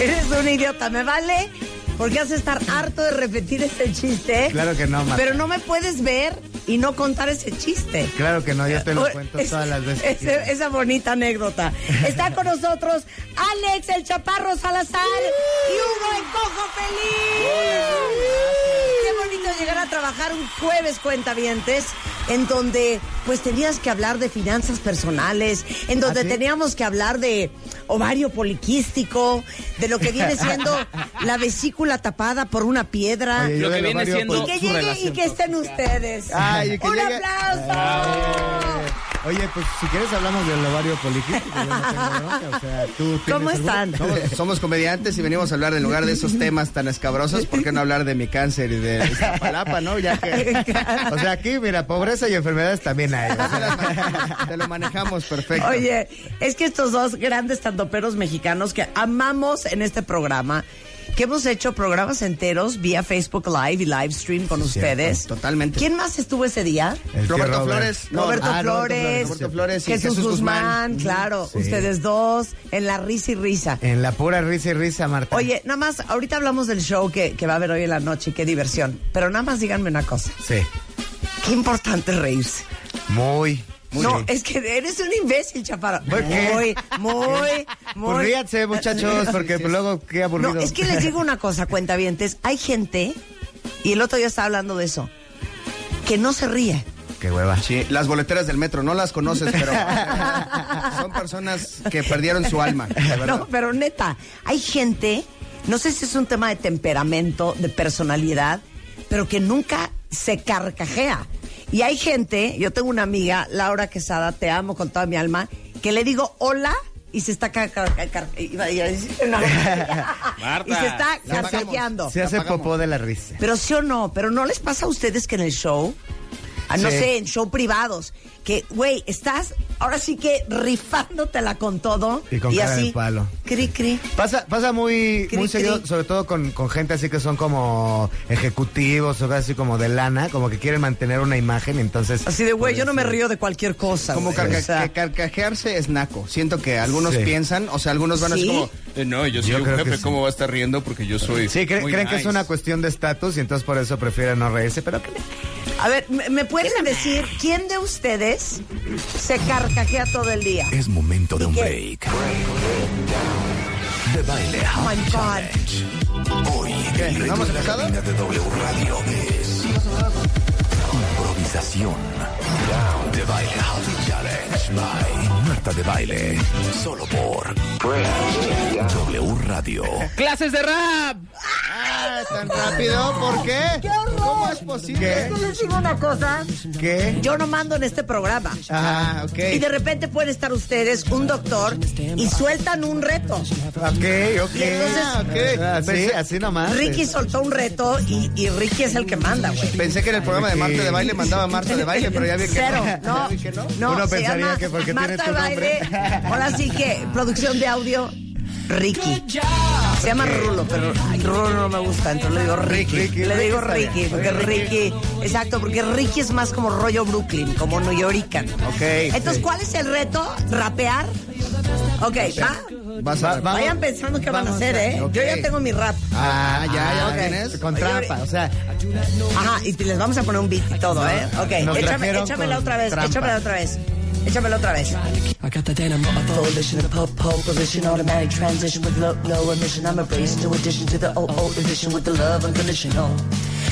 Eres un idiota, ¿me vale? Porque has de estar harto de repetir este chiste. Claro que no, Marta. Pero no me puedes ver y no contar ese chiste. Claro que no, yo te lo O- cuento es- todas las veces. esa bonita anécdota. Está con nosotros Alex, el Chaparro Salazar y Hugo el Cojo Feliz. Qué bonito llegar a trabajar un jueves cuentavientes en donde pues tenías que hablar de finanzas personales, en donde ¿Ah, sí? teníamos que hablar de ovario poliquístico, de lo que viene siendo la vesícula tapada por una piedra. Oye, yo Lo que del viene ovario siendo- y que llegue y que estén ustedes. Ay, y que ¡Un llegue- aplauso! Oye, pues si quieres hablamos del ovario poliquístico. yo no tengo bronca, o sea, ¿tú tienes ¿Cómo están? Somos, somos comediantes y venimos a hablar en lugar de esos temas tan escabrosos, ¿por qué no hablar de mi cáncer y de Iztapalapa, no? Ya que O sea, aquí, mira, pobreza y enfermedades también hay. o sea, te lo manejamos perfecto. Oye, es que estos dos grandes tandoperos mexicanos que amamos en este programa, que hemos hecho programas enteros vía Facebook Live y live stream con ustedes. totalmente. ¿Quién más estuvo ese día? el Roberto Robert. Flores. No, Roberto ah, Roberto Flores, Roberto Flores y Jesús, Jesús Guzmán, Guzmán. claro, Sí. ustedes dos, en la risa y risa. En la pura risa y risa, Marta. Oye, nada más, ahorita hablamos del show que, que va a haber hoy en la noche y qué diversión. Pero nada más díganme una cosa. Sí, Qué importante reírse. muy. No, sí. es que eres un imbécil, chaparro. ¿Por qué? Muy, muy, muy. Pues ríanse, muchachos, porque pues, luego qué aburrido. No, es que les digo una cosa, cuentavientes. Hay gente, y el otro día estaba hablando de eso, que no se ríe. Qué hueva. Sí, las boleteras del metro, no las conoces, pero son personas que perdieron su alma. No, pero neta, hay gente, no sé si es un tema de temperamento, de personalidad, pero que nunca se carcajea. Y hay gente, yo tengo una amiga, Laura Quesada, te amo con toda mi alma, que le digo hola y se está car- car- car- iba a decir una- Marta, y se está carcajeando. Se hace popó de la risa. Pero sí o no, pero no les pasa a ustedes que en el show, no Sí. sé, en show privados, que, güey, estás ahora sí que rifándotela con todo. Y con cara de así, palo. Cri, cri. Pasa, pasa muy, Cri, muy seguido, sobre todo con, con gente así que son como ejecutivos o así como de lana, como que quieren mantener una imagen, entonces... Así de, güey, yo no me Por eso- río de cualquier cosa. Como carca- o sea, que carcajearse es naco. Siento que algunos Sí. piensan, o sea, algunos van así ¿Sí? como, Eh, no, yo soy Yo un jefe, sí. ¿cómo va a estar riendo? Porque yo soy. Sí, cre- muy creen que es una cuestión de estatus y entonces por eso prefieren no reírse, pero que A ver, ¿me, me pueden decir quién de ustedes se carcajea todo el día? Es momento de un qué? break. De baile Oh my God. Hoy ¿Qué? el ¿No reto de la empezado? cabina de W Radio es improvisación. De baile Happy Challenge by Marta de Baile. Solo por W Radio. ¡Clases de rap! ah, tan rápido, ¿por qué? ¡Qué horror! ¿Cómo es posible? Yo les digo una cosa. ¿Qué? Yo no mando en este programa. Ah, ok. Y de repente pueden estar ustedes, un doctor, y sueltan un reto. Ok, ok. Y entonces- Ah, ok. Así, así nomás. Ricky soltó un reto y, y Ricky es el que manda, güey. Pensé que en el programa de Marta de Baile mandaba Marta de Baile, pero ya vi que Cero, no. no, Ya vi que no. no, Uno se pensaría llama que porque Marta tiene tu Baile, nombre. ahora sí que producción de audio, Ricky. Se llama Rulo, pero Rulo no me gusta, entonces le digo Ricky. Ricky, le digo Ricky porque Ricky, exacto, porque Ricky es más como rollo Brooklyn, como New Yorican. Ok. Entonces, ¿cuál es el reto? ¿Rapear? Ok, va. Vas a... Va- vamos- Vayan pensando qué van a hacer, ¿eh? Yo ya tengo mi rap. Ah, ya, ya lo ok. tienes. Con trampa, o sea, Ajá, y les vamos a poner un beat y todo, ¿eh? Ok, échame, échamela otra vez, trampa. échamela otra vez. Échamela otra vez. I got the dynamo of volition, the pop pole position, automatic transition with low, low emission. I'm a race to addition to the edition with the love unconditional.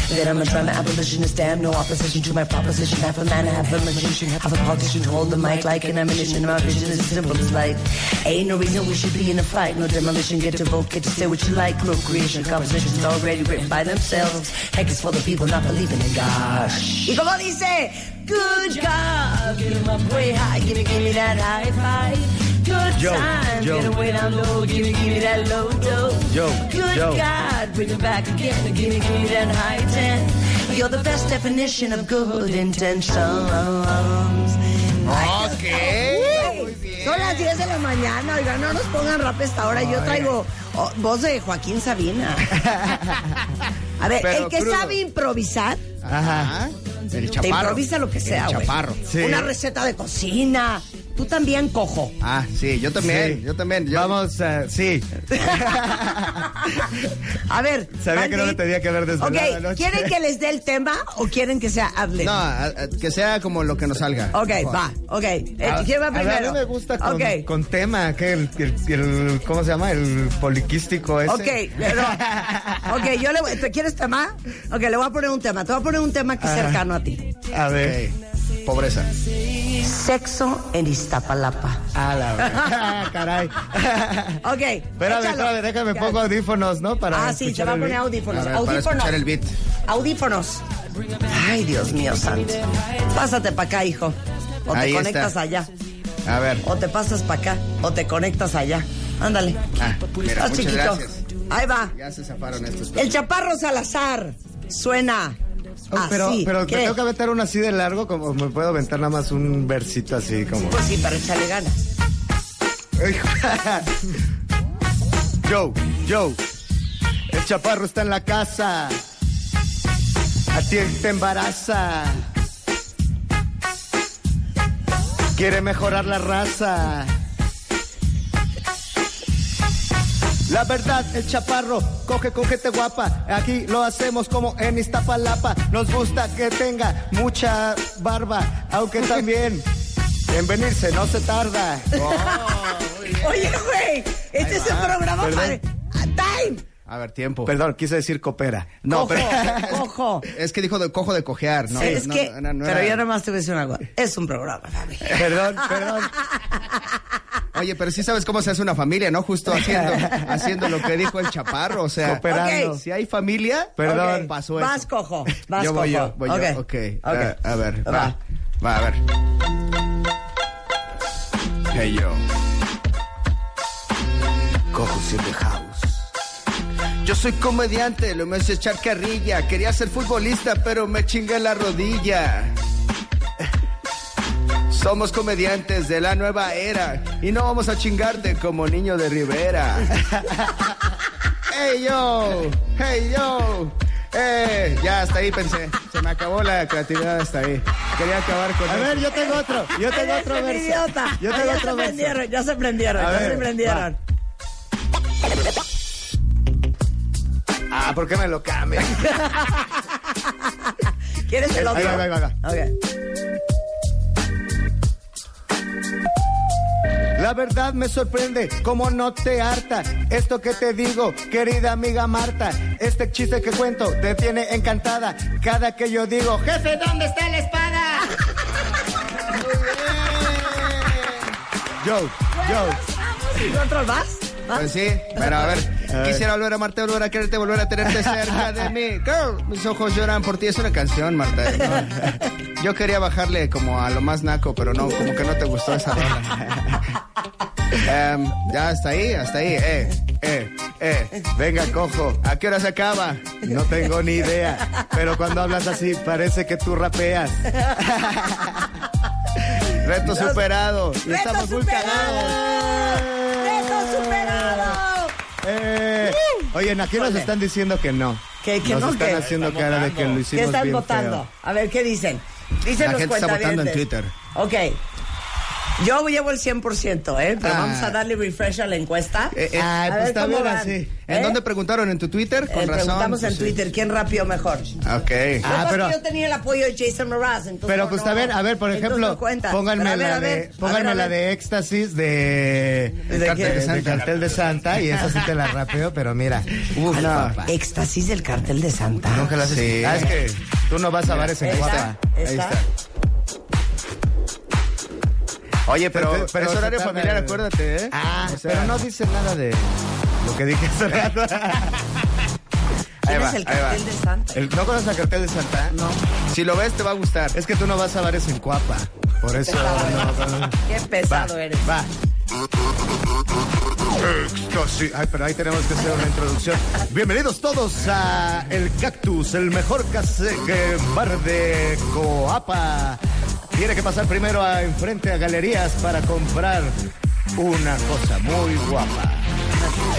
That I'm a drama abolitionist, damn no opposition to my proposition. Half a man, half a magician, half a politician. To hold the mic like an ammunition. My vision is simple as light. Ain't no reason we should be in a fight. No demolition, get to vote, get to say what you like. No creation, compositions already written by themselves. Heck is for the people not believing in God. Y como dice, good God, get 'em up way high, give me, give me that high five. Good Yo, time, yo. get away down low, give me, give me that low dough. Yo, good yo. God, bring it back again, give me, give me that high ten. You're the best definition of good intentions. Ok. Son las 10 de la mañana, oigan, no nos pongan rap esta hora. Yo traigo oh, voz de Joaquín Sabina. A ver, Pero el que crudo. sabe improvisar, Ajá. El te chaparro. improvisa lo que sea, El güey. chaparro. Sí. Una receta de cocina, tú también cojo. Ah, sí, yo también, Sí. yo también. yo- Vamos, eh, sí. A ver. Sabía que no le tenía que haber desvelado Ok, anoche. ¿quieren que les dé el tema o quieren que sea adlib? No, a- a- que sea como lo que nos salga. Ok, va, ok. Eh, A- ¿Quién va ver, primero? A mí me gusta con, Ok, con tema, que el, el- el- ¿cómo se llama? El poliquístico ese. ok, no. ok, yo le voy, ¿te quieres tema? Ok, le voy a poner un tema. Te voy a poner un tema que es cercano a ti. A ver. Pobreza. Sexo en Iztapalapa. A la verdad. Caray. Ok, Espérame, espérame, déjame pongo audífonos, ¿no? Para Ah, sí, escuchar va a poner beat. audífonos. Para audífonos. escuchar el beat. Audífonos. Ay, Dios mío santo. Pásate para acá, hijo. O te Ahí conectas está. allá. A ver. O te pasas para acá. O te conectas allá. Ándale. Ah, mira, Estás chiquito. gracias. Ahí va. Ya se zafaron estos. El chaparro Salazar. Suena. Oh, pero, así. pero ¿Qué? me tengo que aventar uno así de largo, como me puedo aventar nada más un versito así como. Pues sí, pero échale ganas. Joe, Joe, el chaparro está en la casa. A ti te embaraza. Quiere mejorar la raza. La verdad, el chaparro coge con gente guapa. Aquí lo hacemos como en Iztapalapa. Nos gusta que tenga mucha barba, aunque también en venirse no se tarda. Oye, güey. Este es un programa Perdón. para. Ah, ¡Time! A ver, tiempo. Perdón, quise decir coopera. No, Cojo, pero. cojo. Es que dijo de cojo de cojear, ¿no? es No, que. no, no pero era- yo nada más te voy a decir una cosa. Es un programa, Fabi. Perdón, perdón. Oye, pero sí sabes cómo se hace una familia, ¿no? Justo haciendo, haciendo lo que dijo el chaparro, o sea. Cooperando. Si hay familia, Perdón. Pasó eso. Vas, cojo. Vas, yo cojo. voy yo, voy Ok. yo. Ok. A, a ver, Va. va. Va, a ver. Hey yo. Cojo siempre house. Yo soy comediante, lo me hace echar carrilla. Quería ser futbolista, pero me chingué la rodilla. Somos comediantes de la nueva era y no vamos a chingarte como niño de Rivera. hey yo, hey yo. Eh, ya hasta ahí pensé. Se me acabó la creatividad hasta ahí. Quería acabar con A eso. ver, yo tengo otro. Yo tengo otro verso. idiota. Yo tengo ya otro se verso. prendieron, ya se prendieron, A ya ver, se prendieron. Ah, ¿por qué me lo cambian? ¿Quieres el otro? Ahí va, ahí va, ahí va. Ok. La verdad me sorprende, como no te harta. Esto que te digo, querida amiga Marta. Este chiste que cuento te tiene encantada. Cada que yo digo, jefe, ¿dónde está la espada? Yo, yo. ¿Y otro más? Pues sí, pero a ver, quisiera volver a amarte, volver a quererte, volver a tenerte cerca de mí. Girl, mis ojos lloran por ti. Es una canción, Marta. ¿no? Yo quería bajarle como a lo más naco, pero no, como que no te gustó esa rola. Em, ya, hasta ahí, hasta ahí. Eh, eh, eh. Venga, cojo. ¿A qué hora se acaba? No tengo ni idea. Pero cuando hablas así, parece que tú rapeas. Reto superado. Y ¡Reto estamos muy cagados. ¡Reto superado! Eh, oye, aquí nos están diciendo que no. ¿Que- que nos no, están qué? haciendo cara de que lo ¿Qué están bien votando? feo. A ver, ¿qué dicen? Dicen La los gente está votando en. Twitter. Ok. Yo llevo el 100%, ¿eh? Pero Ah. vamos a darle refresh a la encuesta. Eh, eh, Ay, a pues ver está van. así. ¿En ¿Eh? dónde preguntaron? ¿En tu Twitter? Con Eh, razón. preguntamos en sí. Twitter quién rapeó mejor. Ok. Ah, pero- yo tenía el apoyo de Jason Mraz, entonces Pero no, pues no. a ver, a ver, por ejemplo, no pónganme Pero a ver, la a de, a pónganme ver, la de éxtasis de, ¿De de, qué? de- de cartel de Santa y esa sí te la rapeo, pero mira, uf. Éxtasis del cartel de Santa. Nunca la haces. Sí. Ah, es que tú no vas a bares en guapa. Ahí está. Oye, pero, Pero- pero es horario familiar, acuérdate, ¿eh? Ah, O sea, pero no dice nada de lo que dije hace rato. Ahí ¿Quién va, el ahí va. cartel de Santa? El- ¿No conoces el cartel de Santa? No. Si lo ves, te va a gustar. Es que tú no vas a bares en Cuapa. Por eso. no, no. Qué pesado eres. Va. Éxtasis. Ay, pero ahí tenemos que hacer una introducción. Bienvenidos todos a El Cactus, el mejor case- que bar de Coapa. Tiene que pasar primero a enfrente a galerías para comprar una cosa muy guapa.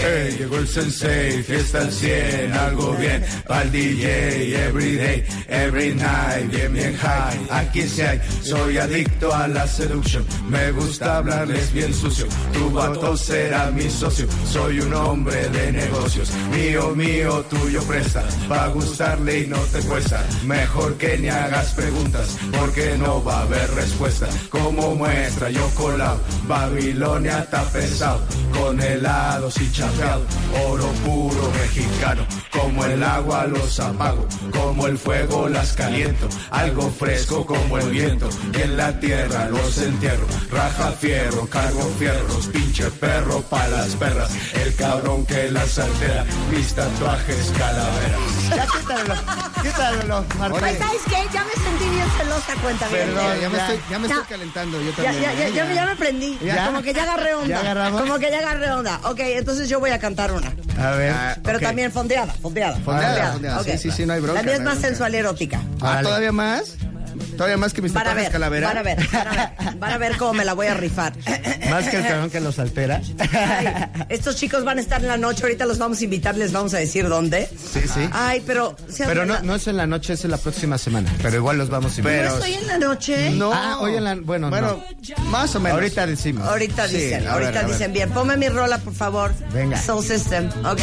Hey, llegó el sensei, fiesta al 100, algo bien. Pa'l DJ, every day, every night, bien, bien high. Aquí sí hay, soy adicto a la seduction. Me gusta hablarles bien sucio. Tu vato será mi socio. Soy un hombre de negocios. Mío, mío, tuyo presta. Va a gustarle y no te cuesta. Mejor que ni hagas preguntas, porque no va a haber respuesta. Como muestra, yo colado. Babilonia está pesado. Con helados y chapeado. Oro puro mexicano. Como el agua los apago. Como el fuego las caliento. Algo fresco como el viento. Y en la tierra los entierro. Raja fierro, cargo fierros. Pinche perro pa' las perras. El cabrón que las altera. Mis tatuajes calaveras. Ya quítalo, quítalo, Marta. Pues, ¿sabes qué? Ya me sentí bien celosa, cuenta. Perdón, ya me Ya. estoy, ya me Ya. estoy calentando. Yo también. ya, ya, ¿eh? ya, me- ya me prendí. ¿Ya? Como que ya agarré onda. ¿Ya agarramos? Como que ya agarré onda. Ok, entonces yo voy a cantar una. A ver. Ah, Pero también fondeada, fondeada. Fondeada, fondeada. Sí, sí, sí, no hay bronca. La mía es no más bronca. sensual y erótica. Ah. ¿todavía más? ¿Todavía más que mis Van a ver, calavera? van a ver, van a ver, van a ver cómo me la voy a rifar. Más que el cabrón que los altera. Ay, estos chicos van a estar en la noche, ahorita los vamos a invitar, les vamos a decir dónde. Sí, sí. Ay, pero... Pero no, no es en la noche, es en la próxima semana. Pero igual los vamos a invitar. ¿No estoy en la noche? No. Ah, hoy en la- bueno, Bueno, más o menos. Ahorita decimos. Ahorita Sí, dicen, ver, ahorita dicen bien. Ponme mi rola, por favor. Venga. Soul System. Ok.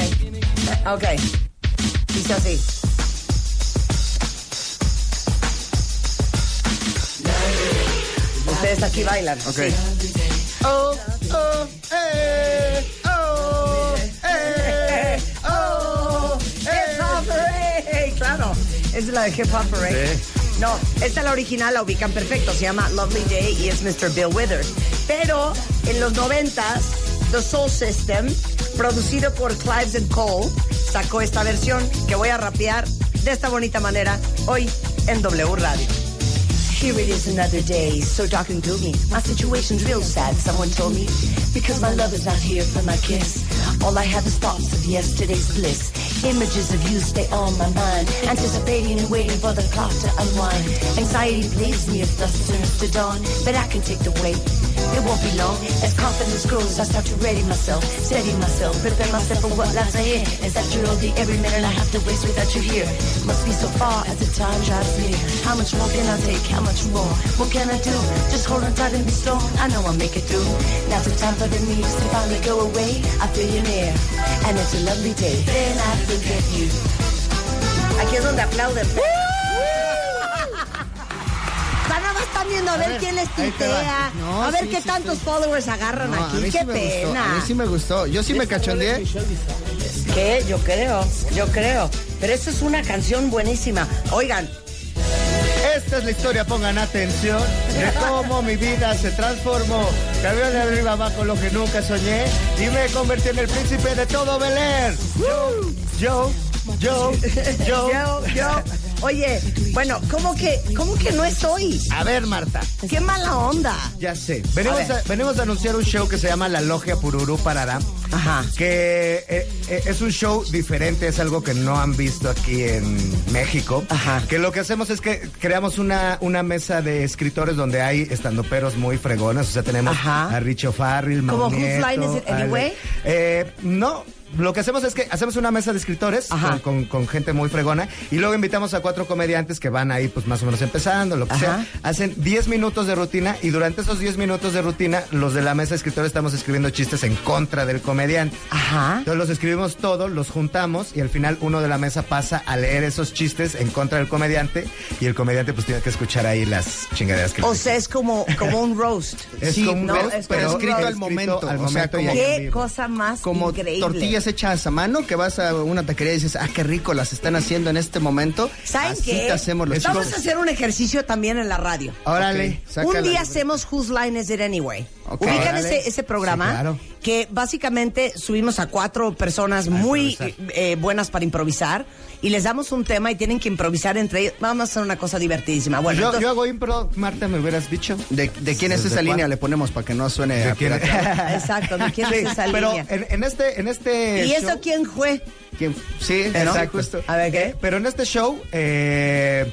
Ok. Dice así. Ustedes aquí bailan. Ok. Sí. Oh, oh, eh, oh, eh, oh, Hip eh. Hop Parade. Claro, es la de Hip Hop Parade. No, esta es la original, la ubican perfecto. Se llama Lovely Day y es Mr. Bill Withers. Pero en los noventas, The Soul System, producido por Clives and Cole, sacó esta versión que voy a rapear de esta bonita manera hoy en W Radio. Here it is another day, so dark and gloomy. My situation's real sad, someone told me. Because my love is not here for my kiss. All I have is thoughts of yesterday's bliss. Images of you stay on my mind. Anticipating and waiting for the clock to unwind. Anxiety plagues me if dusk turns to dawn. But I can take the weight. It won't be long. As confidence grows, I start to ready myself. Steady myself, prepare myself for what lies ahead. As after all the every minute I have to waste without you here. Must be so far as the time drives near. How much more can I take? How much more? What can I do? Just hold on tight and be strong. I know I'll make it through. Now's the time for the needs to finally go away. I feel you near, and it's a lovely day. Then I forget you. Aquí es donde aplauden. Nada más están viendo a ver, ver, quién les No, a ver sí, qué sí, tantos sí. followers agarran No, aquí. Qué sí me gustó, pena. a mí sí me gustó. Yo sí me cachondeé. ¿Qué? Yo creo, yo creo. Pero esto es una canción buenísima. Oigan, Esta es la historia, pongan atención, de cómo mi vida se transformó. Cambió de arriba abajo lo que nunca soñé y me convertí en el príncipe de todo Bel Air. Yo, yo, yo, yo. yo, yo. Oye, bueno, ¿cómo que, cómo que no estoy? A ver, Marta, Qué mala onda. ya sé. Venimos A a, venimos a anunciar un show que se llama La Logia Pururú Parará. Ajá. Que eh, eh, es un show diferente, es algo que no han visto aquí en México. Ajá. Que lo que hacemos es que creamos una, una mesa de escritores donde hay estandoperos muy fregones. O sea, tenemos Ajá. a Richo Farrell, Mau ¿Como Nieto, Line Is It Anyway? Eh, no. Lo que hacemos es que hacemos una mesa de escritores con, con- con gente muy fregona y luego invitamos a cuatro comediantes que van ahí pues más o menos empezando, lo que Ajá. sea. Hacen 10 minutos de rutina y durante esos 10 minutos de rutina los de la mesa de escritores estamos escribiendo chistes en contra del comediante. Ajá. Entonces los escribimos todos, los juntamos y al final uno de la mesa pasa a leer esos chistes en contra del comediante y el comediante pues tiene que escuchar ahí las chingaderas que le O sea, es como, como un roast. Es Sí, como un no, roast, es pero escrito al momento, al o sea, momento como- en Qué cosa más Como increíble. tortillas hechas a mano que vas a una taquería y dices, ah, qué rico las están haciendo en este momento. ¿Saben Así qué? te hacemos los Vamos a hacer un ejercicio también en la radio. Órale. Un día hacemos Whose Line Is It Anyway. Ok. Ubican ese, ese programa Sí, claro. que básicamente subimos a cuatro personas muy eh, buenas para improvisar y les damos un tema y tienen que improvisar entre ellos. Vamos a hacer una cosa divertidísima. Bueno, yo, entonces- yo hago impro, Marta, me hubieras dicho. ¿De, de quién es ¿Desde esa línea? Le ponemos para que no suene ¿De a quién? Exacto, ¿de quién Sí, es esa pero línea? en, en este, en este ¿Y eso show- quién fue? ¿Quién? Sí, Exacto. justo. A ver, ¿qué? Eh, pero en este show, eh,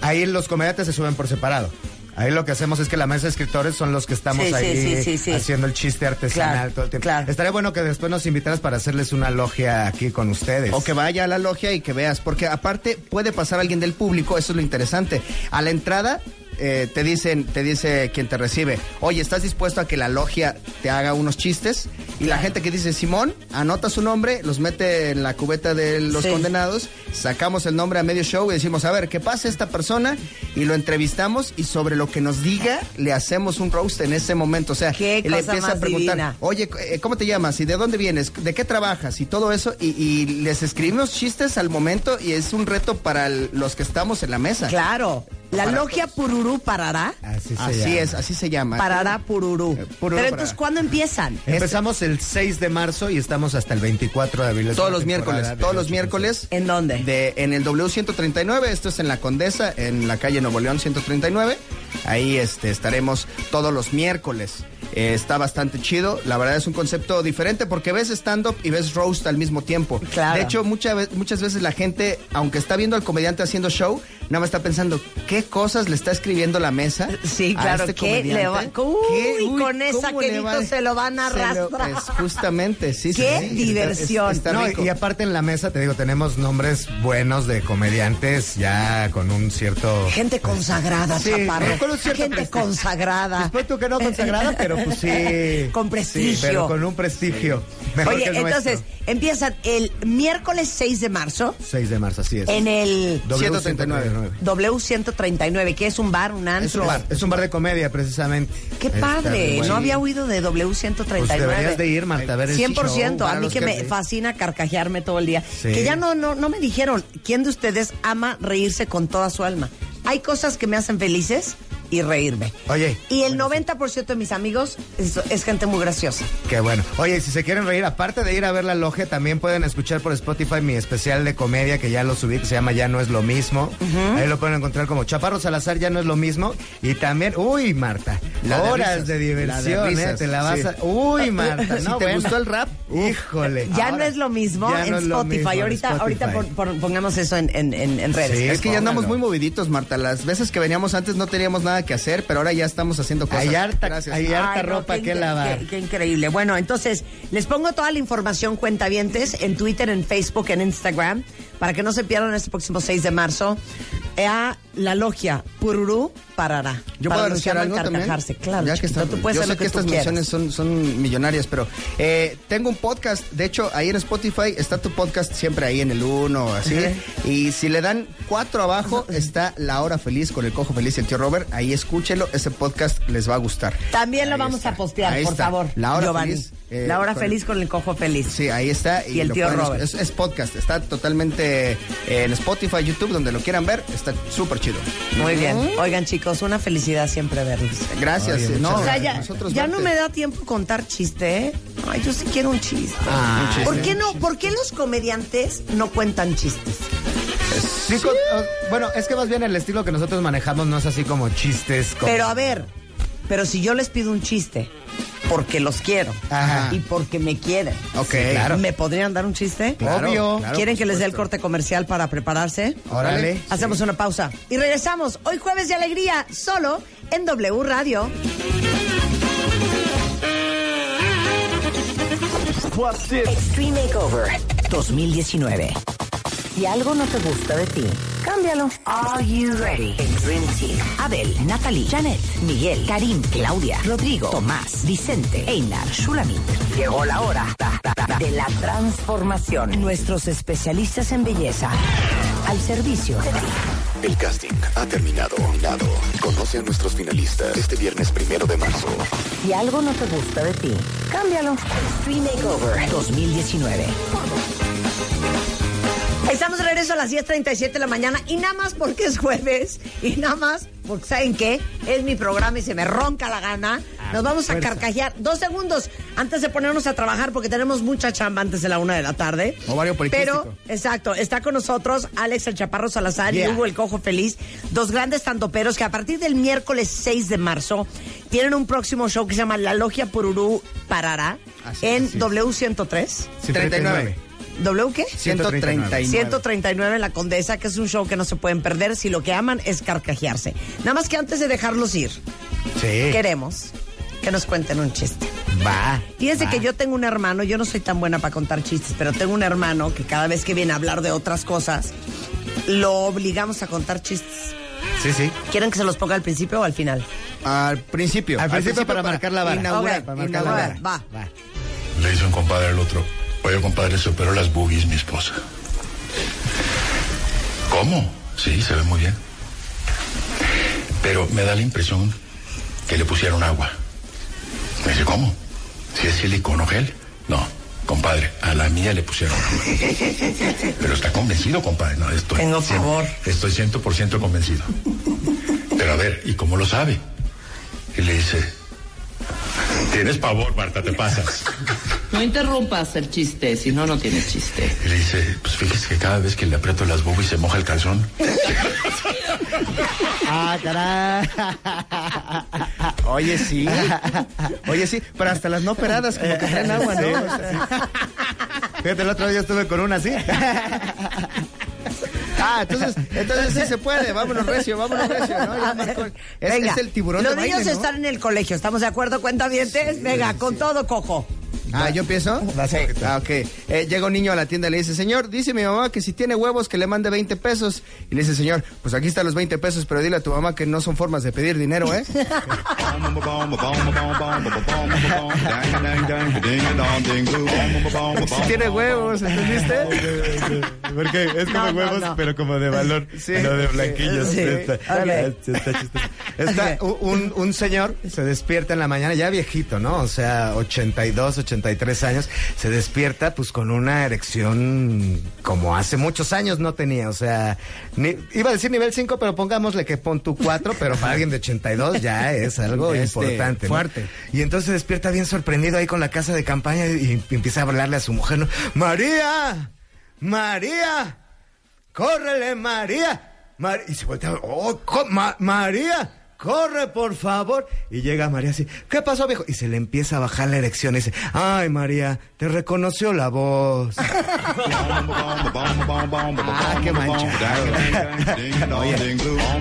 ahí los comediantes se suben por separado. Ahí lo que hacemos es que la mesa de escritores son los que estamos Sí, sí, ahí sí, sí, sí. haciendo el chiste artesanal Claro, todo el tiempo. claro. Estaría bueno que después nos invitaras para hacerles una logia aquí con ustedes. O que vaya a la logia y que veas, porque aparte puede pasar alguien del público, eso es lo interesante. A la entrada eh, te dicen, te dice quien te recibe, oye, ¿estás dispuesto a que la logia te haga unos chistes? Y la gente que dice Simón, anota su nombre, los mete en la cubeta de los Sí. condenados, sacamos el nombre a medio show y decimos, a ver, ¿qué pasa esta persona? Y lo entrevistamos y sobre lo que nos diga, le hacemos un roast en ese momento. O sea, Qué le empieza a preguntar, divina. oye, eh, ¿cómo te llamas? ¿Y de dónde vienes? ¿De qué trabajas? Y todo eso. Y, y les escribimos chistes al momento y es un reto para el- los que estamos en la mesa. Claro. La Para logia Pururú parará. Así, se Así llama. es, así se llama. Parará Pururú. Eh, Pururú Pero entonces. ¿cuándo empiezan? Empezamos el 6 de marzo y estamos hasta el 24 de abril. Todos los miércoles, todos los miércoles. ¿En dónde? De, en el W139, esto es en la Condesa, en la calle Nuevo León 139. Ahí este, estaremos todos los miércoles. Eh, está bastante chido. La verdad es un concepto diferente porque ves stand-up y ves roast al mismo tiempo. Claro. De hecho, mucha muchas veces la gente, aunque está viendo al comediante haciendo show, nada más está pensando, ¿qué cosas le está escribiendo la mesa? Sí, a claro, este ¿qué le va- comediante? Uy, ¿Qué? con esa ¿cómo que le dijo va? se lo van a lo- arrastrar. es justamente, sí, sí, ¡Qué sí. Diversión! está No, rico. y aparte en la mesa, te digo, tenemos nombres buenos de comediantes ya con un cierto... Gente consagrada, Sí, chaparro. Con un cierto Gente prestigio. consagrada. Después tú que no consagrada, pero pues sí. Con prestigio. Sí, pero con un prestigio. Mejor Oye, que el entonces, nuestro. empiezan el miércoles 6 de marzo 6 de marzo, así es. en el W139. W139, que es un bar, un antro. Es un bar, es un bar de comedia, precisamente. Qué Está padre, no había oído de W139. Pues deberías de ir, Marta, a ver el 100%, show. a mí que me fascina carcajearme todo el día. Sí. Que ya no, no, no me dijeron, ¿quién de ustedes ama reírse con toda su alma? Hay cosas que me hacen felices y reírme. Oye. Y el 90% de mis amigos es, es gente muy graciosa. Qué bueno. Oye, si se quieren reír, aparte de ir a ver la logia, también pueden escuchar por Spotify mi especial de comedia que ya lo subí, que se llama Ya no es lo mismo. Ahí lo pueden encontrar como Chaparro Salazar, Ya no es lo mismo. Y también, uy, Marta, La de horas risas. de diversión, La de ¿eh? Te la vas sí. a... Uy, Marta, Si no, te bueno. gustó el rap, Híjole. Ya Ahora, no es lo mismo ya en no es lo Spotify. mismo en ahorita, Spotify. ahorita pon- pon- pongamos eso en, en- en- redes. Sí, Es que ya andamos muy moviditos, Marta. Las veces que veníamos antes no teníamos nada que hacer, pero ahora ya estamos haciendo cosas. Hay harta, Gracias. hay harta Ay, no, ropa qué que lavar. Qué, qué increíble. Bueno, entonces, les pongo toda la información cuentavientes en Twitter, en Facebook, en Instagram, para que no se pierdan este próximo 6 de marzo a la logia Pururú Parará. Yo para puedo anunciar algo también. Claro, ya que está, tú puedes yo sé lo que, estas menciones son, son millonarias, pero eh, tengo un podcast. De hecho, ahí en Spotify está tu podcast siempre ahí en el uno, así. Y si le dan cuatro abajo, está La Hora Feliz con el Cojo Feliz y el tío Robert. Ahí escúchelo, ese podcast les va a gustar. También lo vamos está. a postear, Ahí por está. favor. La Hora Giovanni. Feliz. Eh, la hora con- feliz con el cojo feliz. Sí, ahí está. Y el tío pueden- Robert. Es, es podcast, está totalmente eh, en Spotify, YouTube, donde lo quieran ver. Está súper chido. Muy bien. Oigan, chicos, una felicidad siempre verlos. Gracias. Oye, eh, no, muchas O sea, ya, nosotros ya no me da tiempo contar chiste, ¿eh? Ay, yo sí quiero un chiste. Ah, Un chiste. ¿Por qué no? ¿Por qué los comediantes no cuentan chistes? Sí, con- o- bueno, es que más bien el estilo que nosotros manejamos no es así como chistes. Como... Pero a ver, pero si yo les pido un chiste porque los quiero Ajá. y porque me quieren, Ok. Sí, claro. ¿me podrían dar un chiste? Claro, Obvio. claro, ¿Quieren que les dé el corte comercial para prepararse? Órale. Hacemos una pausa y regresamos hoy jueves de alegría solo en W Radio. Extreme Makeover 2019. Si algo no te gusta de ti, cámbialo. Are you ready? El Dream Team. Abel, Natalie, Janet, Miguel, Karim, Claudia, Rodrigo, Tomás, Vicente, Einar, Shulamit. Llegó la hora de la transformación. Nuestros especialistas en belleza al servicio de ti. El casting ha terminado. terminado. Conoce a nuestros finalistas este viernes primero de marzo. Si algo no te gusta de ti, cámbialo. Extreme Makeover 2019. Estamos de regreso a las 10.37 de la mañana y nada más porque es jueves y nada más porque ¿saben qué? Es mi programa y se me ronca la gana. Nos vamos a carcajear dos segundos antes de ponernos a trabajar porque tenemos mucha chamba antes de la una de la tarde. Ovario. Pero, exacto, está con nosotros Alex el Chaparro Salazar Yeah. y Hugo el Cojo Feliz, dos grandes tandoperos que a partir del miércoles 6 de marzo tienen un próximo show que se llama La Logia Pururú Parará Así, en así es. W103. Sí, 39. ¿W qué? 139. 139 en la Condesa, que es un show que no se pueden perder si lo que aman es carcajearse. Nada más que antes de dejarlos ir, Sí. queremos que nos cuenten un chiste. Va. Fíjense va. que yo tengo un hermano, yo no soy tan buena para contar chistes, pero tengo un hermano que cada vez que viene a hablar de otras cosas, lo obligamos a contar chistes. Sí, sí. ¿Quieren que se los ponga al principio o al final? Al principio. Al principio para marcar la vara. Inaugurar, para marcar la inaugurar. Va. Va. Le dice un compadre al otro, oye compadre, se operó las boobies mi esposa. ¿Cómo? Sí, se ve muy bien. Pero me da la impresión que le pusieron agua. Me dice, ¿cómo? Si es silicón o gel. No, compadre, a la mía le pusieron agua. Pero está convencido, compadre. No, estoy Tengo cien- pavor. Estoy ciento por ciento convencido. Pero a ver, ¿y cómo lo sabe? Y le dice, tienes pavor, Marta, te pasas. No interrumpas el chiste, si no, no tiene chiste. Y le dice, pues fíjese que cada vez que le aprieto las boobies se moja el calzón. Ah, caray. Oye, sí. Oye, sí. Pero hasta las no operadas como que traen agua, ¿no? Sí. O sea, Fíjate, el otro día estuve con una así. Ah, entonces, entonces sí se puede. Vámonos recio, vámonos recio. ¿no? Ya marcó- Es, Venga, es el tiburón Los de niños baile, ¿no? están en el colegio, ¿estamos de acuerdo, cuentavientes? Venga, con todo, cojo. Ah, ¿yo empiezo? Ah, ok. Eh, llega un niño a la tienda y le dice, señor, dice mi mamá que si tiene huevos que le mande 20 pesos. Y le dice, señor, pues aquí están los 20 pesos, pero dile a tu mamá que no son formas de pedir dinero, ¿eh? Si tiene huevos, ¿entendiste? Porque es como No, no, huevos, no. pero como de valor. Sí. no de blanquillos. Sí. Está, Ok. está chistoso. Está un, un- un señor se despierta en la mañana, ya viejito, ¿no? O sea, 82, 83 años, se despierta pues con una erección como hace muchos años no tenía. O sea, ni- iba a decir nivel 5, pero pongámosle que pon tu 4, pero para alguien de 82 ya es algo Este, importante. ¿no? fuerte. Y entonces se despierta bien sorprendido ahí con la casa de campaña y, y empieza a hablarle a su mujer, ¿no? María, María, córrele, María. Mar- y se voltea, oh, Ma- María, corre, por favor. Y llega María así, ¿qué pasó, viejo? Y se le empieza a bajar la erección y dice, ay, María, te reconoció la voz. Ah, qué manchado.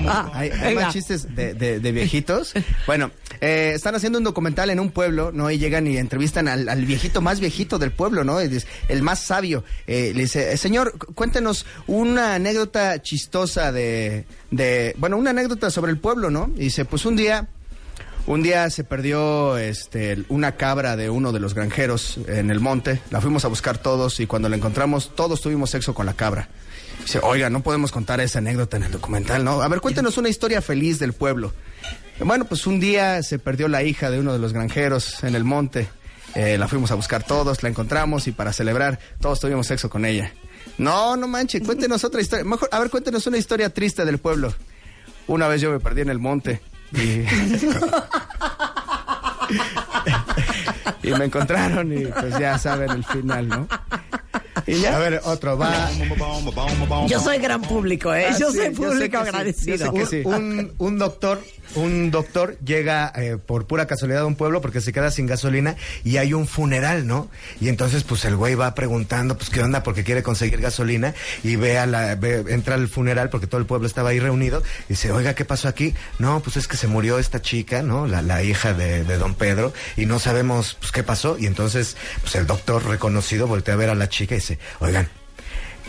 Ah, Hay, más chistes de, de- de viejitos. Bueno, eh, están haciendo un documental en un pueblo, ¿no? Y llegan y entrevistan al, al viejito más viejito del pueblo, ¿no? El más sabio. Eh, le dice, "Eh, señor, cu- cuéntenos una anécdota chistosa de, de, bueno, una anécdota sobre el pueblo, ¿no? Y dice, pues un día... Un día se perdió este, una cabra de uno de los granjeros en el monte. La fuimos a buscar todos y cuando la encontramos, todos tuvimos sexo con la cabra. Dice, oiga, no podemos contar esa anécdota en el documental, ¿no? A ver, cuéntenos una historia feliz del pueblo. Bueno, pues un día se perdió la hija de uno de los granjeros en el monte. Eh, la fuimos a buscar todos, la encontramos y para celebrar todos tuvimos sexo con ella. No, no manche, cuéntenos otra historia. Mejor, a ver, cuéntenos una historia triste del pueblo. Una vez yo me perdí en el monte y... y me encontraron y pues ya saben el final, ¿no? Y ya. A ver, otro, va. Yo soy gran público, ¿eh? Ah, yo sí, soy yo sé público agradecido. yo sé que sí. un, un doctor, un doctor llega eh, por pura casualidad a un pueblo porque se queda sin gasolina y hay un funeral, ¿no? Y entonces pues el güey va preguntando pues qué onda porque quiere conseguir gasolina y ve a la, ve- entra al funeral porque todo el pueblo estaba ahí reunido y dice, oiga, ¿qué pasó aquí? No, pues es que se murió esta chica, ¿no? La, la hija de, de don Pedro y no sabemos pues qué pasó y entonces pues el doctor reconocido voltea a ver a la chica y dice, oigan,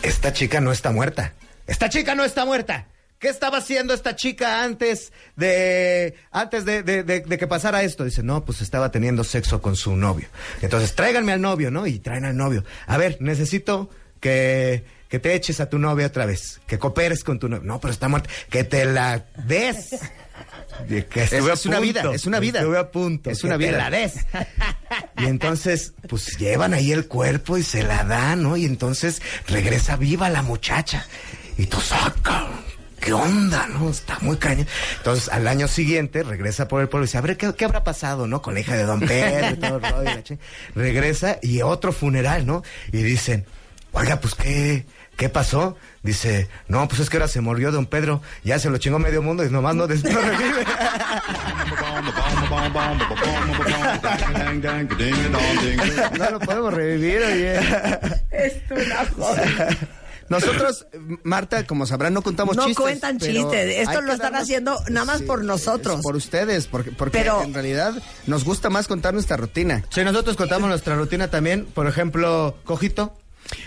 esta chica no está muerta. Esta chica no está muerta. ¿Qué estaba haciendo esta chica antes de antes de, de- de- de que pasara esto? Dice, no, pues estaba teniendo sexo con su novio. Entonces, tráiganme al novio, ¿no? Y traen al novio. A ver, necesito que, que te eches a tu novia otra vez. Que cooperes con tu novio. No, pero está muerta. Que te la des. Que Es- es una vida, es una vida. Estuve a punto. Es una te vida. la des. Y entonces, pues llevan ahí el cuerpo y se la dan, ¿no? Y entonces regresa viva la muchacha. Y tú saca. ¿Qué onda, no? Está muy cañón. Entonces, al año siguiente, regresa por el pueblo y dice, a ver, ¿qué, qué habrá pasado, no? Con la hija de Don Pedro y todo el rollo. y la chi- Regresa y otro funeral, ¿no? Y dicen, oiga, pues qué, qué pasó. Dice, no, pues es que ahora se murió don Pedro, ya se lo chingó medio mundo y nomás no, des- no revive. no lo podemos revivir, oye. Es una joda. Nosotros, Marta, como sabrán, no contamos No chistes. cuentan pero chistes. Esto lo están darnos- haciendo nada más por nosotros. Por ustedes, porque, porque Pero- en realidad nos gusta más contar nuestra rutina. Si nosotros contamos nuestra rutina también, por ejemplo, Cojito.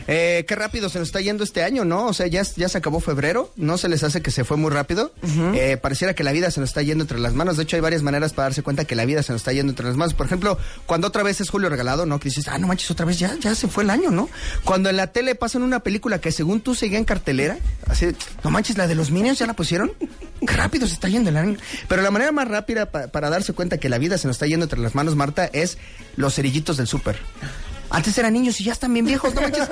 Eh, qué rápido se nos está yendo este año, ¿no? O sea, ya, ya se acabó febrero, ¿no se les hace que se fue muy rápido? Eh, pareciera que la vida se nos está yendo entre las manos. De hecho, hay varias maneras para darse cuenta que la vida se nos está yendo entre las manos. Por ejemplo, cuando otra vez es Julio Regalado, ¿no? Que dices, ah, no manches, otra vez ya, ya se fue el año, ¿no? Cuando en la tele pasan una película que según tú seguía en cartelera, así, no manches, la de los Minions ya la pusieron. Qué rápido se está yendo el año. Pero la manera más rápida pa- para darse cuenta que la vida se nos está yendo entre las manos, Marta, es los cerillitos del súper. Antes eran niños y ya están bien viejos, no manches.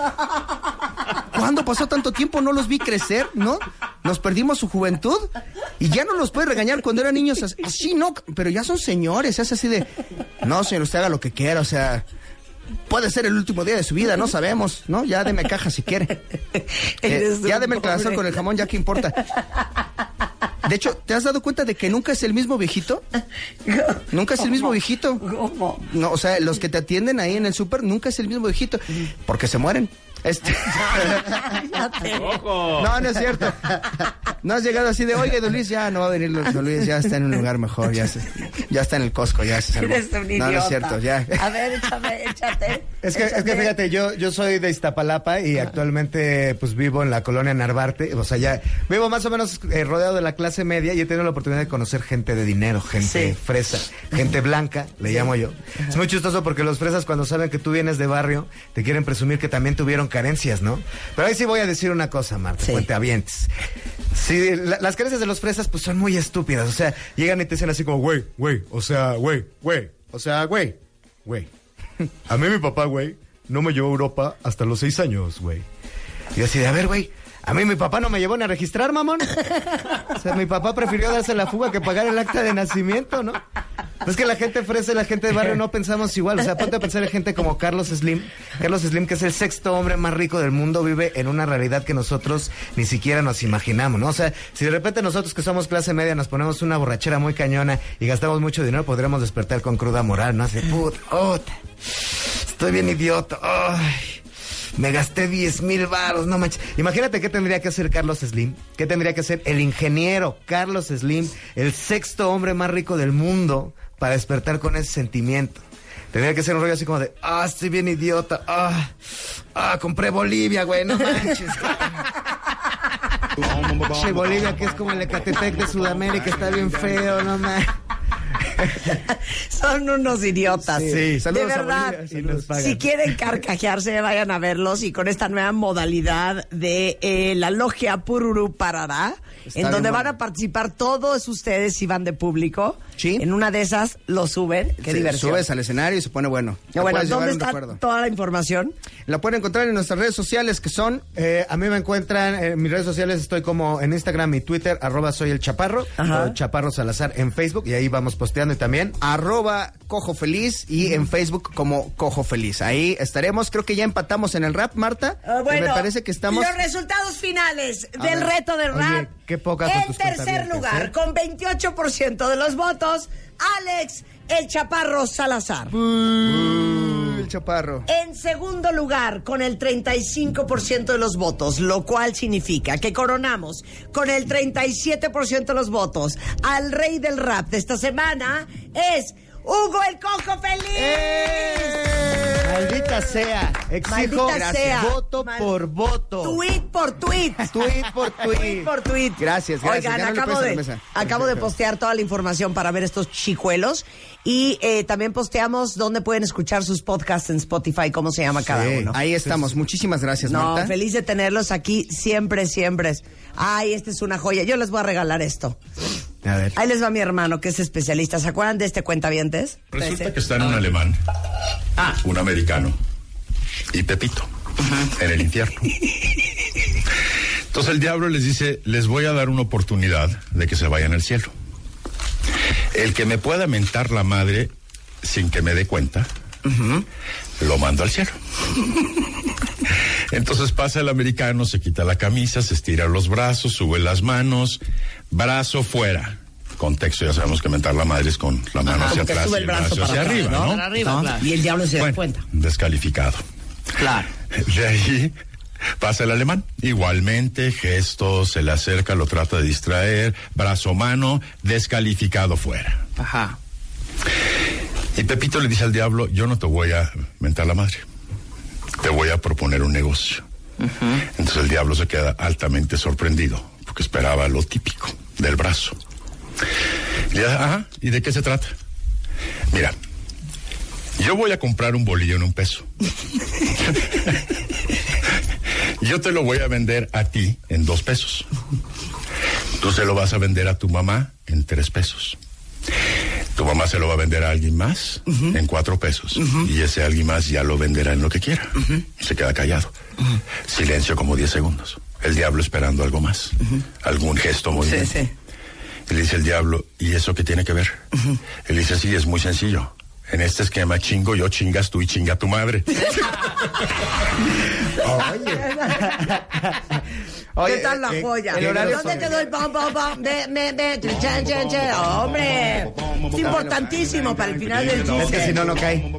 ¿Cuándo pasó tanto tiempo? No los vi crecer, ¿no? Nos perdimos su juventud y ya no los puede regañar cuando eran niños. as- Así, no, pero ya son señores, es así de, no, señor, usted haga lo que quiera, o sea, puede ser el último día de su vida, no sabemos, ¿no? Ya deme caja si quiere. Eh, ya deme el pobre. con el jamón, ya que importa. De hecho, ¿te has dado cuenta de que nunca es el mismo viejito? Nunca es el mismo viejito. ¿Cómo? No, o sea, los que te atienden ahí en el súper nunca es el mismo viejito, porque se mueren. Este... No, no es cierto. No has llegado así de, oye, Don Luis, ya no va a venir Don Luis, ya está en un lugar mejor, ya, se- ya está en el Costco, ya se salvó. Eres un idiota. No, no es cierto, ya. A ver, échame, échate. Es que, es que fíjate, yo, yo soy de Iztapalapa y actualmente pues vivo en la colonia Narvarte, o sea, ya vivo más o menos eh, rodeado de la clase media y he tenido la oportunidad de conocer gente de dinero, gente Sí. fresa, gente blanca, le llamo yo. Es muy chistoso porque los fresas cuando saben que tú vienes de barrio, te quieren presumir que también tuvieron carencias, ¿no? Pero ahí sí voy a decir una cosa, Marta, Sí. cuentavientes. Sí, la- las carencias de los fresas pues son muy estúpidas, o sea, llegan y te dicen así como, güey, güey, o sea, güey, güey, o sea, güey, güey. A mí mi papá, güey, no me llevó a Europa hasta los seis años, güey. Y yo así de, a ver, güey, a mí mi papá no me llevó ni a registrar, mamón. O sea, mi papá prefirió darse la fuga que pagar el acta de nacimiento, ¿no? Es que la gente y la gente de barrio no pensamos igual. O sea, ponte a pensar en gente como Carlos Slim. Carlos Slim, que es el sexto hombre más rico del mundo, vive en una realidad que nosotros ni siquiera nos imaginamos, ¿no? O sea, si de repente nosotros que somos clase media nos ponemos una borrachera muy cañona y gastamos mucho dinero, podríamos despertar con cruda moral, ¿no? Así, puta, estoy bien idiota, ay. Me gasté 10 mil varos, no manches. Imagínate qué tendría que hacer Carlos Slim. ¿Qué tendría que hacer el ingeniero Carlos Slim, el sexto hombre más rico del mundo, para despertar con ese sentimiento? Tendría que ser un rollo así como de, ah, estoy bien idiota, ah, ah, compré Bolivia, güey, no manches. Che, Bolivia, que es como el Ecatepec de Sudamérica, está bien feo, no manches. Son unos idiotas. Sí, de saludos a verdad. Si quieren carcajearse, vayan a verlos y con esta nueva modalidad de eh, la logia Pururu Parará, Está en bien donde van bueno. a participar todos ustedes si van de público. Sí. En una de esas lo suben. Qué Se- diversión. Subes al escenario y se pone bueno. Ah, bueno, ¿dónde un está toda la información? La pueden encontrar en nuestras redes sociales que son Eh, a mí me encuentran en mis redes sociales, estoy como en Instagram y Twitter, arroba soy el chaparro, o chaparro Salazar en Facebook, y ahí vamos posteando y también. arroba cojo feliz y en Facebook como cojo feliz. Ahí estaremos. Creo que ya empatamos en el rap, Marta. Ah, bueno, me parece que estamos. Los resultados finales A del ver. reto de Oye, rap. qué En tercer lugar, ¿eh? con 28% de los votos, Alex el Chaparro Salazar. El chaparro. En segundo lugar, con el 35% de los votos, lo cual significa que coronamos con el 37% de los votos al rey del rap de esta semana, es Hugo el Cojo Feliz. Maldita sea, exijo Maldita sea. voto Mal- por voto. Tweet por tweet. Tweet por tweet. Tweet por tweet. Gracias, gracias. Oigan, acabo, de, acabo de postear toda la información para ver estos chicuelos y eh, también posteamos dónde pueden escuchar sus podcasts en Spotify, cómo se llama cada uno. Ahí estamos. Muchísimas gracias, No, Marta. feliz de tenerlos aquí siempre, siempre. Ay, esta es una joya. Yo les voy a regalar esto. A ver. Ahí les va mi hermano, que es especialista. ¿Se acuerdan de este cuentavientes? Resulta que está en un alemán, un americano y Pepito en el infierno. Entonces el diablo les dice, les voy a dar una oportunidad de que se vayan al cielo. El que me pueda mentar la madre sin que me dé cuenta, lo mando al cielo. Entonces pasa el americano, se quita la camisa, se estira los brazos, sube las manos, brazo fuera. Contexto, ya sabemos que mentar la madre es con la mano Ajá, hacia atrás sube y el brazo hacia atrás, arriba, ¿no? ¿no? Para arriba, ¿no? claro. Y el diablo se da Bueno, cuenta. Descalificado. Claro. De ahí pasa el alemán. Igualmente, gesto, se le acerca, lo trata de distraer, brazo, mano, descalificado fuera. Ajá. Y Pepito le dice al diablo, yo no te voy a mentar la madre, a proponer un negocio. Entonces el diablo se queda altamente sorprendido, porque esperaba lo típico del brazo. ¿y de qué se trata? Mira, yo voy a comprar un bolillo en un peso. yo te lo voy a vender a ti en dos pesos. Tú se lo vas a vender a tu mamá en tres pesos. Tu mamá se lo va a vender a alguien más en cuatro pesos. Y ese alguien más ya lo venderá en lo que quiera. Se queda callado. Silencio como diez segundos. El diablo esperando algo más. Algún gesto, movimiento. sí. Y le dice el diablo, ¿y eso qué tiene que ver? Él dice, sí, es muy sencillo. En este esquema chingo yo, chingas tú y chinga tu madre. Oye, ¿Qué tal la eh, joya? horario ¿Dónde quedó el pom, pom, pom? Ve, ve, ve, chen, chen, chen. Hombre, es importantísimo para el final del Es que chiste. si no, no cae.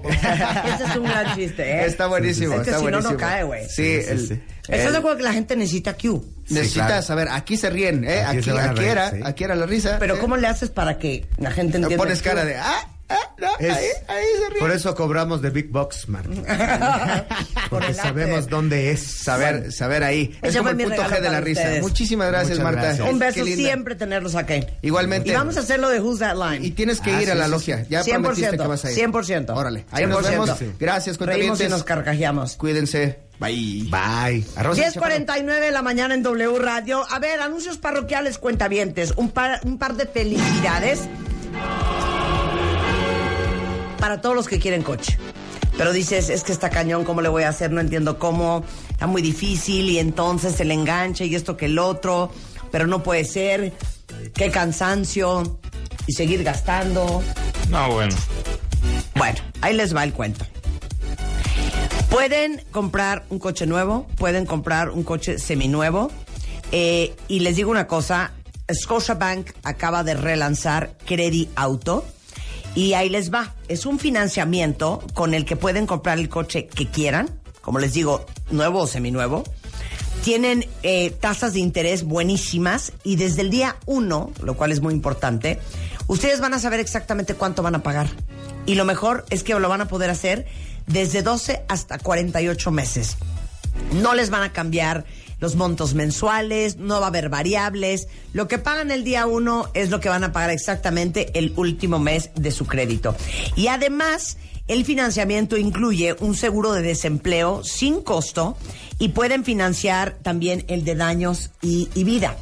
Ese es un gran chiste, ¿eh? Está buenísimo, Es que está si no, no buenísimo. cae, güey. Sí, el- ¿Estás el- de acuerdo que la gente necesita Q? necesitas claro. saber, aquí se ríen, ¿eh? Aquí Aquí, aquí reír, era, sí. aquí era la risa. Pero ¿eh? ¿cómo le haces para que la gente entienda? Pones cara de, ah, no, Es- ahí, ahí se ríe. Por eso cobramos de Big Box, Marta. Por Porque sabemos dónde es. Saber, saber ahí. Ese Es como fue el mi punto G de la risa. ustedes. Muchísimas gracias, Muchas Marta. gracias. Un beso siempre tenerlos aquí. Igualmente. Y vamos a hacerlo de Who's That Line. Y tienes que Ah, ir a la logia. Ya 100%, prometiste que vas a ir. 100%. Órale. Ahí nos 100%. vemos. Gracias, Reímos y nos carcajeamos. Cuídense. Bye. Bye. Arroz y 10.49 de la mañana en W Radio. A ver, anuncios parroquiales cuentavientes. Un par, un par de felicidades para todos los que quieren coche. Pero dices, es que está cañón, ¿cómo le voy a hacer? No entiendo cómo, está muy difícil y entonces se le engancha y esto que el otro, pero no puede ser, qué cansancio y seguir gastando. No, bueno. Bueno, ahí les va el cuento. Pueden comprar un coche nuevo, pueden comprar un coche seminuevo. eh, y les digo una cosa, Scotiabank acaba de relanzar Credit Auto. Y ahí les va. Es un financiamiento con el que pueden comprar el coche que quieran. Como les digo, nuevo o seminuevo. Tienen eh, tasas de interés buenísimas y desde el día uno, lo cual es muy importante, ustedes van a saber exactamente cuánto van a pagar. Y lo mejor es que lo van a poder hacer desde 12 hasta 48 meses. No les van a cambiar los montos mensuales, no va a haber variables. Lo que pagan el día uno es lo que van a pagar exactamente el último mes de su crédito. Y además, el financiamiento incluye un seguro de desempleo sin costo y pueden financiar también el de daños y, vida.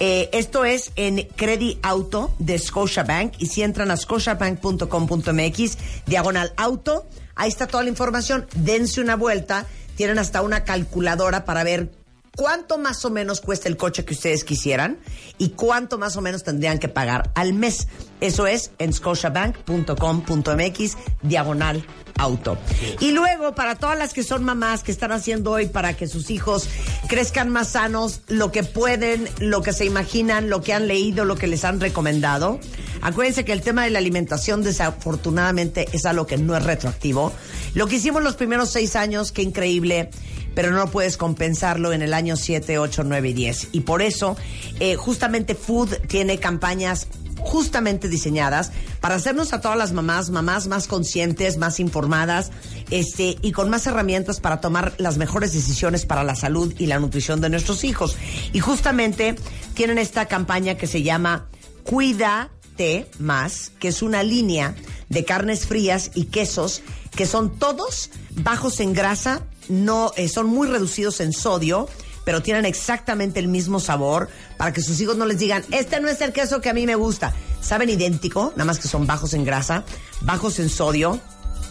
Eh, esto es en Credit Auto de Scotiabank y si entran a scotiabank.com.mx, diagonal auto, ahí está toda la información, dense una vuelta, tienen hasta una calculadora para ver cuánto más o menos cuesta el coche que ustedes quisieran y cuánto más o menos tendrían que pagar al mes. Eso es en scotiabank.com.mx, diagonal auto. Y luego, para todas las que son mamás que están haciendo hoy para que sus hijos crezcan más sanos, lo que pueden, lo que se imaginan, lo que han leído, lo que les han recomendado. Acuérdense que el tema de la alimentación desafortunadamente es algo que no es retroactivo. Lo que hicimos los primeros seis años, qué increíble, pero no puedes compensarlo en el año 7, 8, 9 y 10. Y por eso, eh, justamente Food tiene campañas justamente diseñadas para hacernos a todas las mamás, mamás más conscientes, más informadas, este, y con más herramientas para tomar las mejores decisiones para la salud y la nutrición de nuestros hijos. Y justamente tienen esta campaña que se llama Cuídate Más, que es una línea de carnes frías y quesos que son todos bajos en grasa, no, eh, son muy reducidos en sodio, pero tienen exactamente el mismo sabor para que sus hijos no les digan, este no es el queso que a mí me gusta. Saben idéntico, nada más que son bajos en grasa, bajos en sodio.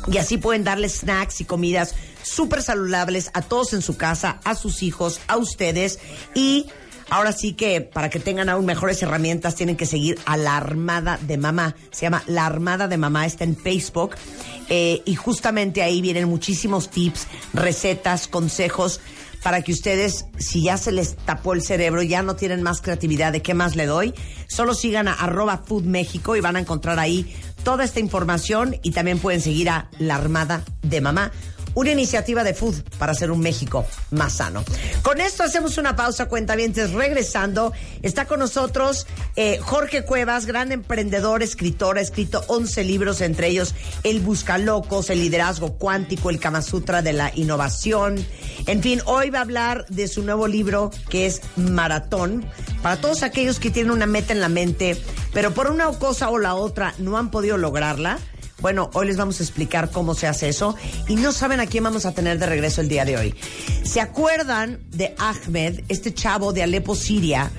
Y así pueden darles snacks y comidas súper saludables a todos en su casa, a sus hijos, a ustedes. Y ahora sí que para que tengan aún mejores herramientas tienen que seguir a la Armada de Mamá. Se llama La Armada de Mamá, está en Facebook. Eh, y justamente ahí vienen muchísimos tips, recetas, consejos para que ustedes, si ya se les tapó el cerebro, ya no tienen más creatividad de qué más le doy, solo sigan a arroba Food México y van a encontrar ahí toda esta información y también pueden seguir a La Armada de Mamá una iniciativa de food para hacer un México más sano. Con esto hacemos una pausa, cuentavientes. Regresando, está con nosotros eh, Jorge Cuevas, gran emprendedor, escritor, ha escrito 11 libros, entre ellos El Buscalocos, El Liderazgo Cuántico, El Kama Sutra de la Innovación. En fin, hoy va a hablar de su nuevo libro que es Maratón. Para todos aquellos que tienen una meta en la mente, pero por una cosa o la otra no han podido lograrla. Bueno, hoy les vamos a explicar cómo se hace eso y no saben a quién vamos a tener de regreso el día de hoy. ¿Se acuerdan de Ahmed, este chavo de Alepo, Siria,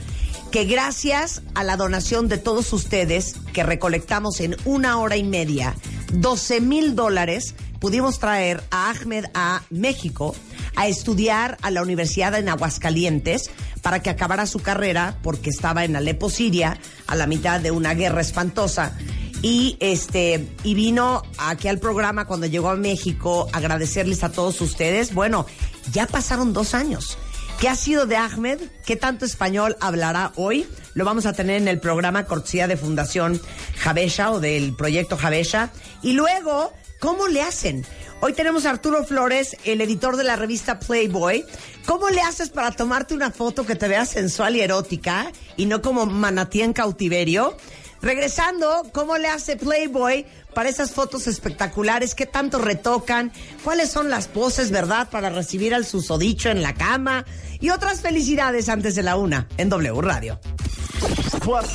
que gracias a la donación de todos ustedes que recolectamos en una hora y media, 12 mil dólares, pudimos traer a Ahmed a México a estudiar a la Universidad en Aguascalientes para que acabara su carrera porque estaba en Alepo, Siria, a la mitad de una guerra espantosa y este y vino aquí al programa cuando llegó a México agradecerles a todos ustedes. Bueno, ya pasaron dos años. ¿Qué ha sido de Ahmed? ¿Qué tanto español hablará hoy? Lo vamos a tener en el programa cortesía de Fundación Javesha o del proyecto Javesha. Y luego, ¿cómo le hacen? Hoy tenemos a Arturo Flores, el editor de la revista Playboy. ¿Cómo le haces para tomarte una foto que te vea sensual y erótica y no como manatí en cautiverio? Regresando, ¿cómo le hace Playboy para esas fotos espectaculares? ¿Qué tanto retocan? ¿Cuáles son las poses, verdad, para recibir al susodicho en la cama? Y otras felicidades antes de la una en W Radio.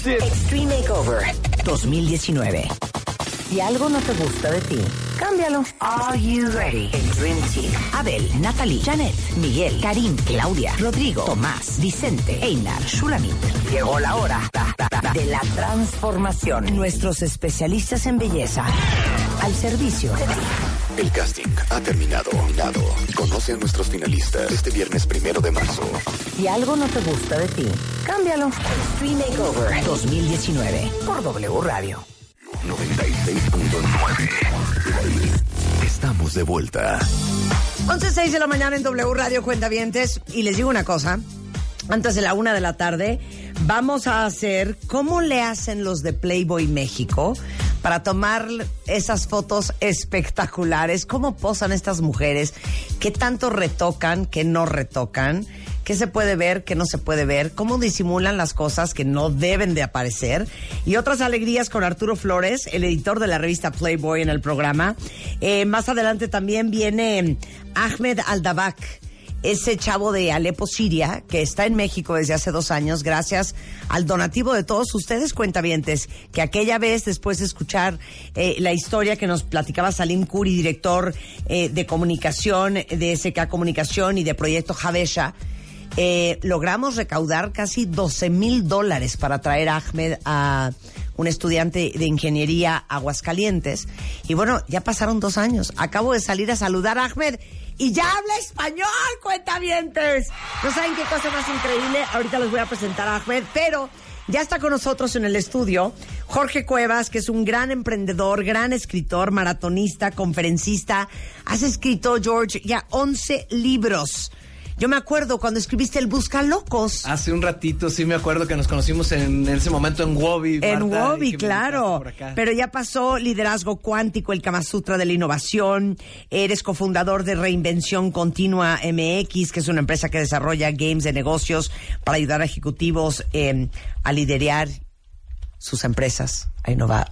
Extreme Makeover 2019. Si algo no te gusta de ti, cámbialo. Are you ready? El Dream Team. Abel, Natalie, Janet, Miguel, Karim, Claudia, Rodrigo, Tomás, Vicente, Einar, Shulamit. Llegó la hora de la transformación. Nuestros especialistas en belleza al servicio de ti. El casting ha terminado. Nado. Conoce a nuestros finalistas este viernes primero de marzo. Si algo no te gusta de ti, cámbialo. Extreme Makeover 2019 por W Radio. 96.9. Estamos de vuelta. 11.06 de la mañana en W Radio Cuentavientes. Y les digo una cosa. Antes de la una de la tarde, vamos a hacer cómo le hacen los de Playboy México para tomar esas fotos espectaculares. ¿Cómo posan estas mujeres? ¿Qué tanto retocan, qué no retocan? ¿Qué se puede ver, qué no se puede ver? ¿Cómo disimulan las cosas que no deben de aparecer? Y otras alegrías con Arturo Flores, el editor de la revista Playboy en el programa. Eh, más adelante también viene Ahmed Aldabak ese chavo de Alepo, Siria, que está en México desde hace dos años, gracias al donativo de todos ustedes, cuentavientes, que aquella vez, después de escuchar eh, la historia que nos platicaba Salim Kuri, director eh, de comunicación de SK Comunicación y de Proyecto Javesha, eh, logramos recaudar casi 12 mil dólares para traer a Ahmed a un estudiante de ingeniería Aguascalientes. Y bueno, ya pasaron dos años. Acabo de salir a saludar a Ahmed y ya habla español, cuentavientes. No saben qué cosa más increíble. Ahorita les voy a presentar a Ahmed, pero ya está con nosotros en el estudio Jorge Cuevas, que es un gran emprendedor, gran escritor, maratonista, conferencista. Has escrito, George, ya 11 libros. Yo me acuerdo cuando escribiste el Busca Locos. Hace un ratito sí me acuerdo que nos conocimos en, ese momento en Wobby. En me claro. Pero ya pasó Liderazgo Cuántico, el Kama Sutra de la Innovación. Eres cofundador de Reinvención Continua MX, que es una empresa que desarrolla games de negocios para ayudar a ejecutivos eh, a liderar sus empresas, a innovar.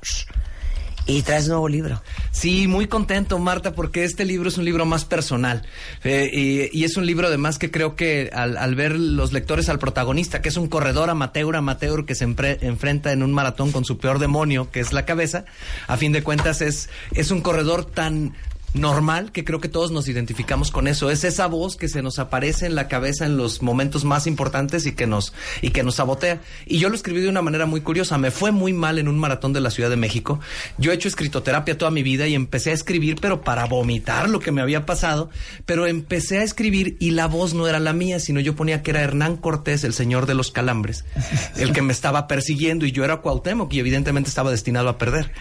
Y traes nuevo libro. Sí, muy contento, Marta, porque este libro es un libro más personal. Eh, y, es un libro además que creo que al, ver los lectores al protagonista, que es un corredor amateur, amateur que se enfrenta en un maratón con su peor demonio, que es la cabeza, a fin de cuentas es, es un corredor tan normal que creo que todos nos identificamos con eso. Es esa voz que se nos aparece en la cabeza en los momentos más importantes y que nos, y que nos sabotea. Y yo lo escribí de una manera muy curiosa. Me fue muy mal en un maratón de la Ciudad de México. Yo he hecho escritoterapia toda mi vida y empecé a escribir, pero para vomitar lo que me había pasado. Pero empecé a escribir y la voz no era la mía, sino yo ponía que era Hernán Cortés, el señor de los calambres, el que me estaba persiguiendo y yo era Cuauhtémoc y evidentemente estaba destinado a perder.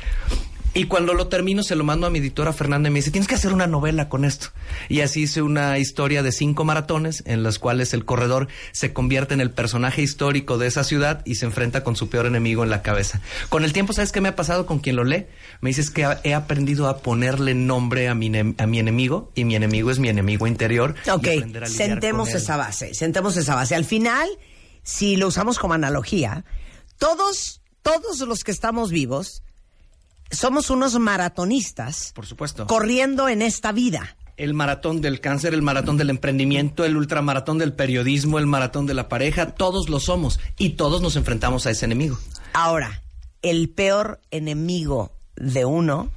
Y cuando lo termino, se lo mando a mi editora Fernanda y me dice, tienes que hacer una novela con esto. Y así hice una historia de cinco maratones en las cuales el corredor se convierte en el personaje histórico de esa ciudad y se enfrenta con su peor enemigo en la cabeza. Con el tiempo, ¿sabes qué me ha pasado con quien lo lee? Me dices que he aprendido a ponerle nombre a mi, a mi enemigo y mi enemigo es mi enemigo interior. Ok, a sentemos esa base, sentemos esa base. Al final, si lo usamos como analogía, todos, todos los que estamos vivos somos unos maratonistas Por supuesto. corriendo en esta vida. el maratón del cáncer, el maratón del emprendimiento, el ultramaratón del periodismo, el maratón de la pareja, todos lo somos y todos nos enfrentamos a ese enemigo. Ahora, el peor enemigo de uno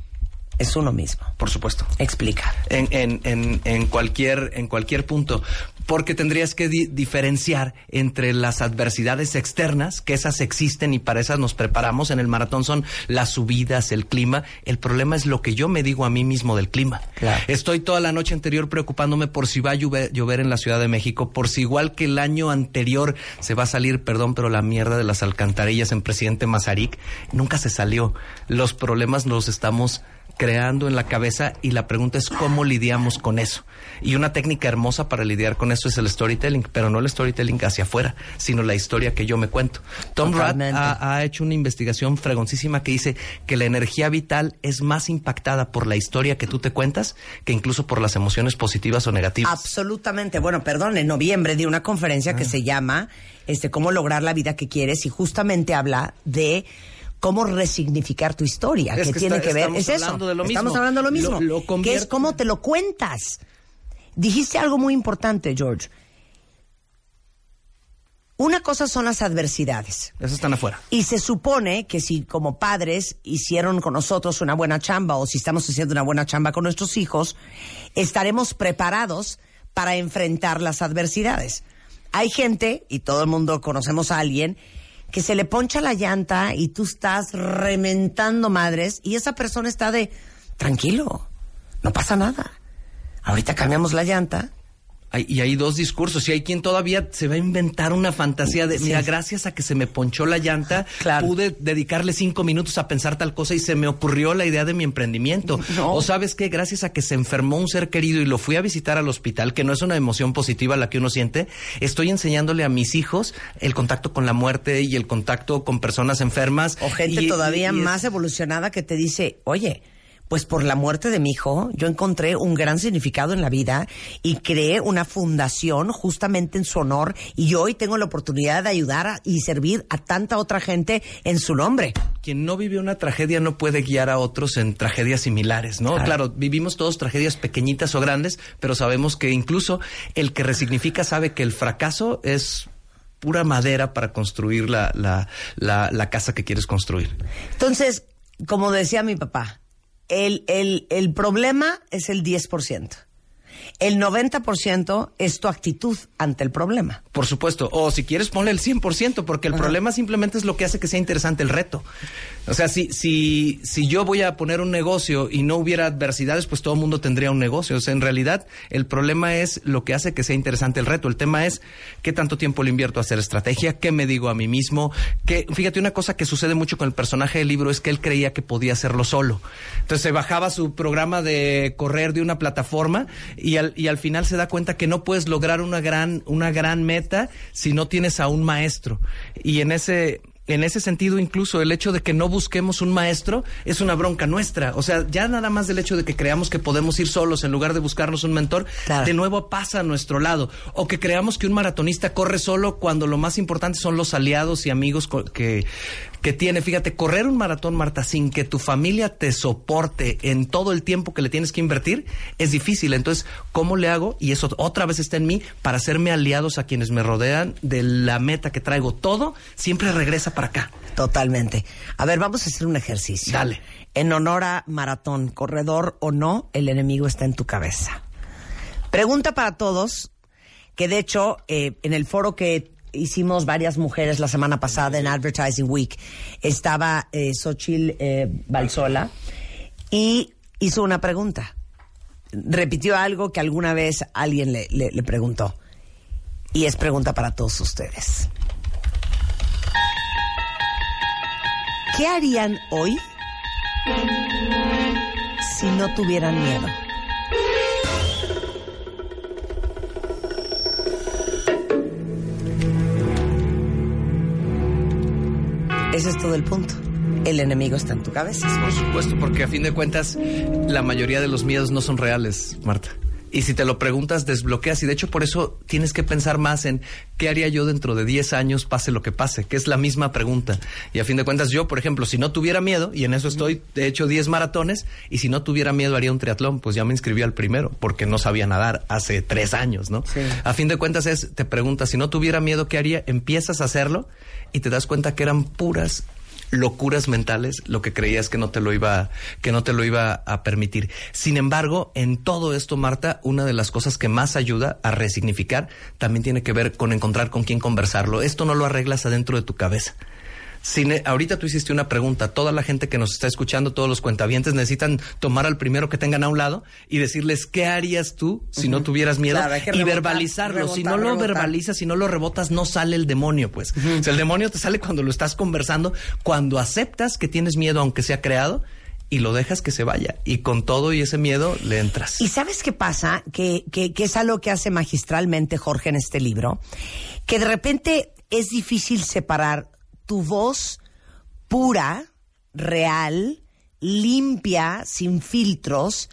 es uno mismo. Por supuesto. Explica. En, en, en, en cualquier, en cualquier punto. Porque tendrías que di- diferenciar entre las adversidades externas, que esas existen y para esas nos preparamos. En el maratón son las subidas, el clima. El problema es lo que yo me digo a mí mismo del clima. Claro. Estoy toda la noche anterior preocupándome por si va a llover, llover en la Ciudad de México, por si igual que el año anterior se va a salir, perdón, pero la mierda de las alcantarillas en Presidente Mazarik nunca se salió. Los problemas los estamos creando en la cabeza y la pregunta es cómo lidiamos con eso. Y una técnica hermosa para lidiar con eso es el storytelling, pero no el storytelling hacia afuera, sino la historia que yo me cuento. Tom Rath ha, ha hecho una investigación fregoncísima que dice que la energía vital es más impactada por la historia que tú te cuentas que incluso por las emociones positivas o negativas. Absolutamente. Bueno, perdón, en noviembre di una conferencia Ah. que se llama este, Cómo lograr la vida que quieres y justamente habla de cómo resignificar tu historia, Es que, que tiene que ver, es eso. hablando de lo estamos mismo. hablando de lo mismo, Lo- lo que es cómo te lo cuentas. Dijiste algo muy importante, George. Una cosa son las adversidades. Esas están afuera. Y se supone que si como padres hicieron con nosotros una buena chamba o si estamos haciendo una buena chamba con nuestros hijos, estaremos preparados para enfrentar las adversidades. Hay gente, y todo el mundo conocemos a alguien, que se le poncha la llanta y tú estás rementando madres y esa persona está de, tranquilo, no pasa nada. Ahorita cambiamos la llanta. Hay- y hay dos discursos. Y hay quien todavía se va a inventar una fantasía de, Sí. mira, gracias a que se me ponchó la llanta, Claro. pude dedicarle cinco minutos a pensar tal cosa y se me ocurrió la idea de mi emprendimiento. No. O sabes qué, gracias a que se enfermó un ser querido y lo fui a visitar al hospital, que no es una emoción positiva la que uno siente, estoy enseñándole a mis hijos el contacto con la muerte y el contacto con personas enfermas. O gente Y- todavía y más evolucionada que te dice, oye, pues por la muerte de mi hijo, yo encontré un gran significado en la vida y creé una fundación justamente en su honor y yo hoy tengo la oportunidad de ayudar a- y servir a tanta otra gente en su nombre. quien no vive una tragedia no puede guiar a otros en tragedias similares, ¿no? Claro. Claro. vivimos todos tragedias pequeñitas o grandes, pero sabemos que incluso el que resignifica sabe que el fracaso es pura madera para construir la, la, la, la casa que quieres construir. Entonces, como decía mi papá, el, el, el problema es el 10%. El 90% es tu actitud ante el problema. Por supuesto. O si quieres, ponle el 100%, porque el problema simplemente es lo que hace que sea interesante el reto. O sea, si, si, si yo voy a poner un negocio y no hubiera adversidades, pues todo el mundo tendría un negocio. O sea, en realidad, el problema es lo que hace que sea interesante el reto. El tema es qué tanto tiempo le invierto a hacer estrategia, qué me digo a mí mismo. Que, fíjate, una cosa que sucede mucho con el personaje del libro es que él creía que podía hacerlo solo. Entonces se bajaba su programa de correr de una plataforma y al, y al final se da cuenta que no puedes lograr una gran, una gran meta si no tienes a un maestro. Y en ese, en ese sentido, incluso el hecho de que no busquemos un maestro es una bronca nuestra. O sea, ya nada más del hecho de que creamos que podemos ir solos en lugar de buscarnos un mentor, Claro. de nuevo pasa a nuestro lado. O que creamos que un maratonista corre solo cuando lo más importante son los aliados y amigos que, que tiene. Fíjate, correr un maratón, Marta, sin que tu familia te soporte en todo el tiempo que le tienes que invertir, es difícil. Entonces, ¿cómo le hago? Y eso otra vez está en mí para hacerme aliados a quienes me rodean de la meta que traigo. Todo siempre regresa para acá. Totalmente. A ver, vamos a hacer un ejercicio. Dale. En honor a maratón, corredor o no, el enemigo está en tu cabeza. Pregunta para todos, que de hecho eh, en el foro que hicimos varias mujeres la semana pasada en Advertising Week, estaba eh, Xochil eh, Balsola y hizo una pregunta. Repitió algo que alguna vez alguien le- le preguntó. Y es pregunta para todos ustedes. ¿Qué harían hoy si no tuvieran miedo? Ese es todo el punto. El enemigo está en tu cabeza. Por supuesto, porque a fin de cuentas la mayoría de los miedos no son reales, Marta. Y si te lo preguntas, desbloqueas. Y de hecho, por eso tienes que pensar más en qué haría yo dentro de 10 años, pase lo que pase, que es la misma pregunta. Y a fin de cuentas, yo, por ejemplo, si no tuviera miedo, y en eso estoy, he hecho 10 maratones, y si no tuviera miedo haría un triatlón, pues ya me inscribí al primero, porque no sabía nadar hace 3 años, ¿no? A fin de cuentas, es, te preguntas, si no tuviera miedo, ¿qué haría? Empiezas a hacerlo y te das cuenta que eran puras locuras mentales lo que creías que no te lo iba que no te lo iba a permitir. Sin embargo, en todo esto, Marta, una de las cosas que más ayuda a resignificar también tiene que ver con encontrar con quién conversarlo. Esto no lo arreglas adentro de tu cabeza. Ahorita tú hiciste una pregunta. Toda la gente que nos está escuchando, todos los cuentavientes necesitan tomar al primero que tengan a un lado y decirles qué harías tú si no tuvieras miedo Claro, y rebotar, verbalizarlo. si rebotar, no lo verbalizas, si no lo rebotas, no sale el demonio, pues. O sea, el demonio te sale cuando lo estás conversando, cuando aceptas que tienes miedo, aunque sea creado, y lo dejas que se vaya. Y con todo y ese miedo le entras. ¿Y sabes qué pasa? Que, que, que es algo que hace magistralmente Jorge en este libro, que de repente es difícil separar tu voz pura, real, limpia, sin filtros,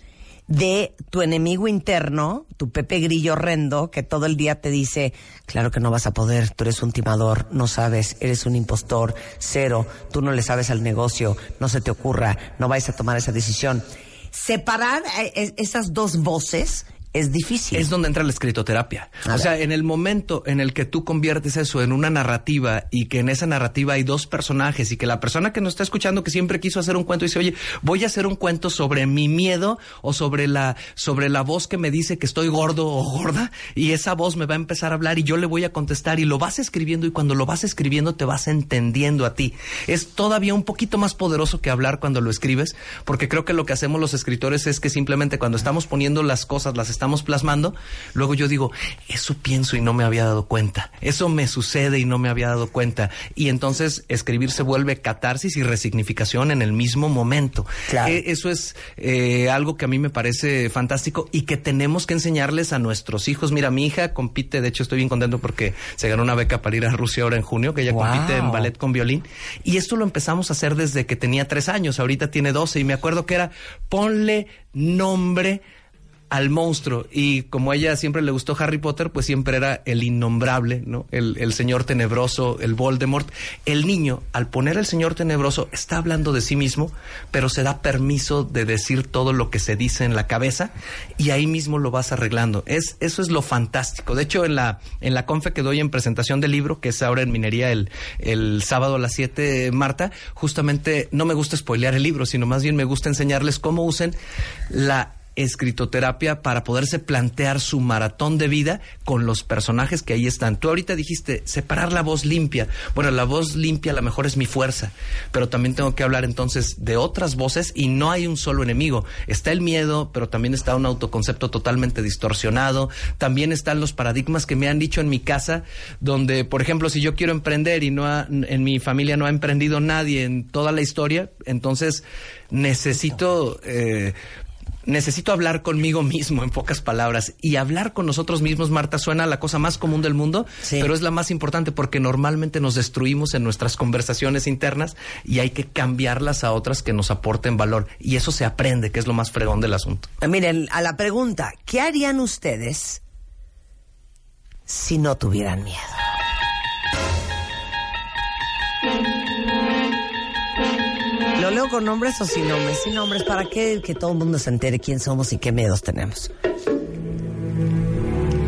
de tu enemigo interno, tu Pepe Grillo horrendo, que todo el día te dice, claro que no vas a poder, tú eres un timador, no sabes, eres un impostor, cero, tú no le sabes al negocio, no se te ocurra, no vais a tomar esa decisión. Separar eh, esas dos voces es difícil. Es donde entra la escritoterapia. A o sea, ver. en el momento en el que tú conviertes eso en una narrativa y que en esa narrativa hay dos personajes y que la persona que nos está escuchando que siempre quiso hacer un cuento dice, oye, voy a hacer un cuento sobre mi miedo o sobre la, sobre la voz que me dice que estoy gordo o gorda y esa voz me va a empezar a hablar y yo le voy a contestar y lo vas escribiendo y cuando lo vas escribiendo te vas entendiendo a ti. Es todavía un poquito más poderoso que hablar cuando lo escribes porque creo que lo que hacemos los escritores es que simplemente cuando estamos poniendo las cosas, las estamos plasmando, luego yo digo, eso pienso y no me había dado cuenta, eso me sucede y no me había dado cuenta. Y entonces escribir se vuelve catarsis y resignificación en el mismo momento. Claro. Eh, eso es eh, algo que a mí me parece fantástico y que tenemos que enseñarles a nuestros hijos. Mira, mi hija compite, de hecho estoy bien contento porque se ganó una beca para ir a Rusia ahora en junio, que ella Wow. compite en ballet con violín. Y esto lo empezamos a hacer desde que tenía tres años, ahorita tiene 12 y me acuerdo que era ponle nombre al monstruo y como a ella siempre le gustó Harry Potter, pues siempre era el innombrable, ¿no? El, el señor tenebroso, el Voldemort. El niño, al poner el señor tenebroso, está hablando de sí mismo, pero se da permiso de decir todo lo que se dice en la cabeza y ahí mismo lo vas arreglando. Es, eso es lo fantástico. De hecho, en la, en la confe que doy en presentación del libro, que es ahora en minería el, el sábado a las 7, Marta, justamente no me gusta spoilear el libro, sino más bien me gusta enseñarles cómo usen la escritoterapia para poderse plantear su maratón de vida con los personajes que ahí están. Tú ahorita dijiste separar la voz limpia. Bueno, la voz limpia a lo mejor es mi fuerza, pero también tengo que hablar entonces de otras voces y no hay un solo enemigo. Está el miedo, pero también está un autoconcepto totalmente distorsionado. También están los paradigmas que me han dicho en mi casa, donde, por ejemplo, si yo quiero emprender y no ha- en mi familia no ha emprendido nadie en toda la historia, entonces necesito eh, necesito hablar conmigo mismo, en pocas palabras. Y hablar con nosotros mismos, Marta, suena la cosa más común del mundo, Sí. pero es la más importante porque normalmente nos destruimos en nuestras conversaciones internas y hay que cambiarlas a otras que nos aporten valor. Y eso se aprende, que es lo más fregón del asunto. Miren, a la pregunta, ¿qué harían ustedes si no tuvieran miedo? ¿Lo leo con nombres o sin nombres? Sin nombres, ¿para qué? Que todo el mundo se entere quién somos y qué miedos tenemos.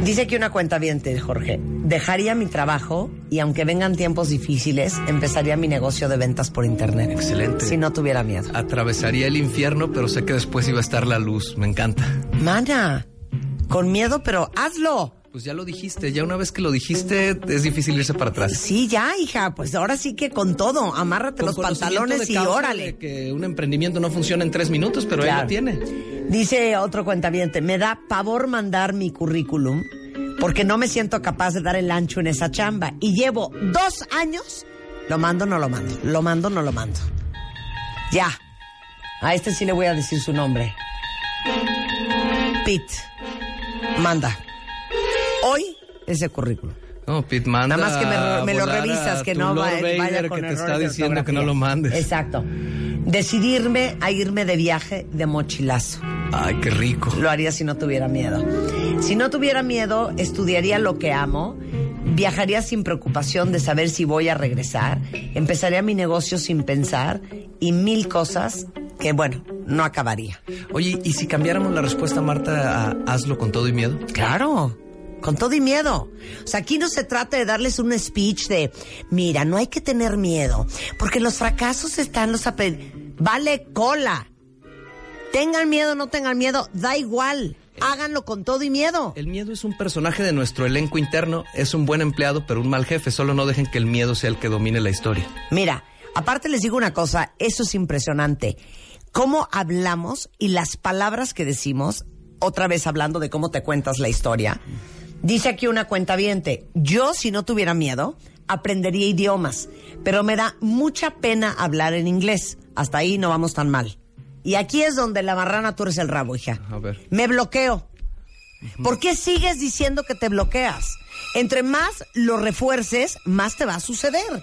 Dice aquí una cuenta bien, Jorge. Dejaría mi trabajo y aunque vengan tiempos difíciles, empezaría mi negocio de ventas por internet. Excelente. Si no tuviera miedo. Atravesaría el infierno, pero sé que después iba a estar la luz. Me encanta. Mana, con miedo, pero hazlo. Pues ya lo dijiste, ya una vez que lo dijiste, es difícil irse para atrás. Sí, ya, hija, pues ahora sí que con todo, amárrate Con los pantalones y órale. de que un emprendimiento no funciona en tres minutos, pero ahí Claro. lo tiene. Dice otro cuentaviente, me da pavor mandar mi currículum porque no me siento capaz de dar el ancho en esa chamba y llevo dos años, lo mando, no lo mando, lo mando, no lo mando. Ya, a este sí le voy a decir su nombre. Pete, manda. Hoy ese currículum. No, Pete, manda. Nada más que me, lo revisas, que no va- vaya con que te está diciendo que no lo mandes. Exacto. Decidirme a irme de viaje de mochilazo. Ay, qué rico. Lo haría si no tuviera miedo. Si no tuviera miedo, estudiaría lo que amo, viajaría sin preocupación de saber si voy a regresar, empezaría mi negocio sin pensar y mil cosas que, bueno, no acabaría. Oye, ¿y si cambiáramos la respuesta, Marta, a hazlo con todo y miedo? Claro. Con todo y miedo. O sea, aquí no se trata de darles un speech de, mira, no hay que tener miedo, porque los fracasos están los... Vale cola. Tengan miedo, no tengan miedo, da igual. Háganlo con todo y miedo. El miedo es un personaje de nuestro elenco interno, es un buen empleado, pero un mal jefe. Solo no dejen que el miedo sea el que domine la historia. Mira, aparte les digo una cosa, eso es impresionante. Cómo hablamos y las palabras que decimos, otra vez hablando de cómo te cuentas la historia. Dice aquí una cuenta yo si no tuviera miedo, aprendería idiomas, pero me da mucha pena hablar en inglés. Hasta ahí no vamos tan mal. Y aquí es donde la marrana tú eres el rabo, hija. A ver. Me bloqueo. ¿Por qué sigues diciendo que te bloqueas? Entre más lo refuerces, más te va a suceder.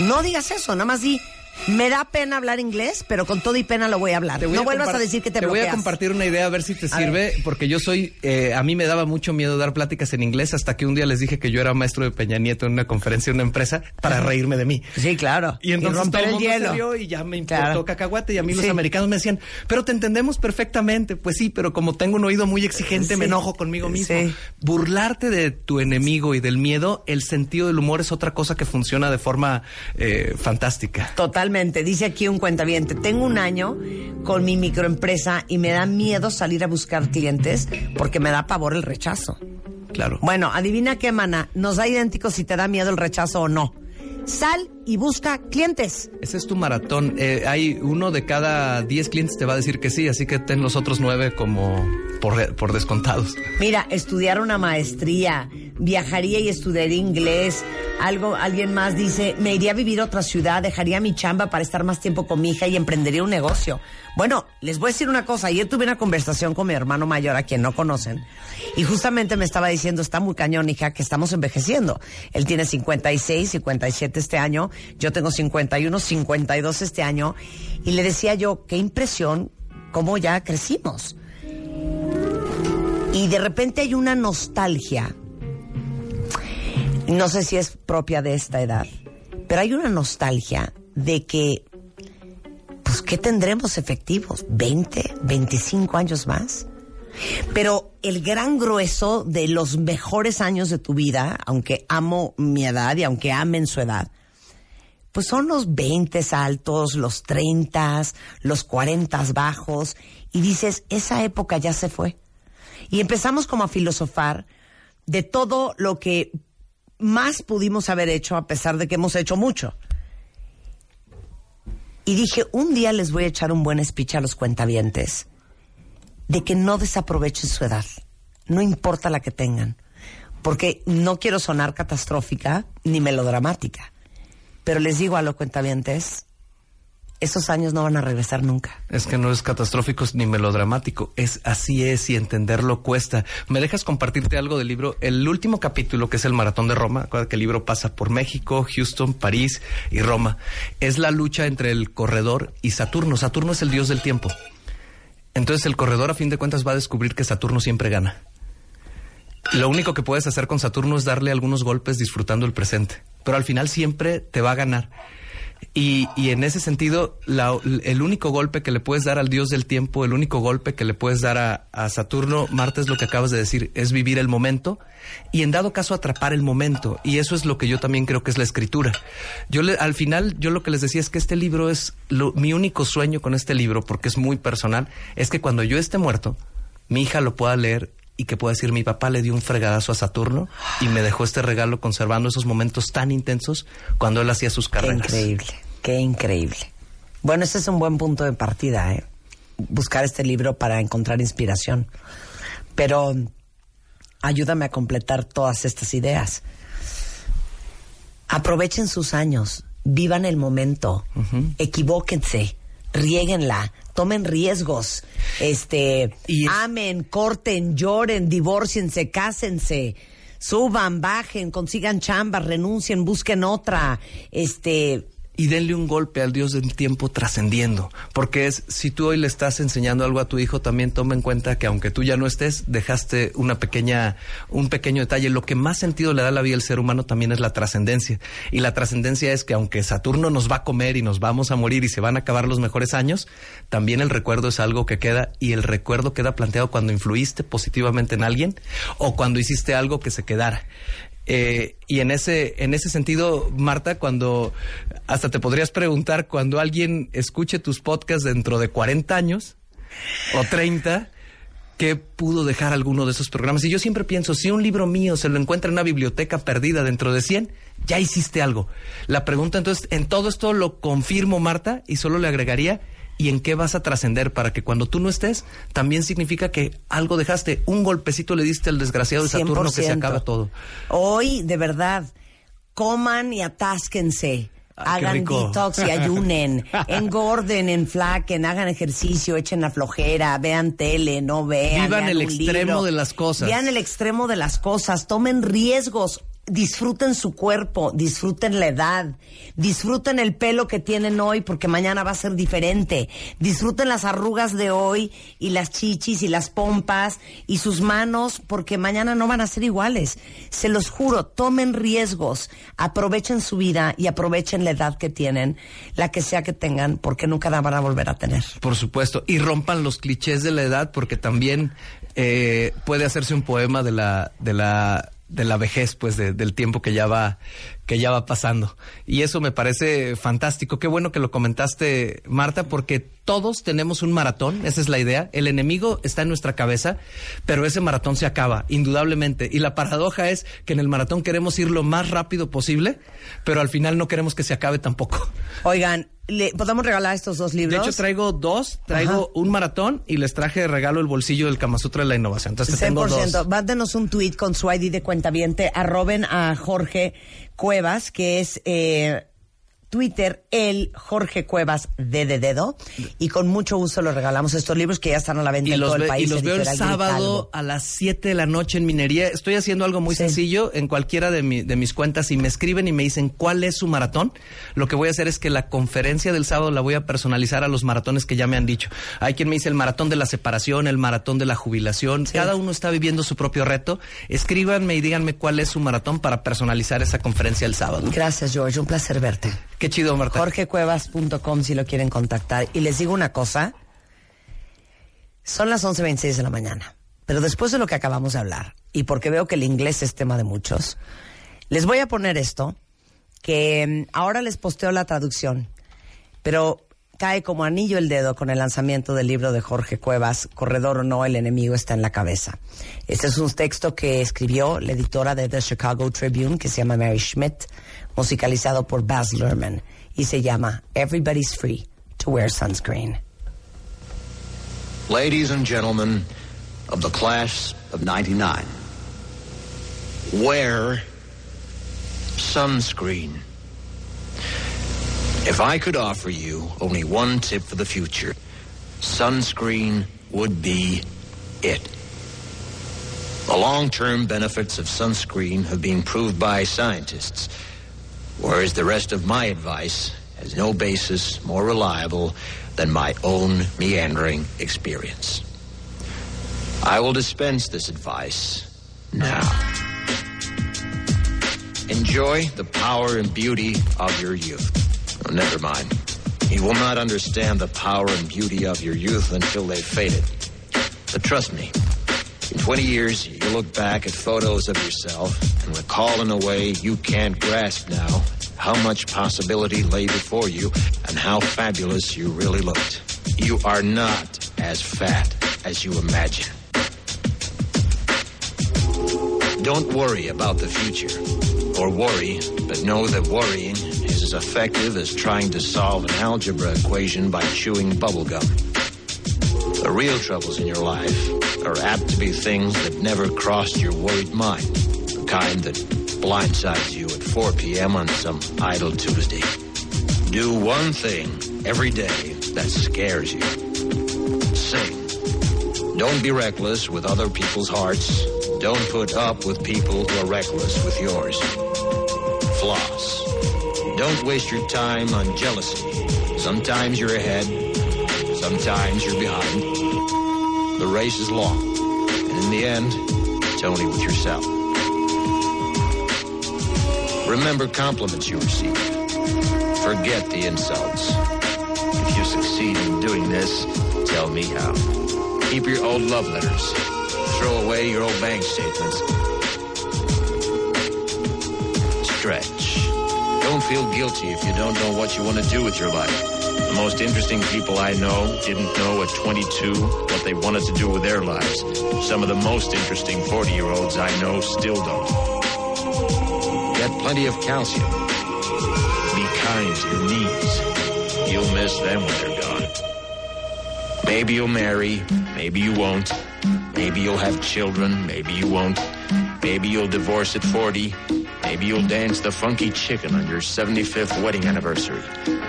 No digas eso, nada más di, me da pena hablar inglés, pero con todo y pena lo voy a hablar. Te voy no a vuelvas a decir que te, Te voy a compartir una idea a ver si te A sirve, ver. porque yo soy, eh, a mí me daba mucho miedo dar pláticas en inglés hasta que un día les dije que yo era maestro de Peña Nieto en una conferencia en una empresa para reírme de mí. Sí, claro. Y entonces romper todo el mundo se hielo. rió y ya me importó Claro. cacahuate y a mí los americanos me decían, pero te entendemos perfectamente. Pues sí, pero como tengo un oído muy exigente, Sí. me enojo conmigo mismo. Sí. Burlarte de tu enemigo y del miedo, el sentido del humor es otra cosa que funciona de forma eh, fantástica. Totalmente. Dice aquí un cuentaviente, tengo un año con mi microempresa y me da miedo salir a buscar clientes porque me da pavor el rechazo. Claro. Bueno, adivina qué, mana. Nos da idéntico si te da miedo el rechazo o no. Sal y busca clientes. Ese es tu maratón. Eh, hay uno de cada diez clientes te va a decir que sí, así que ten los otros nueve como por, por descontados. Mira, estudiar una maestría, viajaría y estudiaría inglés. Algo, alguien más dice, me iría a vivir a otra ciudad, dejaría mi chamba para estar más tiempo con mi hija y emprendería un negocio. Bueno, les voy a decir una cosa. Ayer tuve una conversación con mi hermano mayor, a quien no conocen, y justamente me estaba diciendo, está muy cañón, hija, que estamos envejeciendo. Él tiene 56, 57 este año, yo tengo 51, 52 este año, y le decía yo, qué impresión, cómo ya crecimos. Y de repente hay una nostalgia. No sé si es propia de esta edad, pero hay una nostalgia de que, pues, ¿qué tendremos efectivos? ¿20, 25 años más? Pero el gran grueso de los mejores años de tu vida, aunque amo mi edad y aunque amen su edad, pues son los 20 altos, los 30, los 40 bajos, y dices, esa época ya se fue. Y empezamos como a filosofar de todo lo que más pudimos haber hecho a pesar de que hemos hecho mucho. Y dije, un día les voy a echar un buen speech a los cuentavientes de que no desaprovechen su edad, no importa la que tengan, porque no quiero sonar catastrófica ni melodramática, pero les digo a los cuentavientes, esos años no van a regresar nunca. Es que no es catastrófico ni melodramático, es así es y entenderlo cuesta. ¿Me dejas compartirte algo del libro? El último capítulo, que es el Maratón de Roma, acuérdate que el libro pasa por México, Houston, París y Roma, es la lucha entre el corredor y Saturno. Saturno es el dios del tiempo. Entonces el corredor a fin de cuentas va a descubrir que Saturno siempre gana. Lo único que puedes hacer con Saturno es darle algunos golpes disfrutando el presente, pero al final siempre te va a ganar. Y, y en ese sentido, el único golpe que le puedes dar al dios del tiempo, el único golpe que le puedes dar a, a Saturno, Marte es lo que acabas de decir, es vivir el momento y en dado caso atrapar el momento. Y eso es lo que yo también creo que es la escritura. Yo le- al final, yo lo que les decía es que este libro es lo- mi único sueño con este libro, porque es muy personal, es que cuando yo esté muerto, mi hija lo pueda leer y que pueda decir mi papá le dio un fregadazo a Saturno y me dejó este regalo conservando esos momentos tan intensos cuando él hacía sus Qué carreras. increíble, qué increíble. Bueno, ese es un buen punto de partida, ¿eh? Buscar este libro para encontrar inspiración. Pero ayúdame a completar todas estas ideas. Aprovechen sus años, vivan el momento, equivóquense, riéguenla, tomen riesgos, este, Y es- amen, corten, lloren, divórciense, cásense, suban, bajen, consigan chamba, renuncien, busquen otra, este, y denle un golpe al Dios del tiempo trascendiendo. Porque es, si tú hoy le estás enseñando algo a tu hijo, también toma en cuenta que aunque tú ya no estés, dejaste una pequeña, un pequeño detalle. Lo que más sentido le da la vida al ser humano también es la trascendencia. Y la trascendencia es que aunque Saturno nos va a comer y nos vamos a morir y se van a acabar los mejores años, también el recuerdo es algo que queda y el recuerdo queda planteado cuando influiste positivamente en alguien o cuando hiciste algo que se quedara. Eh, y en ese, en ese sentido, Marta, cuando hasta te podrías preguntar cuando alguien escuche tus podcasts dentro de 40 años o 30, ¿qué pudo dejar alguno de esos programas? Y yo siempre pienso, si un libro mío se lo encuentra en una biblioteca perdida dentro de 100, ya hiciste algo. La pregunta entonces, en todo esto lo confirmo, Marta, y solo le agregaría, ¿y en qué vas a trascender para que cuando tú no estés, también significa que algo dejaste, un golpecito le diste al desgraciado de Saturno que se 100%. acaba todo? Hoy, de verdad, coman y atásquense. Ah, hagan detox y ayunen, engorden, enflaquen, hagan ejercicio, echen la flojera, vean tele, no vean. Vivan el un extremo libro. de las cosas. Vean el extremo de las cosas, tomen riesgos, disfruten su cuerpo, disfruten la edad, disfruten el pelo que tienen hoy porque mañana va a ser diferente, disfruten las arrugas de hoy y las chichis y las pompas y sus manos porque mañana no van a ser iguales. Se los juro, tomen riesgos, aprovechen su vida y aprovechen la edad que tienen, la que sea que tengan, porque nunca la van a volver a tener. Por supuesto. Y rompan los clichés de la edad, porque también eh, puede hacerse un poema de la, de la, de la vejez, pues, de- del tiempo que ya va, que ya va pasando. Y eso me parece fantástico. Qué bueno que lo comentaste, Marta, porque todos tenemos un maratón, esa es la idea. El enemigo está en nuestra cabeza, pero ese maratón se acaba, indudablemente. Y la paradoja es que en el maratón queremos ir lo más rápido posible, pero al final no queremos que se acabe tampoco. Oigan, ¿le podemos regalar estos dos De libros? hecho, traigo dos. Traigo Ajá. un maratón y les traje de regalo el bolsillo del Kama Sutra de la innovación. Entonces, te tengo 100%. dos. Mándenos un tweet con su ID de cuentaviente. Arroben a Jorge Cuevas, que es eh, Twitter, el Jorge Cuevas de de dedo. Y con mucho gusto les regalamos estos libros que ya están a la venta Y en los, todo el país. y los veo el sábado a las 7 de la noche en minería. Estoy haciendo algo muy Sí. sencillo en cualquiera de, mi- de mis cuentas y me escriben y me dicen cuál es su maratón. Lo que voy a hacer es que la conferencia del sábado la voy a personalizar a los maratones que ya me han dicho. Hay quien me dice el maratón de la separación, el maratón de la jubilación. Cada uno está viviendo su propio reto. Escríbanme y díganme cuál es su maratón para personalizar esa conferencia el sábado. Gracias, George. Un placer verte. Qué chido, jorgecuevas.com si lo quieren contactar. Y les digo una cosa, son las 11.26 de la mañana, pero después de lo que acabamos de hablar, y porque veo que el inglés es tema de muchos, les voy a poner esto, que mm, ahora les posteo la traducción, pero cae como anillo el dedo con el lanzamiento del libro de Jorge Cuevas, Corredor o no, el enemigo está en la cabeza. Este es un texto que escribió la editora de The Chicago Tribune, que se llama Mary Schmidt, musicalizado por Baz Luhrmann, y se llama Everybody's Free to Wear Sunscreen. Ladies and gentlemen of the class of 99, wear sunscreen. If I could offer you only one tip for the future, sunscreen would be it. The long-term benefits of sunscreen have been proved by scientists, whereas the rest of my advice has no basis more reliable than my own meandering experience. I will dispense this advice now. Enjoy the power and beauty of your youth. Oh, never mind. You will not understand the power and beauty of your youth until they've faded. But trust me, in 20 years, you look back at photos of yourself and recall in a way you can't grasp now how much possibility lay before you and how fabulous you really looked. You are not as fat as you imagine. Don't worry about the future. Or worry, but know that worrying is as effective as trying to solve an algebra equation by chewing bubblegum. The real troubles in your life are apt to be things that never crossed your worried mind. The kind that blindsides you at 4 p.m. on some idle Tuesday. Do one thing every day that scares you. Sing. Don't be reckless with other people's hearts. Don't put up with people who are reckless with yours. Floss. Don't waste your time on jealousy. Sometimes you're ahead, sometimes you're behind. The race is long, and in the end, it's only with yourself. Remember compliments you receive. Forget the insults. If you succeed in doing this, tell me how. Keep your old love letters. Throw away your old bank statements. Stretch. Don't feel guilty if you don't know what you want to do with your life. The most interesting people I know didn't know at 22 what they wanted to do with their lives. Some of the most interesting 40 year olds I know still don't. Get plenty of calcium. Be kind to your knees. You'll miss them when they're gone. Maybe you'll marry, maybe you won't. Maybe you'll have children, maybe you won't. Maybe you'll divorce at 40. Maybe you'll dance the funky chicken on your 75th wedding anniversary.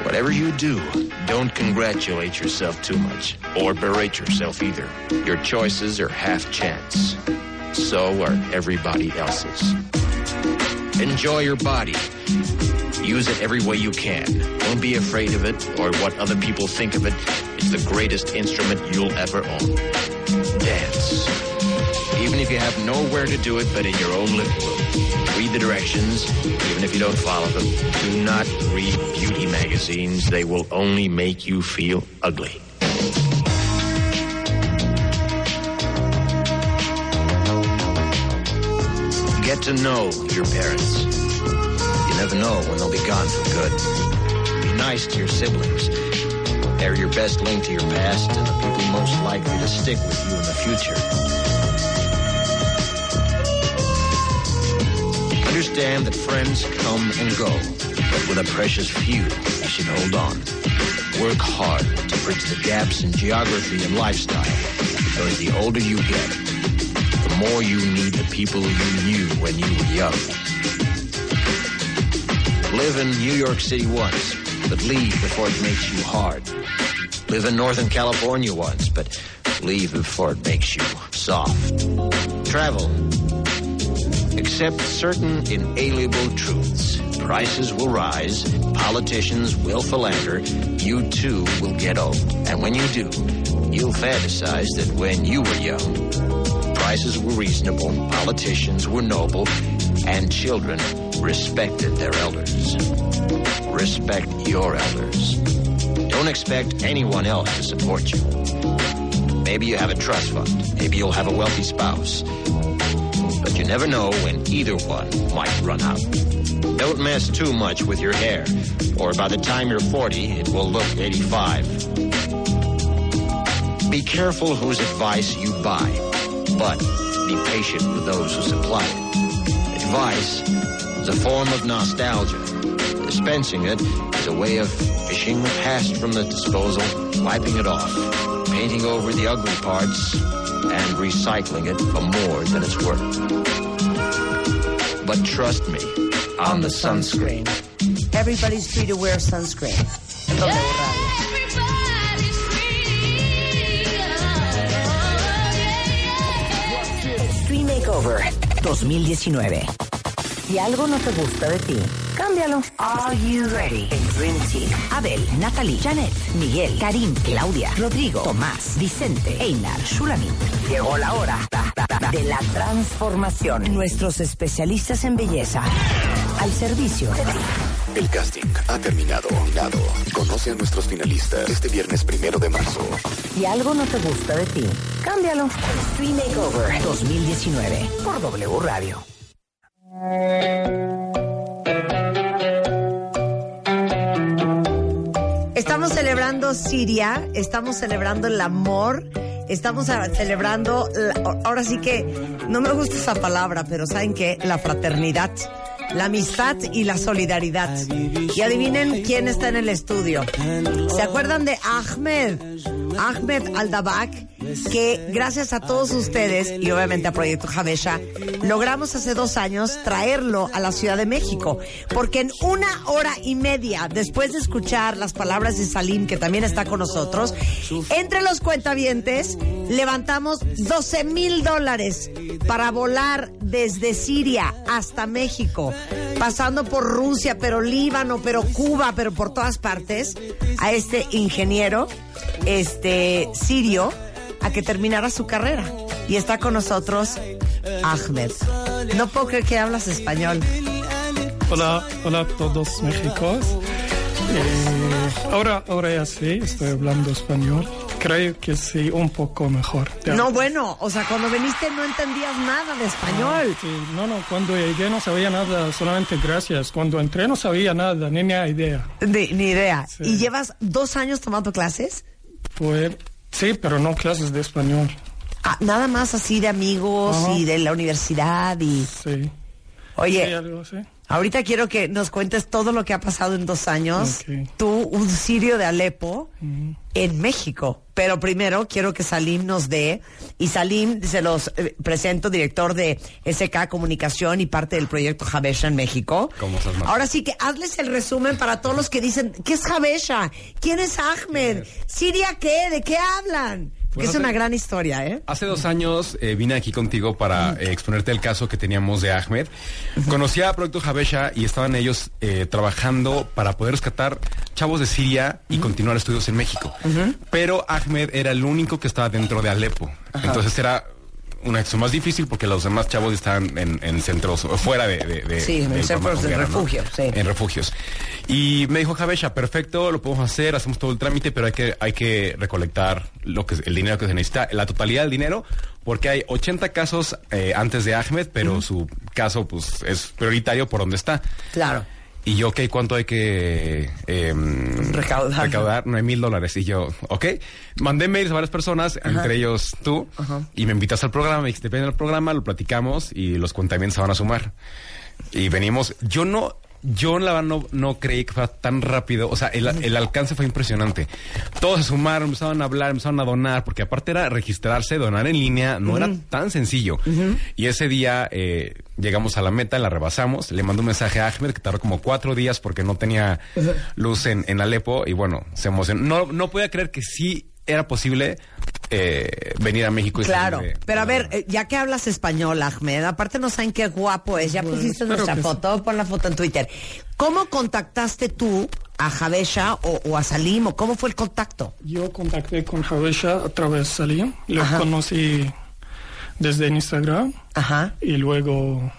Whatever you do, don't congratulate yourself too much or berate yourself either. Your choices are half chance. So are everybody else's. Enjoy your body. Use it every way you can. Don't be afraid of it or what other people think of it. It's the greatest instrument you'll ever own. Dance. Even if you have nowhere to do it but in your own living room. Read the directions, even if you don't follow them. Do not read beauty magazines. They will only make you feel ugly. Get to know your parents. You never know when they'll be gone for good. Be nice to your siblings. They're your best link to your past and the people most likely to stick with you in the future. Understand that friends come and go, but with a precious few, you should hold on. Work hard to bridge the gaps in geography and lifestyle, because the older you get, the more you need the people you knew when you were young. Live in New York City once, but leave before it makes you hard. Live in Northern California once, but leave before it makes you soft. Travel. Accept certain inalienable truths. Prices will rise, politicians will philander, you too will get old. And when you do, you'll fantasize that when you were young, prices were reasonable, politicians were noble, and children respected their elders. Respect your elders. Don't expect anyone else to support you. Maybe you have a trust fund. Maybe you'll have a wealthy spouse. But you never know when either one might run out. Don't mess too much with your hair, or by the time you're 40, it will look 85. Be careful whose advice you buy, but be patient with those who supply it. Advice is a form of nostalgia. Dispensing it is a way of fishing the past from the disposal, wiping it off, painting over the ugly parts, and recycling it for more than it's worth. But trust me on the sunscreen. Everybody's free to wear sunscreen. En W Extreme Makeover 2019. Si algo no te gusta de ti, cámbialo. Are you ready? El Dream Team. Abel, Natalie, Janet, Miguel, Karim, Claudia, Rodrigo, Tomás, Vicente, Einar, Shulamit. Llegó la hora de la transformación. Nuestros especialistas en belleza al servicio de ti. El casting ha terminado. Dado. Conoce a nuestros finalistas este viernes primero de marzo. Si algo no te gusta de ti, cámbialo. Extreme Makeover 2019 por W Radio. Estamos celebrando Siria, estamos celebrando el amor, estamos a- celebrando, ahora sí que no me gusta esa palabra, pero ¿saben qué? La fraternidad, la amistad y la solidaridad. Y adivinen quién está en el estudio. ¿Se acuerdan de Ahmed? Ahmed Aldabak, que gracias a todos ustedes y obviamente a Proyecto Javesha, logramos hace dos años traerlo a la Ciudad de México. Porque en una hora y media, después de escuchar las palabras de Salim, que también está con nosotros, entre los cuentavientes levantamos 12 mil dólares para volar desde Siria hasta México, pasando por Rusia, pero Líbano, pero Cuba, pero por todas partes, a este ingeniero este sirio a que terminara su carrera. Y está con nosotros Ahmed. No puedo creer que hablas español. Hola, hola a todos Méxicos. Eh, ahora, ahora ya sí, estoy hablando español. Creo que sí, un poco mejor. No, bueno, o sea, cuando viniste no entendías nada de español. Sí, no, no, cuando llegué no sabía nada, solamente gracias. Cuando entré no sabía nada, ni ni idea. Ni, ni idea. ¿Y llevas dos años tomando clases? Pues sí, pero no clases de español. Ah, nada más así de amigos Ajá. y de la universidad y... Sí. Oye, Sí, algo así. Ahorita quiero que nos cuentes todo lo que ha pasado en dos años. Ok. Tú, un sirio de Alepo, en México. Pero primero quiero que Salim nos dé, y Salim se los eh, presento, director de SK Comunicación y parte del proyecto Javesha en México. ¿Cómo estás, Marta? Ahora sí que hazles el resumen para todos los que dicen, ¿qué es Javesha? ¿Quién es Ahmed? ¿Siria qué? ¿De qué hablan? Pues es una gran historia, ¿eh? Hace dos años eh, vine aquí contigo para eh, exponerte el caso que teníamos de Ahmed. Conocí a Proyecto Javesha y estaban ellos eh, trabajando para poder rescatar chavos de Siria y continuar estudios en México. Pero Ahmed era el único que estaba dentro de Alepo. Entonces era una acción más difícil porque los demás chavos estaban en, en centros fuera de, de- de- Sí, en centros de gobierno, ¿no? refugio, sí. En refugios. Y me dijo Javesha, perfecto, lo podemos hacer, hacemos todo el trámite, pero hay que, hay que recolectar lo que, el dinero que se necesita, la totalidad del dinero, porque hay 80 casos eh, antes de Ahmed, pero su caso pues es prioritario por donde está. Claro. Y yo, ok, ¿cuánto hay que em, Recaudar. recaudar? Nueve mil dólares. Y yo, ok. Mandé mails a varias personas, entre ellos tú, y me invitas al programa, me dijiste, ven al programa, lo platicamos y los cuentamientos se van a sumar. Y venimos, yo no, yo la verdad no, no creí que fuera tan rápido, o sea, el, el alcance fue impresionante. Todos se sumaron, empezaron a hablar, empezaron a donar, porque aparte era registrarse, donar en línea, no era tan sencillo. Y ese día eh, llegamos a la meta, la rebasamos, le mandé un mensaje a Ahmed que tardó como cuatro días porque no tenía luz en, en Alepo y bueno, se emocionó. No, no podía creer que sí era posible eh, venir a México y Claro, salir de- pero a ver, eh, ya que hablas español, Ahmed, aparte no saben qué guapo es, ya Bueno, pusiste nuestra que sí. foto, pon la foto en Twitter. ¿Cómo contactaste tú a Javesha o, o a Salim o cómo fue el contacto? Yo contacté con Javesha a través de Salim. Lo Ajá. conocí desde Instagram Ajá. y luego...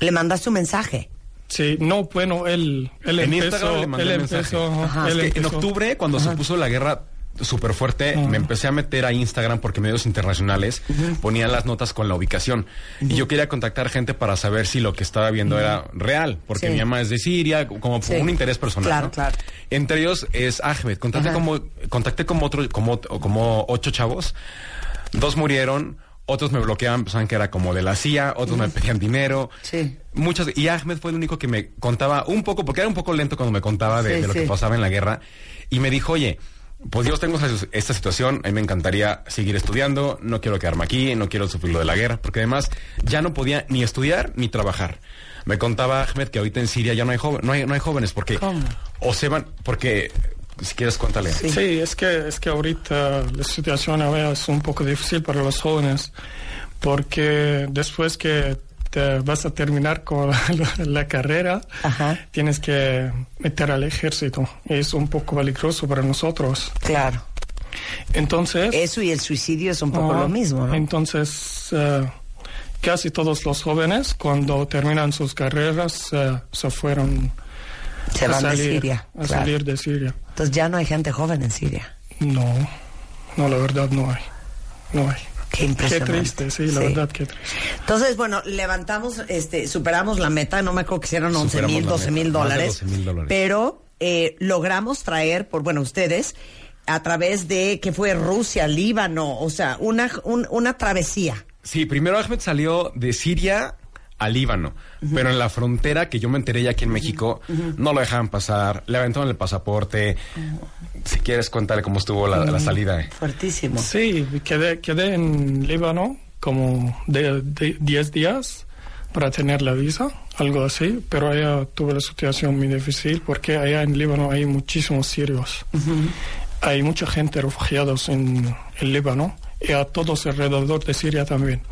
Le mandaste un mensaje. Sí, no, bueno, él, él en empezó... Instagram le mandé él empezó, Ajá. él Es que en octubre, cuando se puso la guerra súper fuerte, Ajá. me empecé a meter a Instagram porque medios internacionales ponían las notas con la ubicación. Y yo quería contactar gente para saber si lo que estaba viendo era real, porque Sí. mi mamá es de Siria, como por Sí. un interés personal. Claro, ¿no? claro. Entre ellos es Ahmed. Contacté como, contacté como otro, como, como ocho chavos. Dos murieron. Otros me bloqueaban, pensaban que era como de la CIA, otros me pedían dinero. Sí. Muchos, y Ahmed fue el único que me contaba un poco, porque era un poco lento cuando me contaba de, Sí, de lo que pasaba en la guerra. Y me dijo, oye, pues Dios tengo esta- situación, a mí me encantaría seguir estudiando, no quiero quedarme aquí, no quiero sufrir lo de la guerra, porque además ya no podía ni estudiar ni trabajar. Me contaba Ahmed que ahorita en Siria ya no hay, joven, no hay, no hay jóvenes, porque ¿Cómo? o se van, porque si quieres cuéntale. Sí. es que es que ahorita la situación a es un poco difícil para los jóvenes porque después que te vas a terminar con la, la carrera Ajá. tienes que meter al ejército es un poco peligroso para nosotros. Claro. Entonces Eso y el suicidio es un poco Ah, lo mismo, ¿no? Entonces, eh, casi todos los jóvenes, cuando terminan sus carreras, eh, se fueron Se a van de salir, Siria. A claro. salir de Siria. Entonces ya no hay gente joven en Siria. No, no, la verdad no hay. No hay. Qué impresionante. triste, sí, la Sí. verdad, qué triste. Entonces, bueno, levantamos, este, superamos la meta, no me acuerdo que hicieron 11 Superamos mil, la 12 mil dólares. 12,000 dólares. Pero eh, logramos traer, por bueno, ustedes, a través de, que fue Rusia, Líbano, o sea, una, un- una travesía. Sí, primero Ahmed salió de Siria a Líbano. Pero en la frontera, que yo me enteré ya aquí en México, no lo dejaban pasar, le aventaron el pasaporte. Si quieres, contarle cómo estuvo la, la salida. Fuertísimo. Sí, quedé, quedé en Líbano como de de 10 días para tener la visa, algo así, pero allá tuve la situación muy difícil porque allá en Líbano hay muchísimos sirios. Hay mucha gente refugiados en el Líbano y a todos alrededor de Siria también,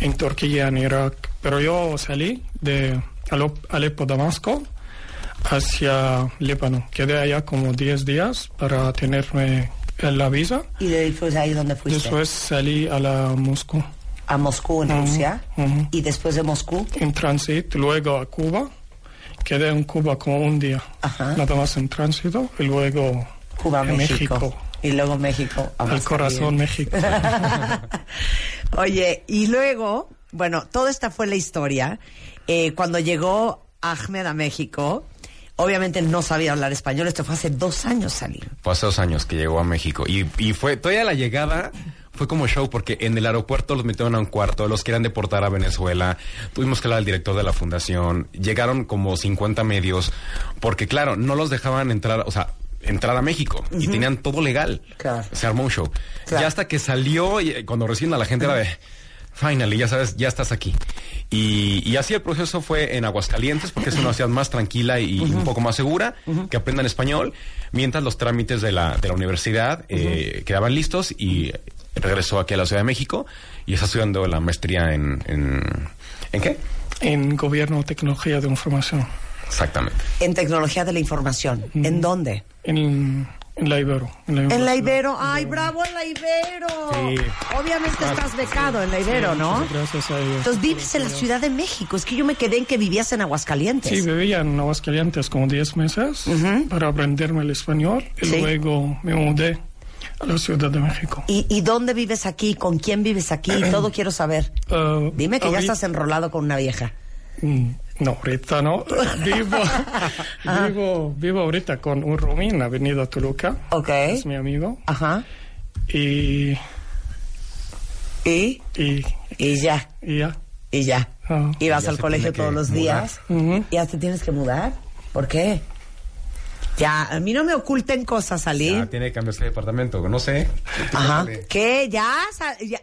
en Turquía, en Irak. Pero yo salí de Alep- Alepo, Damasco, hacia Líbano. Quedé allá como 10 días para tenerme la visa. ¿Y después ahí dónde fuiste? Después salí a la Moscú. A Moscú, en Rusia. Y después de Moscú. En tránsito, luego a Cuba. Quedé en Cuba como un día. Nada más en tránsito. Y luego Cuba, México. Y luego México. Al corazón México. Oye, y luego, bueno, toda esta fue la historia. Eh, cuando llegó Ahmed a México, obviamente no sabía hablar español. Esto fue hace dos años salir. Fue hace dos años que llegó a México. Y, y fue, todavía la llegada fue como show porque en el aeropuerto los metieron a un cuarto, los querían deportar a Venezuela. Tuvimos que hablar al director de la fundación. Llegaron como 50 medios porque, claro, no los dejaban entrar, o sea, entrar a México y tenían todo legal. Claro. Se armó un show. Claro. Ya hasta que salió, y, eh, cuando recién a la gente era de. Finally, ya sabes, ya estás aquí. Y, y así el proceso fue en Aguascalientes, porque es una ciudad más tranquila y un poco más segura, que aprendan español, mientras los trámites de la, de la universidad eh, quedaban listos y regresó aquí a la Ciudad de México y está estudiando la maestría en... ¿En, ¿en qué? En Gobierno Tecnología de Información. Exactamente. En tecnología de la información. ¿En dónde? En, en la Ibero. En la, En la Ibero. ¡Ay, bravo en la Ibero! Sí. Obviamente estás becado en la Ibero, Sí, ¿no? Gracias a Dios. Entonces vives en la Ciudad de México. Es que yo me quedé en que vivías en Aguascalientes. Sí, vivía en Aguascalientes como 10 meses para aprenderme el español y Sí. luego me mudé a la Ciudad de México. ¿Y, y dónde vives aquí? ¿Con quién vives aquí? Todo quiero saber. Uh, Dime que ya estás enrolado con una vieja. Mm, No, ahorita no. Vivo, vivo, vivo ahorita con un roomie en la avenida Toluca. Ok. Es mi amigo. Ajá. Y... ¿Y? Y... Y ya. Y ya. Y ya. Ah. Y vas Ya al colegio todos los mudar. días. Ujú. ¿Ya te tienes que mudar? ¿Por qué? Ya, a mí no me oculten cosas, Ali. Ya tiene que cambiarse de departamento, no sé. Ajá. ¿Qué? ¿Ya? Ya?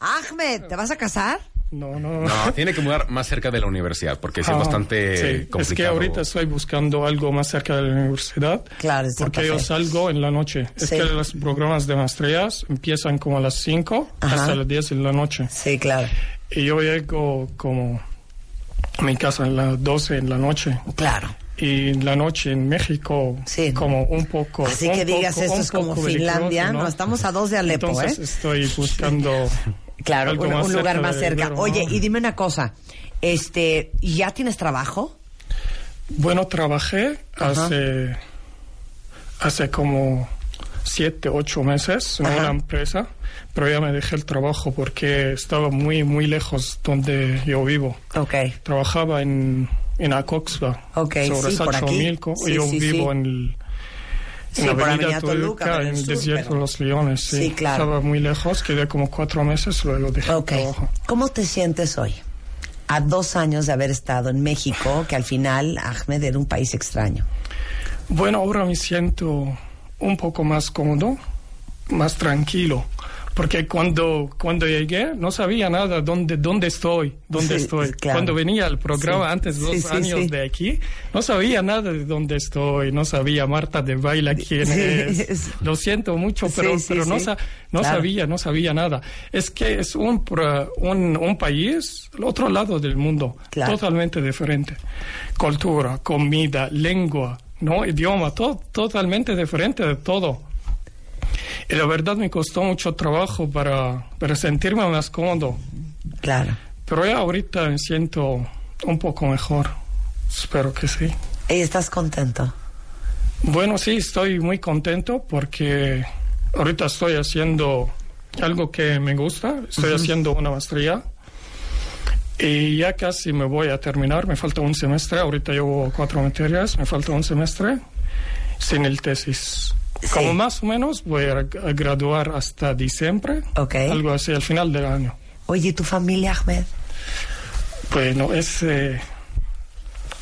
Ahmed, ¿te vas a casar? No, no. No, tiene que mudar más cerca de la universidad porque sí es Ah, bastante sí. complicado. Es que ahorita estoy buscando algo más cerca de la universidad. Claro, en Porque yo salgo en la noche. Es Sí. que los programas de maestrías empiezan como a las 5 Ajá. hasta las 10 de la noche. Sí, claro. Y yo llego como a mi casa a las 12 en la noche. Claro. Y en la noche en México, como un poco. Así un que digas, poco- esto es como Finlandia. No, estamos a dos de Alepo, Entonces ¿eh? estoy buscando. Claro, un, lugar cerca más de cerca. Oye, y dime una cosa. Este, ¿ya tienes trabajo? Bueno, trabajé Ajá. hace, hace como siete, ocho meses en Ajá. una empresa, pero ya me dejé el trabajo porque estaba muy, muy lejos donde yo vivo. Ok. Trabajaba en, en Acoxpa, Ok, sobre sí, por aquí. Xochimilco, Sí, y yo sí, vivo en el... Sí, en avenida Avenida Toluca, Toluca, en el sur, desierto pero- los Leones. Sí, Sí, claro. Estaba muy lejos, quedé como cuatro meses, luego dejé Ok. el trabajo. ¿Cómo te sientes hoy? A dos años de haber estado en México, que al final Ahmed era un país extraño. Bueno, ahora me siento un poco más cómodo, más tranquilo, porque cuando, cuando llegué no sabía nada dónde, dónde estoy, dónde Sí, estoy. claro. Cuando venía al programa Sí. antes, dos Sí, años de aquí, no sabía nada de dónde estoy, no sabía Marta de Baila quién es. Lo siento mucho, pero, pero no, no Claro. sabía, no sabía nada. Es que es un, un, un país, el otro lado del mundo, Claro. totalmente diferente. Cultura, comida, lengua, no idioma, todo totalmente diferente de todo. Y la verdad me costó mucho trabajo para, para sentirme más cómodo. Claro. Pero ya ahorita me siento un poco mejor. Espero que sí. ¿Y estás contento? Bueno, sí, estoy muy contento porque ahorita estoy haciendo algo que me gusta. Estoy Ujú. haciendo una maestría. Y ya casi me voy a terminar. Me falta un semestre. Ahorita llevo cuatro materias. Me falta un semestre sin el tesis. Como más o menos voy a, graduar hasta diciembre. Algo así, al final del año. Oye, ¿y tu familia, Ahmed? Bueno, es eh,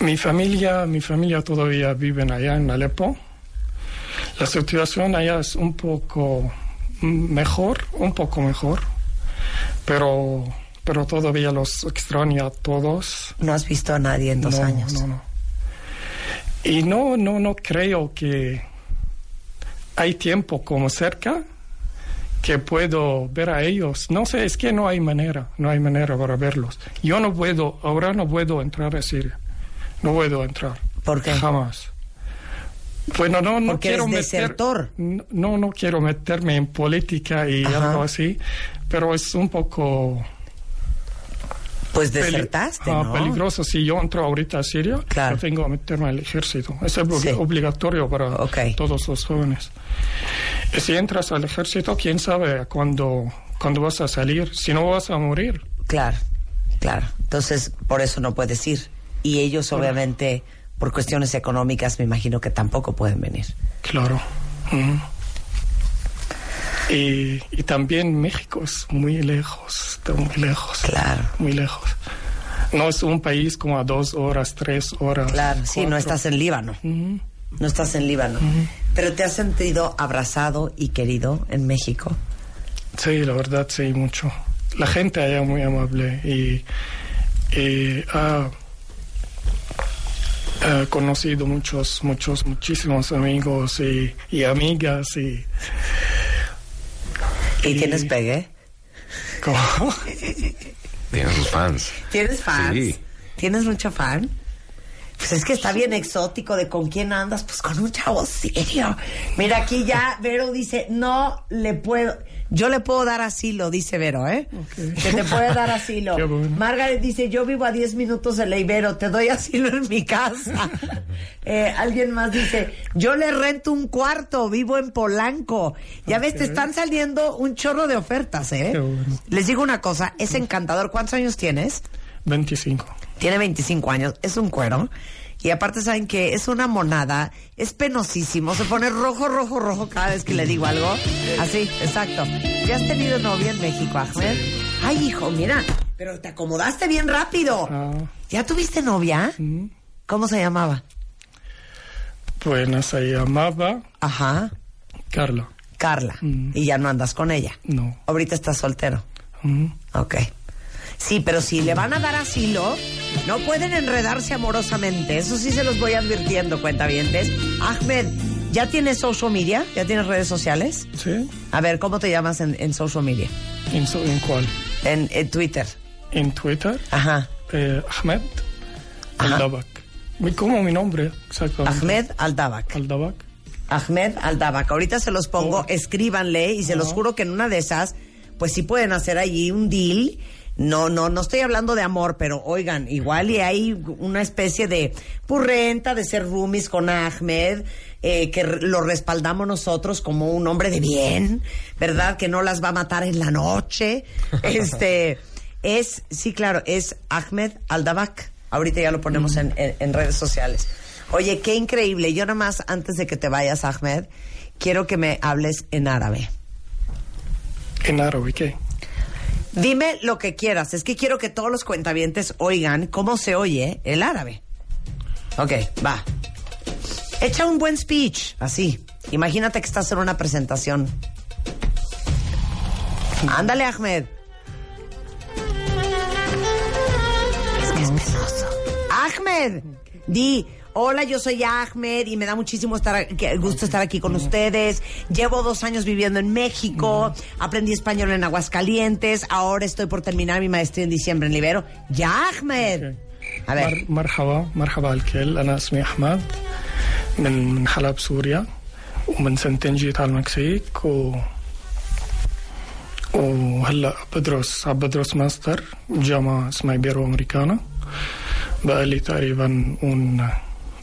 mi familia, mi familia todavía viven allá en Alepo. La situación allá es un poco mejor, un poco mejor, pero pero todavía los extraño a todos. No has visto a nadie en dos No, años. No, no. Y no, no, no creo que hay tiempo como cerca que puedo ver a ellos. No sé, es que no hay manera, no hay manera para verlos. Yo no puedo, ahora no puedo entrar a Siria. No puedo entrar. ¿Por qué? Jamás. Bueno, no, no Porque quiero eres meter- no, no quiero meterme en política y Ajá. algo así, pero es un poco Pues desertaste, ah, ¿no? peligroso. Si yo entro ahorita a Siria, yo tengo que meterme al ejército. Es Sí. obligatorio para todos los jóvenes. Y si entras al ejército, quién sabe cuándo, cuándo vas a salir. Si no vas a morir. Claro, claro. Entonces, por eso no puedes ir. Y ellos, obviamente, por cuestiones económicas, me imagino que tampoco pueden venir. Claro. Ujú. Y, y también México es muy lejos, está muy lejos. Claro. Muy lejos. No es un país como a dos horas, tres horas. Claro, sí, no cuatro. estás en Líbano. Ujú. No estás en Líbano. Pero te has sentido abrazado y querido en México. Sí, la verdad, sí, mucho. La gente allá muy amable y, y ha, ha conocido muchos, muchos, muchísimos amigos y, y amigas y... ¿Y tienes pegue? ¿Cómo? Tienen sus fans. ¿Tienes fans? Sí. ¿Tienes mucho fan? Pues es que está bien exótico de con quién andas, pues con un chavo serio. Mira, aquí ya Vero dice, no le puedo, yo le puedo dar asilo, dice Vero, ¿eh? Que te puede dar asilo. Qué bueno. Margaret dice, yo vivo a 10 minutos de la Ibero, te doy asilo en mi casa. Eh, alguien más dice, yo le rento un cuarto, vivo en Polanco. Ya ves, te están saliendo un chorro de ofertas, ¿eh? Bueno. Les digo una cosa, es encantador. ¿Cuántos años tienes? 25. Tiene 25 años, es un cuero. Y aparte saben que es una monada, es penosísimo, se pone rojo, rojo, rojo cada vez que le digo algo. Así, exacto. ¿Ya has tenido novia en México, Ahmed? Ay, hijo, mira, pero te acomodaste bien rápido. ¿Ya tuviste novia? ¿Cómo se llamaba? Bueno, se llamaba Ajá. Carla. Carla. Y ya no andas con ella. No. Ahorita estás soltero. Ujú. Ok. Sí, pero si le van a dar asilo, no pueden enredarse amorosamente. Eso sí se los voy advirtiendo, cuentavientes. Ahmed, ¿ya tienes social media? ¿Ya tienes redes sociales? Sí. A ver, ¿cómo te llamas en, en social media? ¿En, so- en cuál? En, en Twitter. En Twitter. Ajá. Eh, Ahmed Aldabak. ¿Cómo mi nombre? Exacto. Ahmed Aldabak. Aldabak. Ahmed Aldabak. Ahorita se los pongo, escríbanle y se los juro que en una de esas, pues sí pueden hacer allí un deal. No, no, no estoy hablando de amor, pero oigan, igual y hay una especie de purrenta de ser roomies con Ahmed, eh, que lo respaldamos nosotros como un hombre de bien, ¿verdad? Que no las va a matar en la noche. Este, es, sí, claro, es Ahmed Aldabak. Ahorita ya lo ponemos en, en- en redes sociales. Oye, qué increíble. Yo nada más, antes de que te vayas, Ahmed, quiero que me hables en árabe. En árabe, ¿qué? Dime lo que quieras. Es que quiero que todos los cuentavientes oigan cómo se oye el árabe. Ok, va. Echa un buen speech, así. Imagínate que estás en una presentación. Ándale, Ahmed. Es que es penoso. Ahmed, di. Hola, yo soy Ahmed y me da muchísimo estar, que- gusto estar aquí con ustedes. Llevo dos años viviendo en México, aprendí español en Aguascalientes, ahora estoy por terminar mi maestría en diciembre en Libero. Ya, Ahmed. A ver. مر- مرحبا مرحبا الكل انا اسمي احمد من من حلب سوريا ومن سنتين جيت على المكسيك و وهلا بدرس عم بدرس ماستر بجامعة اسمها بيرو امريكانا بقالي تقريبا un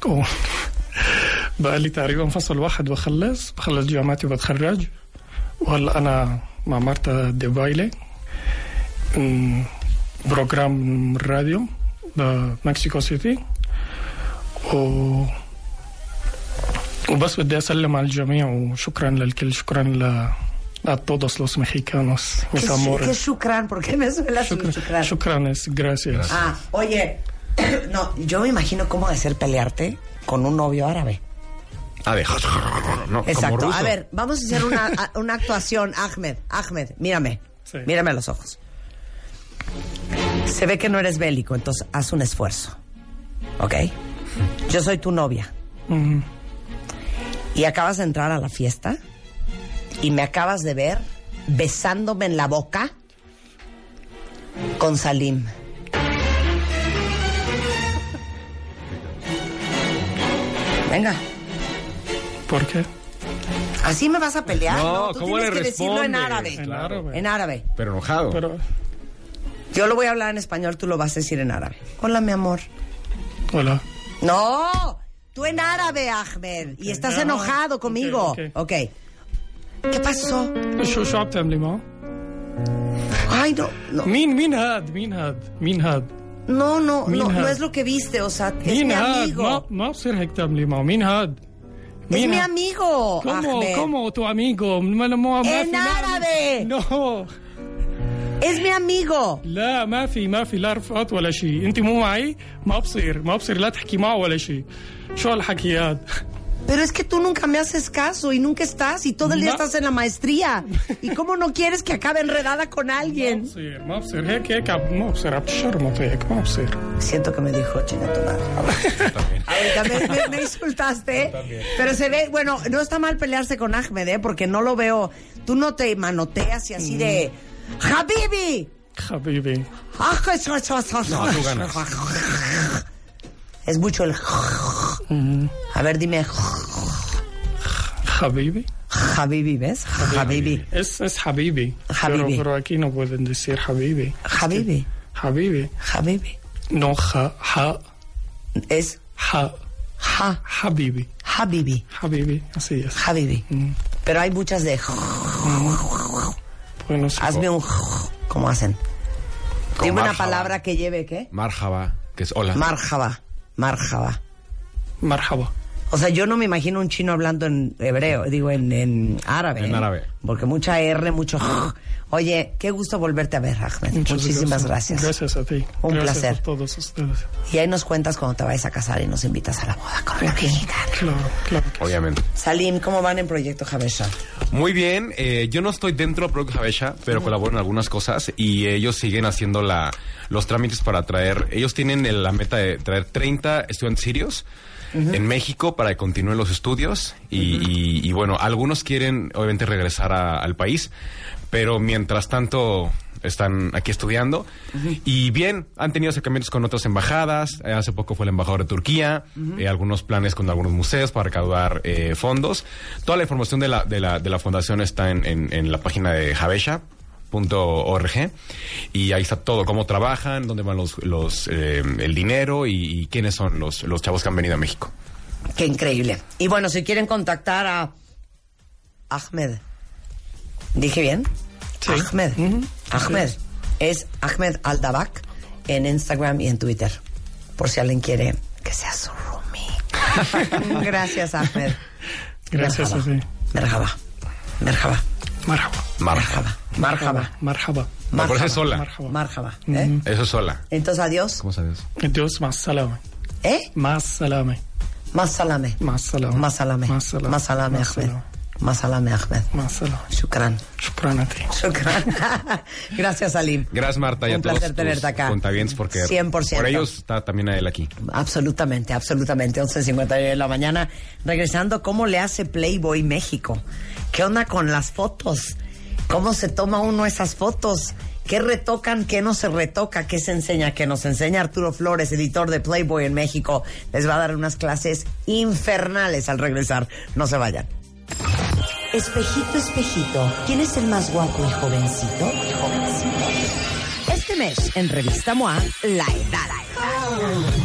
un- بقالي تقريبا فصل واحد بخلص بخلص جامعتي وبتخرج وهلا أنا مع مارتا ديبايلي بروجرام من الراديو بمكسيكو سيتي و وبس بدي أسلم على الجميع وشكرا للكل شكرا ل a todos los mexicanos, mis ¿Qué, amores. ¿Qué shukran? ¿Por qué me suena su shukran? Shukran es gracias. Ah, oye, no, yo me imagino cómo de ser pelearte con un novio árabe. A ver, no, como Exacto. ruso. A ver, vamos a hacer una, a- una actuación. Ahmed, Ahmed, mírame. Mírame a los ojos. Se ve que no eres bélico, entonces haz un esfuerzo. ¿Ok? Yo soy tu novia. Y acabas de entrar a la fiesta y me acabas de ver besándome en la boca con Salim. Venga, ¿Por qué? ¿así me vas a pelear? No, tú ¿cómo tienes le que decirlo en responde? árabe. En árabe. En árabe. Pero enojado. Pero, Yo lo voy a hablar en español, tú lo vas a decir en árabe. Hola, mi amor. hola. No, tú en árabe, Ahmed. Y estás Ah, enojado conmigo. ok, ok. ¿Qué pasó? شو شو عم تعملي معه؟ Ay, no, no. مين مين هاد؟ مين هاد؟ مين هاد؟ No, no, مين no, no هاد؟ es lo que viste, o sea, es مين mi هاد؟ amigo. ما ما بصير هيك تعملي معه، مين هاد؟ Es mi هاد؟ amigo, ¿Cómo, Ahmed. cómo tu amigo? ما ما ما En في لا- árabe. No. Es mi amigo. لا ما في ما في لا رفقات ولا شيء انت مو معي ما بصير ما بصير لا تحكي معه ولا شيء شو هالحكي هاد pero es que tú nunca me haces caso y nunca estás y todo el día no. estás en la maestría. ¿Y cómo no quieres que acabe enredada con alguien? Siento que me dijo chinatomar. Ahorita me, me, me, insultaste. Pero se ve, bueno, no está mal pelearse con Ahmed, ¿eh? porque no lo veo. Tú no te manoteas y así de. ¡Habibi! ¡Habibi! Ah, no, tú ganas. Es mucho el... A ver, dime... Habibi. Habibi, ¿ves? Habibi. Es, es Habibi. Habibi. Pero, pero, aquí no pueden decir Habibi. Habibi. Habibi. Habibi. No, ha, ha. Es. Ha. Ha. Habibi. Habibi. Habibi, así es. Habibi. Mm. Pero hay muchas de. Mm. Bueno, sí, Hazme un. ¿Cómo hacen? Dime una palabra que lleve, ¿qué? Marjaba, que es hola. Marjaba. Marjaba. Marjaba. O sea, yo no me imagino un chino hablando en hebreo, digo en, en árabe. En ¿eh? árabe. Porque mucha R, mucho. Oye, qué gusto volverte a ver, Ahmed. Muchas Muchísimas gracias. gracias a ti Un gracias placer. a todos ustedes Y ahí nos cuentas cuando te vayas a casar y nos invitas a la boda con una mexicana. claro claro Obviamente. Salim, ¿cómo van en Proyecto Javesha? Muy bien, eh, yo no estoy dentro de Proyecto Javesha, pero colaboro en algunas cosas y ellos siguen haciendo la, los trámites para traer, ellos tienen el- la meta de traer 30 estudiantes sirios en México para que continúen los estudios y, y- y, bueno, algunos quieren obviamente regresar a- al país, pero mientras tanto están aquí estudiando. Y bien, han tenido acercamientos con otras embajadas, eh, hace poco fue el embajador de Turquía, eh, algunos planes con algunos museos para recaudar eh, fondos. Toda la información de la, de la, de la fundación está en, en- en la página de javesha.org y ahí está todo, cómo trabajan, dónde van los, los eh, el dinero y, y quiénes son los, los chavos que han venido a México. Qué increíble. Y bueno, si quieren contactar a Ahmed, ¿dije bien? Ahmed. Ahmed. Es Ahmed Aldabak en Instagram y en Twitter. Por si alguien quiere que sea su roomie. Gracias, Ahmed. gracias a ti Merhaba. Merhaba. Marjaba. Marjaba. Marjaba. Marjaba. Marjaba. Eso es sola. Marjaba. ¿eh? Eso es sola. Entonces, adiós. ¿Cómo adiós? Entonces, más salame. ¿Eh? Más salame. Más salame. Más salame. Más salame. Más salame. Más salame, más Masalame Ahmed. Masalam. Shukran. Shukran a ti. Gracias, Salim. Gracias, Marta. Y Un a placer todos tenerte acá. Cuentavientes porque 100%. por ellos está también a él aquí. Absolutamente, absolutamente. 11.59 de la mañana. Regresando, ¿cómo le hace Playboy México? ¿Qué onda con las fotos? ¿Cómo se toma uno esas fotos? ¿Qué retocan? ¿Qué no se retoca? ¿Qué se enseña? ¿Qué nos enseña Arturo Flores, editor de Playboy en México? Les va a dar unas clases infernales al regresar. No se vayan. Espejito, espejito, ¿quién es el más guapo y jovencito? Este mes, en Revista MOA, la edad.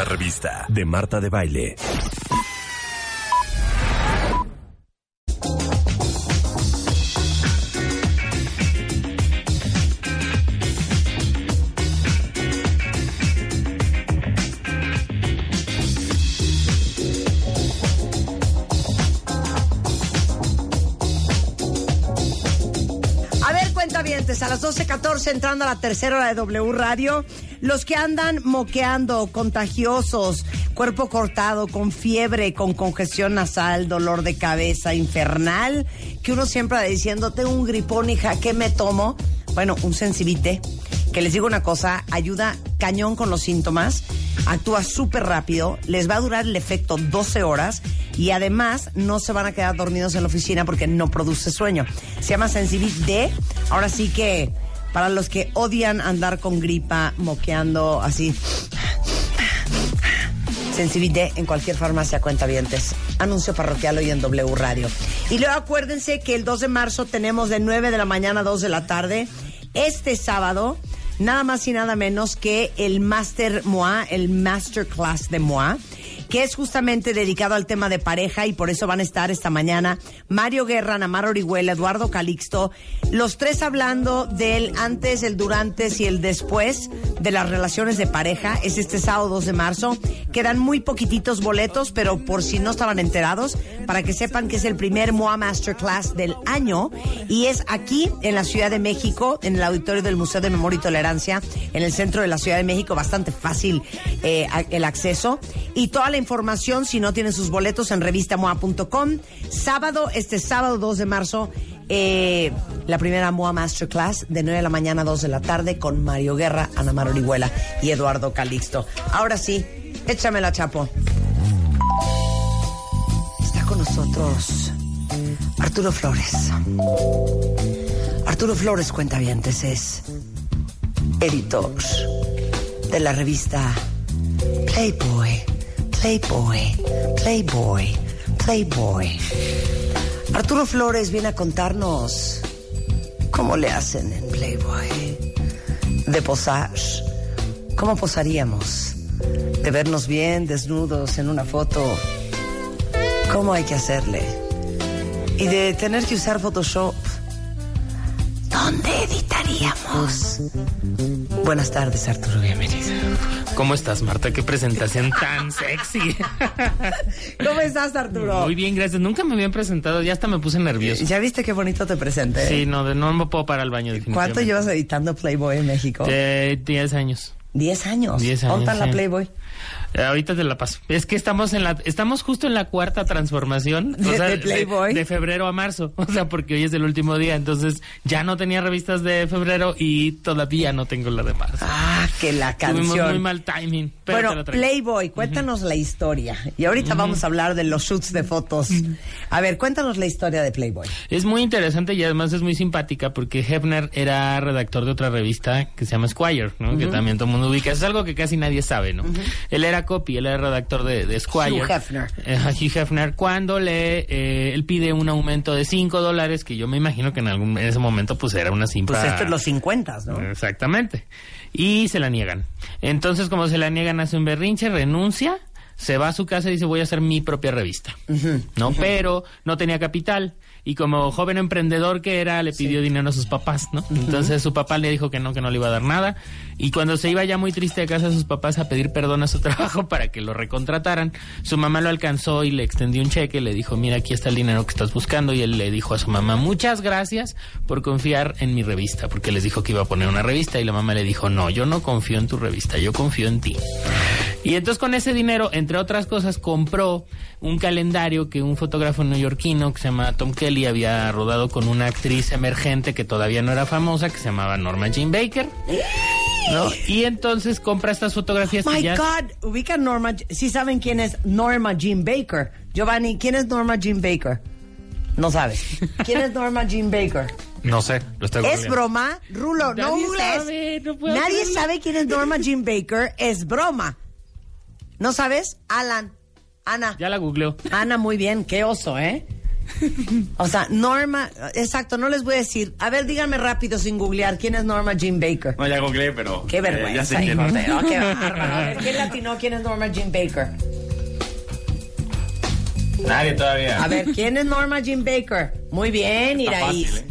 Una revista de Marta de Baile. A ver, cuentavientes, a las 12.14 entrando a la tercera hora de W Radio, los que andan moqueando, contagiosos, cuerpo cortado, con fiebre, con congestión nasal, dolor de cabeza infernal, que uno siempre va diciendo, tengo un gripón, hija, ¿qué me tomo? Bueno, un sensibite, que les digo una cosa, ayuda cañón con los síntomas, actúa súper rápido, les va a durar el efecto 12 horas y además no se van a quedar dormidos en la oficina porque no produce sueño. Se llama Sensibit D. Ahora sí que para los que odian andar con gripa, moqueando así. Sensibit D en cualquier farmacia cuenta vientes. Anuncio parroquial hoy en W Radio. Y luego acuérdense que el 2 de marzo tenemos de 9 de la mañana a 2 de la tarde. Este sábado, nada más y nada menos que el Master MOA, el Masterclass de MOA que es justamente dedicado al tema de pareja y por eso van a estar esta mañana Mario Guerra, Namar Orihuela, Eduardo Calixto, los tres hablando del antes, el durante y el después de las relaciones de pareja. Es este sábado 2 de marzo. Quedan muy poquititos boletos, pero por si no estaban enterados, para que sepan que es el primer MOA Masterclass del año y es aquí en la Ciudad de México, en el auditorio del Museo de Memoria y Tolerancia, en el centro de la Ciudad de México, bastante fácil eh, el acceso. Y toda la información, si no tienen sus boletos, en revistamoa.com. Sábado, este sábado 2 de marzo, eh, la primera MOA Masterclass de 9 de la mañana a 2 de la tarde con Mario Guerra, Ana Mar Orihuela y Eduardo Calixto. Ahora sí, échamela, Chapo. Está con nosotros Arturo Flores. Arturo Flores, cuentavientes, es editor de la revista Playboy, Playboy, Playboy, Playboy. Arturo Flores viene a contarnos cómo le hacen en Playboy. De posar. ¿Cómo posaríamos? De vernos bien, desnudos, en una foto. ¿Cómo hay que hacerle? Y de tener que usar Photoshop. ¿Dónde editaríamos? Buenas tardes, Arturo, bienvenido. ¿Cómo estás, Marta? Qué presentación tan sexy. ¿Cómo estás, Arturo? Muy bien, gracias. Nunca me habían presentado, ya hasta me puse nervioso. ¿Ya viste qué bonito te presenté? Sí, no, de- no me puedo parar al baño. ¿Cuánto llevas editando Playboy en México? De 10 años. ¿Diez años? 10 años. ¿Dónde está la sí. Playboy? Eh, ahorita te la paso. Es que estamos en la, estamos justo en la cuarta transformación. ¿De- de Playboy? De, febrero a marzo. O sea, porque hoy es el último día. Entonces, ya no tenía revistas de febrero y todavía no tengo la de marzo. Ah, que la Tuvimos canción. muy mal timing. Pero te bueno, traigo. Playboy, cuéntanos la historia. Y ahorita vamos a hablar de los shoots de fotos. A ver, cuéntanos la historia de Playboy. Es muy interesante y además es muy simpática porque Hefner era redactor de otra revista que se llama Squire, ¿no? Que también todo el mundo ubica. Es algo que casi nadie sabe, ¿no? Él era copy, él era redactor de, de Squire. Hugh Hefner. Eh, Hugh Hefner, cuando le, eh, él pide un aumento de 5 dólares, que yo me imagino que en algún en ese momento pues era una simple... Pues esto es los 50, ¿no? Exactamente. Y se la niegan. Entonces, como se la niegan, hace un berrinche, renuncia, se va a su casa y dice, voy a hacer mi propia revista. ¿No? Pero no tenía capital. Y como joven emprendedor que era, le pidió dinero a sus papás, ¿no? Entonces su papá le dijo que no, que no le iba a dar nada. Y cuando se iba ya muy triste a casa de sus papás a pedir perdón a su trabajo para que lo recontrataran, su mamá lo alcanzó y le extendió un cheque, le dijo, mira, aquí está el dinero que estás buscando. Y él le dijo a su mamá, muchas gracias por confiar en mi revista, porque les dijo que iba a poner una revista y la mamá le dijo, no, yo no confío en tu revista, yo confío en ti. Y entonces con ese dinero, entre otras cosas, compró un calendario que un fotógrafo neoyorquino que se llama Tom Kelly había rodado con una actriz emergente que todavía no era famosa, que se llamaba Norma Jean Baker. ¿No? Y entonces compra estas fotografías My que ya... God, ubica Norma. Si saben quién es Norma Jean Baker. Giovanni, ¿quién es Norma Jean Baker? No sabes. ¿Quién es Norma Jean Baker? No sé, lo estoy Es googleando. broma, Rulo, no Nadie googles. sabe, no puedo Nadie sabe quién es Norma Jean Baker, es broma. ¿No sabes? Alan, Ana. Ya la googleo. Ana, muy bien, qué oso, ¿eh? O sea, Norma, exacto, no les voy a decir. A ver, díganme rápido sin googlear, ¿quién es Norma Jean Baker? No, ya googleé, pero. Qué eh, ya vergüenza, sé hijo oh, qué bárbaro. A ver, ¿quién latinó quién es Norma Jean Baker? Nadie todavía. A ver, ¿quién es Norma Jean Baker? Muy bien, Está Iraí. fácil, ¿eh?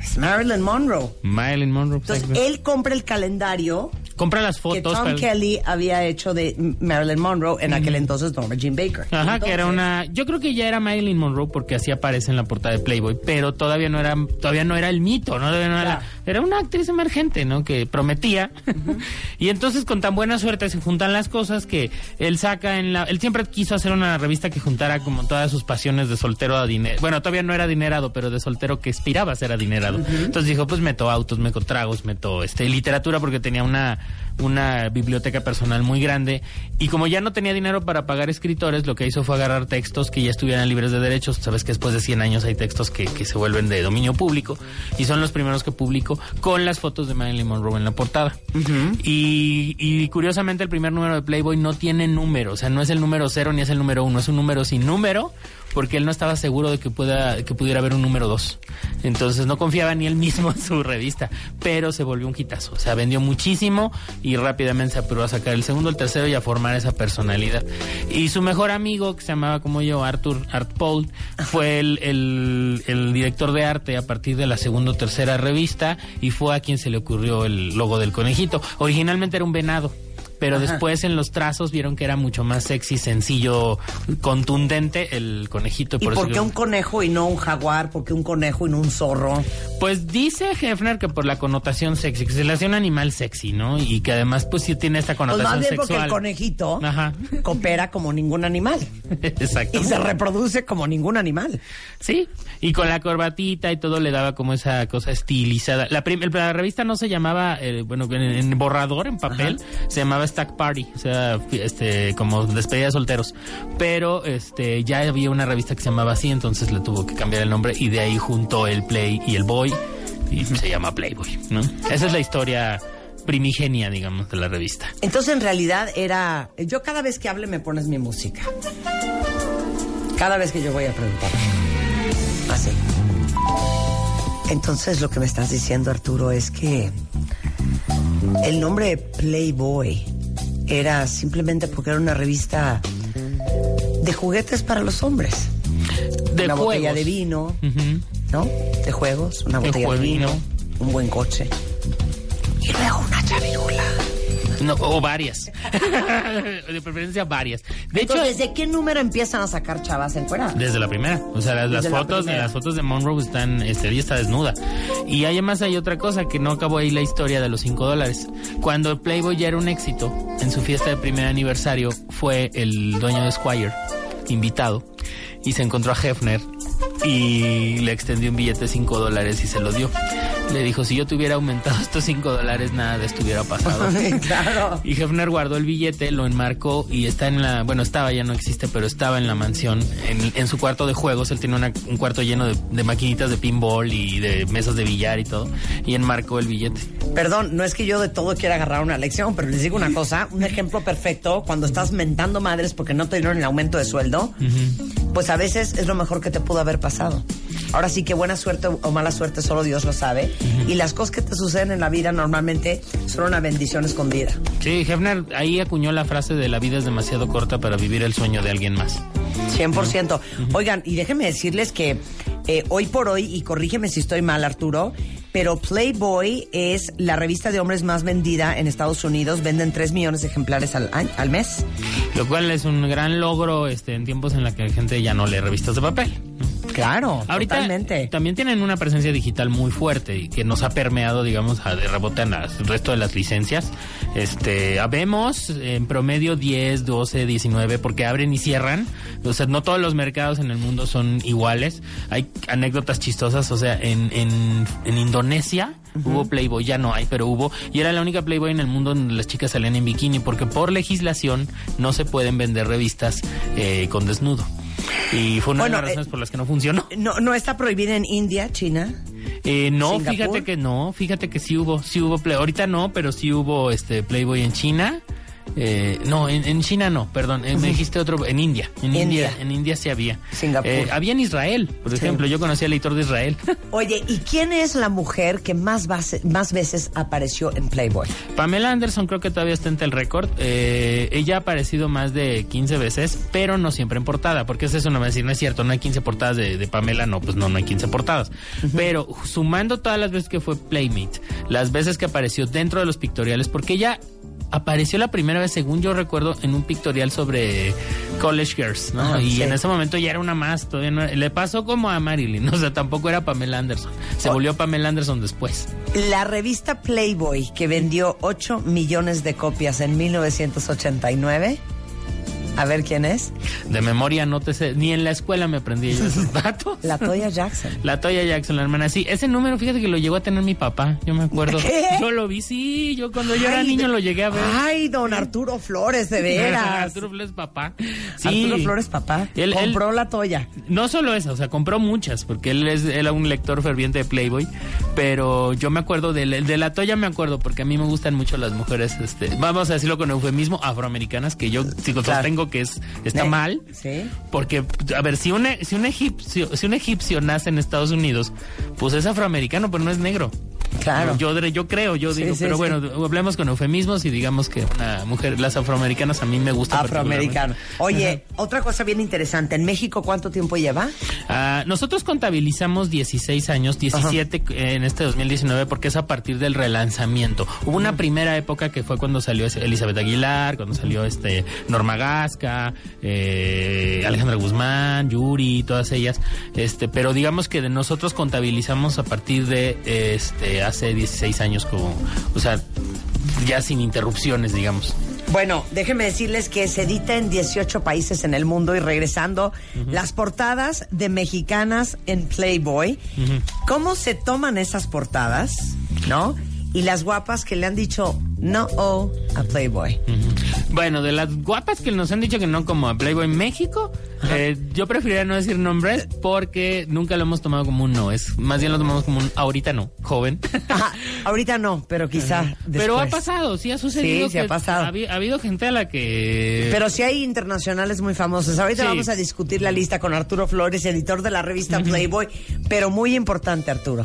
Es Marilyn Monroe. Marilyn Monroe. Entonces, él compra el calendario compra las que fotos. Tom para- Kelly había hecho de Marilyn Monroe, en aquel entonces Norma Jean Baker. Ajá, que era una. Yo creo que ya era Marilyn Monroe porque así aparece en la portada de Playboy, pero todavía no era, todavía no era el mito, ¿no? Todavía no era, era una actriz emergente, ¿no? Que prometía. y entonces con tan buena suerte se juntan las cosas que él saca en la. Él siempre quiso hacer una revista que juntara como todas sus pasiones de soltero a dinero. Bueno, todavía no era adinerado, pero de soltero que aspiraba a ser adinerado. Entonces dijo, pues meto autos, meto tragos, meto este literatura porque tenía una una biblioteca personal muy grande y como ya no tenía dinero para pagar escritores, lo que hizo fue agarrar textos que ya estuvieran libres de derechos. Sabes que después de 100 años hay textos que, que se vuelven de dominio público y son los primeros que publicó con las fotos de Marilyn Monroe en la portada. y, y curiosamente el primer número de Playboy no tiene número, o sea, no es el número cero ni es el número uno, es un número sin número porque él no estaba seguro de que pueda que pudiera haber un número dos. Entonces no confiaba ni él mismo en su revista, pero se volvió un hitazo. O sea, vendió muchísimo y rápidamente se apuró a sacar el segundo, el tercero y a formar esa personalidad. Y su mejor amigo, que se llamaba como yo, Arthur Art Paul, fue el, el, el director de arte a partir de la segunda o tercera revista y fue a quien se le ocurrió el logo del conejito. Originalmente era un venado. Pero Ajá. después en los trazos vieron que era mucho más sexy, sencillo, contundente el conejito. ¿Y por por eso qué que- un conejo y no un jaguar? ¿Por qué un conejo y no un zorro? Pues dice Hefner que por la connotación sexy, que se le hace un animal sexy, ¿no? Y que además pues sí tiene esta Pues connotación más bien porque el sexual. conejito Ajá. coopera como ningún animal. Exacto. Y se reproduce como ningún animal. Sí, y con la corbatita y todo le daba como esa cosa estilizada. La, la revista no se llamaba, eh, bueno, en, en borrador, en papel, se llamaba Stack Party, o sea, este, como despedida de solteros. Pero este, ya había una revista que se llamaba así, entonces le tuvo que cambiar el nombre y de ahí juntó el Play y el Boy y se llama Playboy, ¿no? Esa es la historia primigenia, digamos, de la revista. Entonces en realidad era... Yo cada vez que hable me pones mi música. Cada vez que yo voy a preguntar. Así. Entonces lo que me estás diciendo Arturo es que el nombre Playboy era simplemente porque era una revista de juguetes para los hombres. De una botella de vino. ¿no? De juegos, una botella de vino, un buen coche. Y luego una chavirula. No, o varias. de preferencia varias. De hecho, Entonces, ¿desde qué número empiezan a sacar chavas encueradas? Desde la primera. O sea, las, las Desde la fotos, las fotos de Monroe están, este, ella está desnuda. Y además hay otra cosa que no acabó ahí la historia de los 5 dólares. Cuando Playboy ya era un éxito, en su fiesta de primer aniversario, fue el dueño de Squire, invitado, y se encontró a Hefner y le extendió un billete de 5 dólares y se lo dio. Le dijo, si yo te hubiera aumentado estos 5 dólares, nada de esto hubiera pasado. claro. Y Hefner guardó el billete, lo enmarcó y está en la, bueno, estaba, ya no existe, pero estaba en la mansión, en, en su cuarto de juegos. Él tiene una- un cuarto lleno de, de maquinitas de pinball y de mesas de billar y todo. Y enmarcó el billete. Perdón, no es que yo de todo quiera agarrar una lección, pero les digo una cosa, un ejemplo perfecto, cuando estás mentando madres porque no te dieron el aumento de sueldo, pues a veces es lo mejor que te pudo haber pasado. Ahora sí que buena suerte o mala suerte solo Dios lo sabe. Y las cosas que te suceden en la vida normalmente son una bendición escondida. Sí, Hefner ahí acuñó la frase de la vida es demasiado corta para vivir el sueño de alguien más. 100%. Oigan, y déjenme decirles que eh, hoy por hoy, y corrígeme si estoy mal, Arturo, pero Playboy es la revista de hombres más vendida en Estados Unidos. Venden 3 millones de ejemplares al, año- al mes. Lo cual es un gran logro este, en tiempos en los que la gente ya no lee revistas de papel. ¿no? Claro, Ahorita totalmente. también tienen una presencia digital muy fuerte y que nos ha permeado, digamos, a de rebote en las- el resto de las licencias. Este, habemos en promedio 10, 12, 19 porque abren y cierran. O sea, no todos los mercados en el mundo son iguales. Hay anécdotas chistosas, o sea, en, en, en Indonesia hubo Playboy, ya no hay, pero hubo y era la única Playboy en el mundo donde las chicas salían en bikini porque por legislación no se pueden vender revistas eh, con desnudo. Y fue una Bueno, de las razones eh, por las que no funcionó. No, no está prohibida en India, China. Eh, no, ¿Singapur? fíjate que no, fíjate que sí hubo, sí hubo Play, ahorita no, pero sí hubo este Playboy en China. Eh, no, en, en China no, perdón, eh, me dijiste otro, en India, en India, India. en India sí había. Singapur. Eh, había en Israel, por Sí. ejemplo, yo conocí al editor de Israel. Oye, ¿y quién es la mujer que más, base- más veces apareció en Playboy? Pamela Anderson creo que todavía está entre el récord. Eh, ella ha aparecido más de 15 veces, pero no siempre en portada, porque eso es una decir, no es cierto, no hay 15 portadas de, de Pamela, no, pues no, no hay 15 portadas. Pero sumando todas las veces que fue Playmate, las veces que apareció dentro de los pictoriales, porque ella apareció la primera vez, según yo recuerdo, en un pictorial sobre college girls, ¿no? Ajá, y sí. en ese momento ya era una más, todavía no era- le pasó como a Marilyn, o sea, tampoco era Pamela Anderson, se volvió Pamela Anderson después. La revista Playboy, que vendió 8 millones de copias en 1989. A ver quién es. De memoria no te sé, ni en la escuela me aprendí yo esos datos. La Toya Jackson. La Toya Jackson, la hermana. Sí, ese número, fíjate que lo llegó a tener mi papá, yo me acuerdo. ¿Qué? Yo lo vi, sí, yo cuando yo era niño lo llegué a ver. Ay, don Arturo Flores, de veras. Arturo Flores, papá. Sí. Arturo Flores, papá. Él- él- compró la Toya. No solo eso, o sea, compró muchas, porque él es él era un lector ferviente de Playboy, pero yo me acuerdo de, de la Toya, me acuerdo, porque a mí me gustan mucho las mujeres, este, vamos a decirlo con eufemismo, afroamericanas, que yo Claro. Que es está mal, Sí. porque, a ver, si un, e- si un egipcio, si un egipcio nace en Estados Unidos, pues es afroamericano, pero no es negro. Claro. Yo, yo creo, yo digo, sí, pero sí. bueno, hablemos con eufemismos y digamos que una mujer, las afroamericanas a mí me gustan. Afroamericano. Oye, otra cosa bien interesante. ¿En México cuánto tiempo lleva? Ah, nosotros contabilizamos 16 años, 17 en este 2019, porque es a partir del relanzamiento. Hubo una primera época que fue cuando salió Elizabeth Aguilar, cuando salió este Norma Gasca, eh, Alejandra Guzmán, Yuri, todas ellas. Este, pero digamos que de nosotros contabilizamos a partir de este hace 16 años como, o sea, ya sin interrupciones, digamos. Bueno, déjenme decirles que se edita en 18 países en el mundo y regresando, las portadas de mexicanas en Playboy. ¿Cómo se toman esas portadas? ¿No? Y las guapas que le han dicho no oh, a Playboy. Bueno, de las guapas que nos han dicho que no como a Playboy México, eh, yo preferiría no decir nombres porque nunca lo hemos tomado como un no. Es más bien lo tomamos como un ahorita no, joven. Ajá, ahorita no, pero quizá después. Pero ha pasado, sí ha sucedido. Sí, sí ha pasado. Ha, habi- ha habido gente a la que. Pero sí hay internacionales muy famosos. Ahorita Sí. vamos a discutir la lista con Arturo Flores, editor de la revista Playboy. Pero muy importante, Arturo.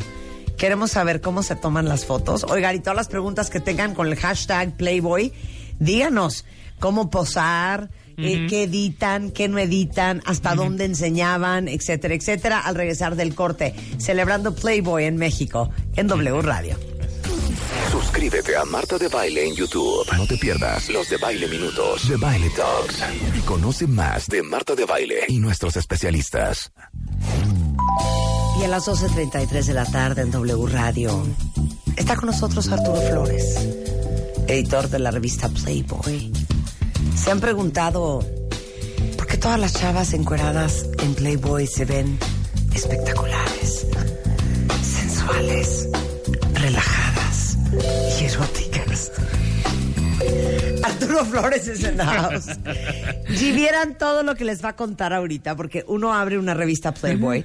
Queremos saber cómo se toman las fotos. Oigan, y todas las preguntas que tengan con el hashtag Playboy, díganos cómo posar, eh, qué editan, qué no editan, hasta dónde enseñaban, etcétera, etcétera, al regresar del corte, celebrando Playboy en México, en W Radio. Suscríbete a Marta de Baile en YouTube. No te pierdas los de Baile Minutos, de Baile Talks. Y conoce más de Marta de Baile y nuestros especialistas. Y a las 12.33 de la tarde en W Radio está con nosotros Arturo Flores, editor de la revista Playboy. Se han preguntado por qué todas las chavas encueradas en Playboy se ven espectaculares, sensuales, Arturo Flores es en the house. Si vieran todo lo que les va a contar ahorita, porque uno abre una revista Playboy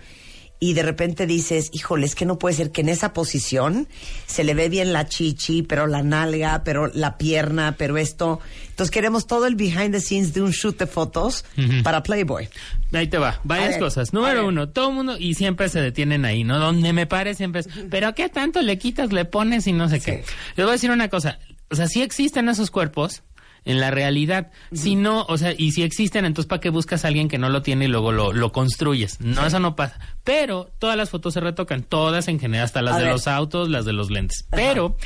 y de repente dices, híjole, es que no puede ser que en esa posición se le ve bien la chichi, pero la nalga, pero la pierna, pero esto. Entonces queremos todo el behind the scenes de un shoot de fotos para Playboy. Ahí te va, varias ver, cosas. Número uno, todo el mundo, y siempre se detienen ahí, ¿no? Donde me pare siempre es, pero ¿qué tanto le quitas, le pones y no sé qué? Les voy a decir una cosa, o sea, sí existen esos cuerpos, en la realidad. Si no, o sea, y si existen, entonces ¿para qué buscas a alguien que no lo tiene y luego lo, lo construyes? No, eso no pasa. Pero todas las fotos se retocan, todas en general, hasta las A de ver. los autos, las de los lentes. Pero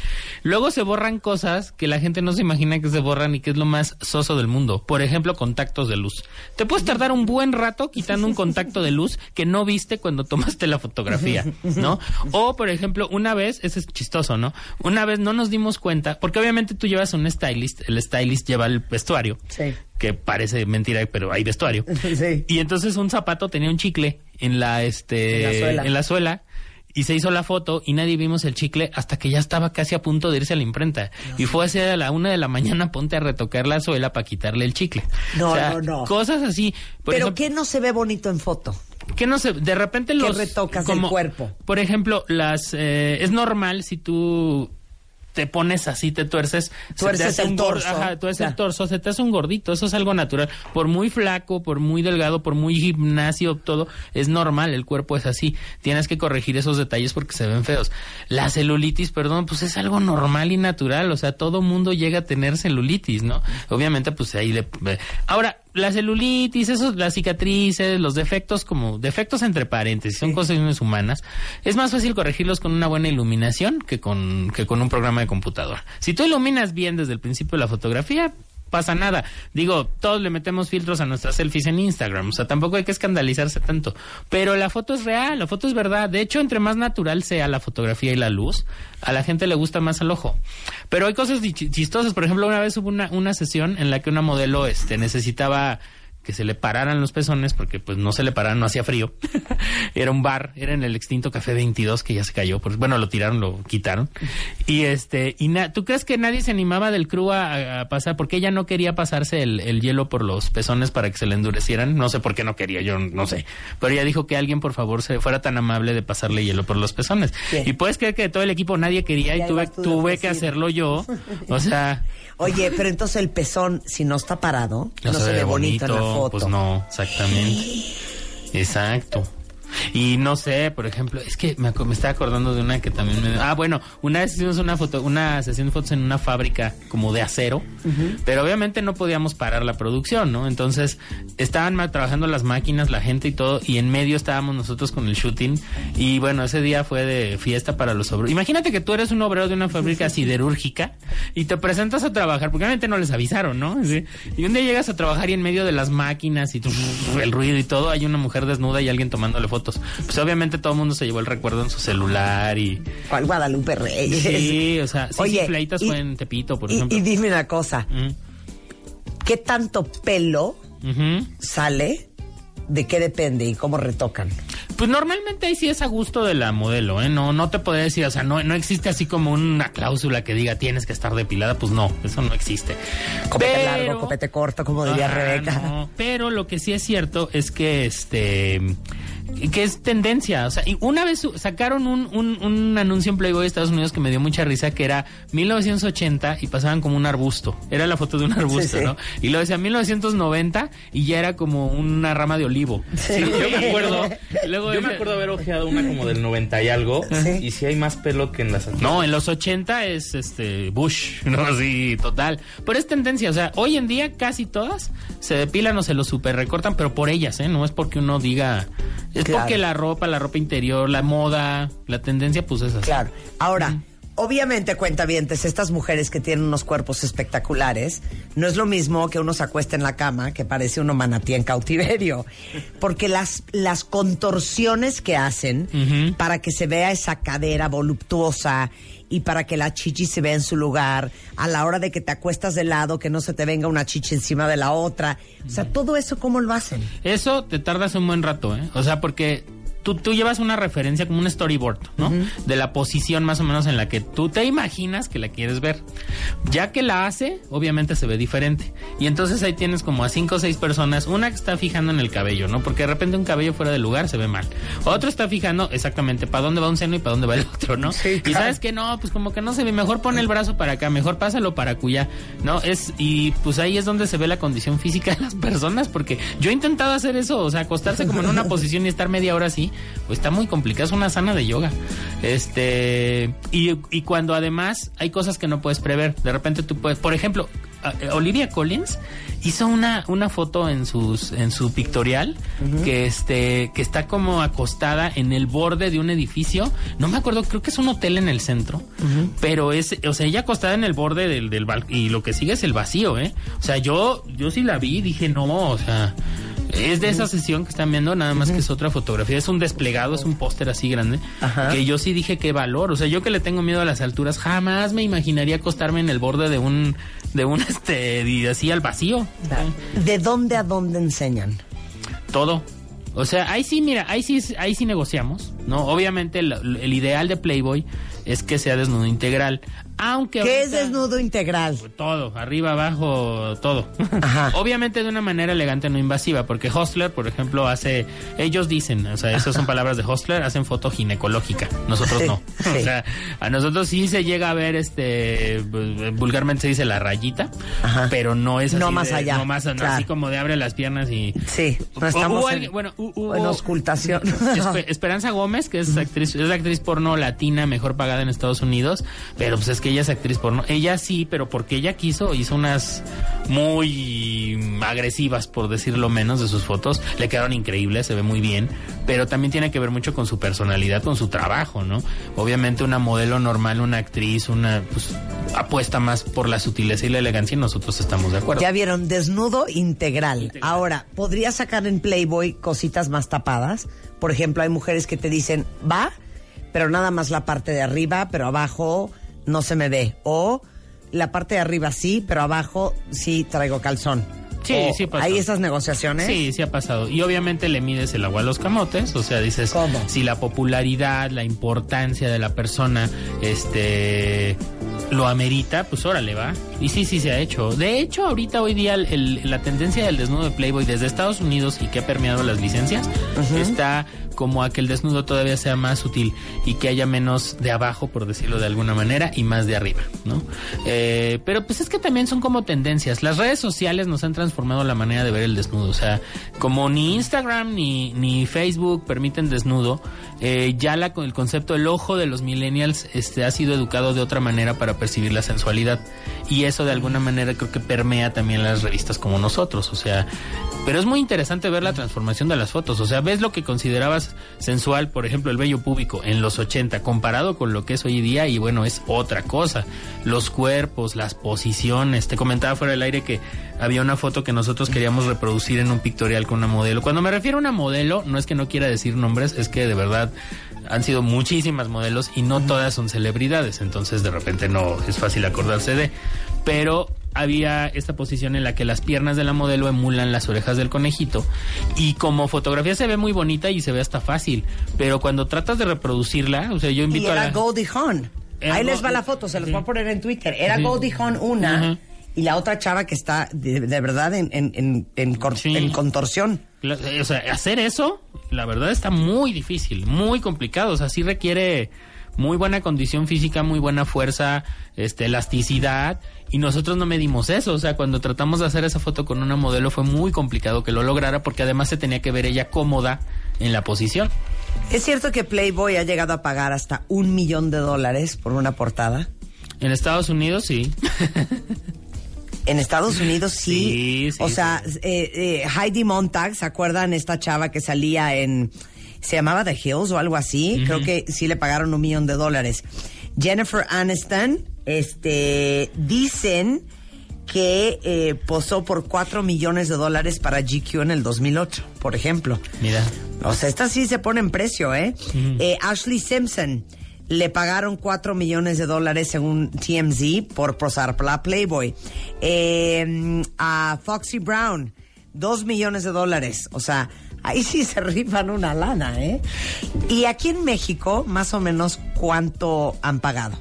luego se borran cosas que la gente no se imagina que se borran y que es lo más soso del mundo. Por ejemplo, contactos de luz. Te puedes tardar un buen rato quitando un contacto de luz que no viste cuando tomaste la fotografía, ¿no? O, por ejemplo, una vez, ese es chistoso, ¿no? Una vez no nos dimos cuenta, porque obviamente tú llevas un stylist, el stylist lleva el vestuario, Sí. que parece mentira, pero hay vestuario. Y entonces un zapato tenía un chicle en la, este, En la suela. en la suela, y se hizo la foto y nadie vimos el chicle hasta que ya estaba casi a punto de irse a la imprenta. Y fue hacia la una de la mañana ponte a retocar la suela para quitarle el chicle. No, O sea, no, no. Cosas así. Por Pero ejemplo, ¿qué no se ve bonito en foto? que no sé, de repente los retocas del cuerpo? Por ejemplo, las eh, es normal si tú te pones así, te tuerces, te Tuerces el torso. ajá, tuerces Claro. el torso, se te hace un gordito, eso es algo natural. Por muy flaco, por muy delgado, por muy gimnasio, todo, es normal, el cuerpo es así. Tienes que corregir esos detalles porque se ven feos. La celulitis, perdón, pues es algo normal y natural, o sea, todo mundo llega a tener celulitis, ¿no? Obviamente, pues ahí le... Ahora, la celulitis, esos, las cicatrices, los defectos como defectos entre paréntesis, son cosas humanas. Es más fácil corregirlos con una buena iluminación que con, que con un programa de computadora. Si tú iluminas bien desde el principio de la fotografía, pasa nada. Digo, todos le metemos filtros a nuestras selfies en Instagram, o sea, tampoco hay que escandalizarse tanto. Pero la foto es real, la foto es verdad. De hecho, entre más natural sea la fotografía y la luz, a la gente le gusta más el ojo. Pero hay cosas chi- chistosas. Por ejemplo, una vez hubo una, una sesión en la que una modelo este, necesitaba que se le pararan los pezones porque pues no se le pararan, no hacía frío. era un bar, era en el extinto Café 22 que ya se cayó, pues, bueno, lo tiraron, lo quitaron. Y este, y na- ¿tú crees que nadie se animaba del crew a, a pasar? Porque ella no quería pasarse el, el hielo por los pezones para que se le endurecieran. No sé por qué no quería, yo no sé. Pero ella dijo que alguien por favor se fuera tan amable de pasarle hielo por los pezones. Y puedes creer que de todo el equipo nadie quería Y tuve, tuve que hacerlo yo. O sea, Oye, pero entonces el pezón, si no está parado, no, se, ve bonito, en la foto. Pues no, exactamente. Exacto. Y no sé, por ejemplo, es que me, me estaba acordando de una que también me... Ah, bueno, una vez hicimos una foto, una sesión de fotos en una fábrica como de acero, pero obviamente no podíamos parar la producción, ¿no? Entonces estaban trabajando las máquinas, la gente y todo, y en medio estábamos nosotros con el shooting, y bueno, ese día fue de fiesta para los obreros. Imagínate que tú eres un obrero de una fábrica siderúrgica y te presentas a trabajar, porque obviamente no les avisaron, ¿no? Sí. Y un día llegas a trabajar y en medio de las máquinas y tu- el ruido y todo, hay una mujer desnuda y alguien tomándole fotos. Pues obviamente todo el mundo se llevó el recuerdo en su celular y... ¿Cuál Guadalupe Reyes? Sí, o sea, sí, Oye, sí, Fleitas y- fue en Tepito, por y, ejemplo. y dime una cosa, ¿qué tanto pelo sale? ¿De qué depende y cómo retocan? Pues normalmente ahí sí es a gusto de la modelo, ¿eh? No, no te podría decir, o sea, no, no existe así como una cláusula que diga tienes que estar depilada, pues no, eso no existe. Copete Pero- largo, copete corto, como diría Ah, Rebeca. no, Pero lo que sí es cierto es que este que es tendencia, o sea, y una vez su- sacaron un, un, un anuncio en Playboy de Estados Unidos que me dio mucha risa, que era 1980 y pasaban como un arbusto, era la foto de un arbusto, sí. ¿no? Y luego decía 1990 y ya era como una rama de olivo. Sí, yo me acuerdo. Luego yo me acuerdo haber ojeado una como del 90 y algo. Y si hay más pelo que en las No, en los 80 es este Bush, no así total. Pero es tendencia, o sea, hoy en día casi todas se depilan o se lo super recortan, pero por ellas, ¿eh? No es porque uno diga, es Claro. porque la ropa, la ropa interior, la moda, la tendencia, pues es así. Claro. Ahora, obviamente, cuentavientes, estas mujeres que tienen unos cuerpos espectaculares, no es lo mismo que uno se acuesta en la cama, que parece uno manatí en cautiverio. Porque las, las contorsiones que hacen para que se vea esa cadera voluptuosa y para que la chichi se vea en su lugar, a la hora de que te acuestas de lado, que no se te venga una chichi encima de la otra. O sea, todo eso, ¿cómo lo hacen? Eso te tardas un buen rato, ¿eh? O sea, porque tú, tú llevas una referencia como un storyboard, ¿no? De la posición más o menos en la que tú te imaginas que la quieres ver. Ya que la hace, obviamente se ve diferente. Y entonces ahí tienes como a cinco o seis personas, una que está fijando en el cabello, ¿no? Porque de repente un cabello fuera de lugar se ve mal. Otro está fijando exactamente para dónde va un seno y para dónde va el otro, ¿no? y claro. sabes que no, pues como que no se ve, mejor pone el brazo para acá, mejor pásalo para cuya, ¿no? Es, y pues ahí es donde se ve la condición física de las personas, porque yo he intentado hacer eso, o sea, acostarse como en una posición y estar media hora así, pues está muy complicado, es una sana de yoga. Este, y, y cuando además hay cosas que no puedes prever, de repente tú puedes, por ejemplo, eh, Olivia Collins hizo una, una foto en sus, en su pictorial que este, que está como acostada en el borde de un edificio. No me acuerdo, creo que es un hotel en el centro. Pero es, o sea, ella acostada en el borde del, del y lo que sigue es el vacío, ¿eh? O sea, yo, yo sí la vi dije, no, o sea, es de esa sesión que están viendo, nada más que es otra fotografía. Es un desplegado, es un póster así grande. Que yo sí dije qué valor. O sea, yo que le tengo miedo a las alturas, jamás me imaginaría acostarme en el borde de un, de un este, y así al vacío. ¿De dónde a dónde enseñan? Todo. O sea, ahí sí, mira, ahí sí, ahí sí negociamos, ¿no? Obviamente el, el ideal de Playboy es que sea desnudo integral. Aunque ¿Qué es desnudo integral? todo, arriba, abajo, todo. Obviamente de una manera elegante, no invasiva, porque Hostler, por ejemplo, hace, ellos dicen, o sea, esas son palabras de Hostler, hacen foto ginecológica, nosotros no. sí. O sea, a nosotros sí se llega a ver, este, pues, vulgarmente se dice la rayita, pero no es así. No más de- allá, No más, no, claro. así como de abre las piernas y... Sí, no estamos alguien- en, bueno, hu- hubo- en auscultación. Espe- Esperanza Gómez, que es actriz, es la actriz porno latina mejor pagada en Estados Unidos, pero pues es que ella es actriz porno. Ella sí, pero porque ella quiso, hizo unas muy agresivas, por decirlo menos, de sus fotos. Le quedaron increíbles, se ve muy bien, pero también tiene que ver mucho con su personalidad, con su trabajo, ¿no? Obviamente una modelo normal, una actriz, una pues, apuesta más por la sutileza y la elegancia y nosotros estamos de acuerdo. Ya vieron, desnudo integral. Ahora, ¿podría sacar en Playboy cositas más tapadas? Por ejemplo, hay mujeres que te dicen, va, pero nada más la parte de arriba, pero abajo no se me ve. O la parte de arriba sí, pero abajo sí traigo calzón. Sí, O sí pasó. ¿Hay esas negociaciones? Sí, sí ha pasado. Y obviamente le mides el agua a los camotes, o sea, dices si la popularidad, la importancia de la persona, este lo amerita, pues órale, va. Y sí, sí se ha hecho. De hecho, ahorita hoy día el- el- la tendencia del desnudo de Playboy desde Estados Unidos y que ha permeado las licencias está como a que el desnudo todavía sea más sutil y que haya menos de abajo, por decirlo de alguna manera, y más de arriba, ¿no? Eh, pero pues es que también son como tendencias. Las redes sociales nos han transformado la manera de ver el desnudo. O sea, como ni Instagram ni, ni Facebook permiten desnudo, eh, ya la, el concepto, el ojo de los millennials este, ha sido educado de otra manera para percibir la sensualidad. Y eso de alguna manera creo que permea también las revistas como nosotros. O sea, pero es muy interesante ver la transformación de las fotos. O sea, ves lo que considerabas sensual, por ejemplo, el vello púbico en los 80, comparado con lo que es hoy día, y bueno, es otra cosa. Los cuerpos, las posiciones. Te comentaba fuera del aire que había una foto que nosotros queríamos reproducir en un pictorial con una modelo. Cuando me refiero a una modelo, no es que no quiera decir nombres, es que de verdad han sido muchísimas modelos y no todas son celebridades, entonces de repente no es fácil acordarse de. Pero había esta posición en la que las piernas de la modelo emulan las orejas del conejito y como fotografía se ve muy bonita y se ve hasta fácil, pero cuando tratas de reproducirla, o sea, yo Y invito a era la... Goldie Hawn. Ahí les va la foto, se los voy a poner en Twitter. Era Sí. Goldie Hawn una y la otra chava que está de, de verdad en, en, en, en cor- en contorsión. La- o sea, hacer eso, la verdad está muy difícil, muy complicado. O sea, sí requiere muy buena condición física, muy buena fuerza, este, elasticidad. Y nosotros no medimos eso. O sea, cuando tratamos de hacer esa foto con una modelo fue muy complicado que lo lograra porque además se tenía que ver ella cómoda en la posición. ¿Es cierto que Playboy ha llegado a pagar hasta un millón de dólares por una portada? En Estados Unidos sí. En Estados Unidos sí. Sí, sí, o sea, eh, eh, Heidi Montag, ¿se acuerdan esta chava que salía en... Se llamaba The Hills o algo así? Creo que sí le pagaron un millón de dólares. Jennifer Aniston, este, dicen que eh, posó por cuatro millones de dólares para GQ en el 2008, por ejemplo. Mira. O sea, esta sí se pone en precio, ¿eh? Eh, Ashley Simpson le pagaron 4 millones de dólares según TMZ por posar para Playboy. Eh, a Foxy Brown, 2 millones de dólares. O sea, ahí sí se rifan una lana, ¿eh? Y aquí en México, más o menos, ¿cuánto han pagado?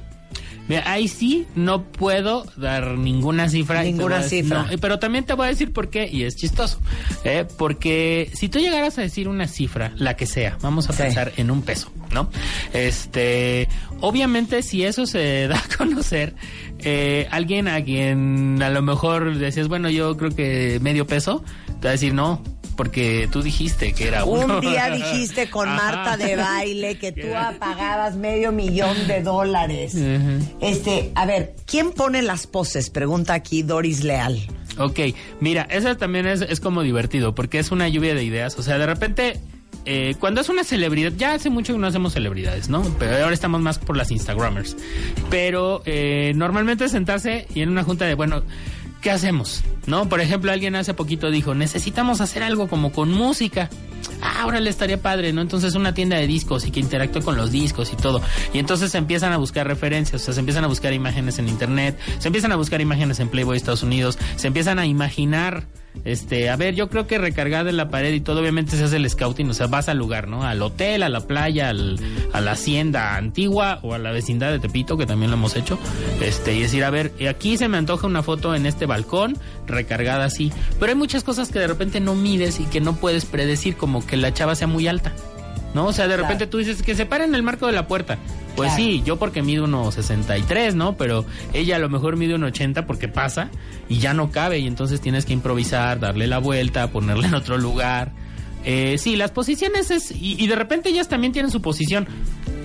Mira, ahí sí no puedo dar ninguna cifra. Ninguna decir- cifra. no, pero también te voy a decir por qué, y es chistoso. ¿eh? Porque si tú llegaras a decir una cifra, la que sea, vamos a pensar en un peso, ¿no? Este, obviamente, si eso se da a conocer, eh, alguien a quien a lo mejor decías, bueno, yo creo que medio peso, te va a decir no. Porque tú dijiste que era uno. Un día dijiste con. Marta de baile que tú pagabas medio millón de dólares. Este, a ver, ¿quién pone las poses? Pregunta aquí Doris Leal. Ok, mira, eso también es, es como divertido, porque es una lluvia de ideas. O sea, de repente, eh, cuando es una celebridad, ya hace mucho que no hacemos celebridades, ¿no? Pero ahora estamos más por las Instagramers. Pero eh, normalmente sentarse y en una junta de, bueno, ¿qué hacemos? ¿No? Por ejemplo, alguien hace poquito dijo, necesitamos hacer algo como con música. Ah, ahora le estaría padre, ¿no? Entonces una tienda de discos y que interactúe con los discos y todo. Y entonces se empiezan a buscar referencias, o sea, se empiezan a buscar imágenes en internet, se empiezan a buscar imágenes en Playboy Estados Unidos, se empiezan a imaginar, este, a ver, yo creo que recargada en la pared y todo, obviamente se hace el scouting, o sea, vas al lugar, ¿no? Al hotel, a la playa, al- a la hacienda antigua o a la vecindad de Tepito, que también lo hemos hecho, este, y decir, a ver, aquí se me antoja una foto en este balcón, recargada así. Pero hay muchas cosas que de repente no mides y que no puedes predecir, como que la chava sea muy alta. ¿No? O sea, de repente tú dices que se para en el marco de la puerta. Pues Claro. sí, yo porque mido unos 63, ¿no? Pero ella a lo mejor mide un 80 porque pasa y ya no cabe y entonces tienes que improvisar, darle la vuelta, ponerla en otro lugar. Eh, sí, las posiciones es... Y, y de repente ellas también tienen su posición.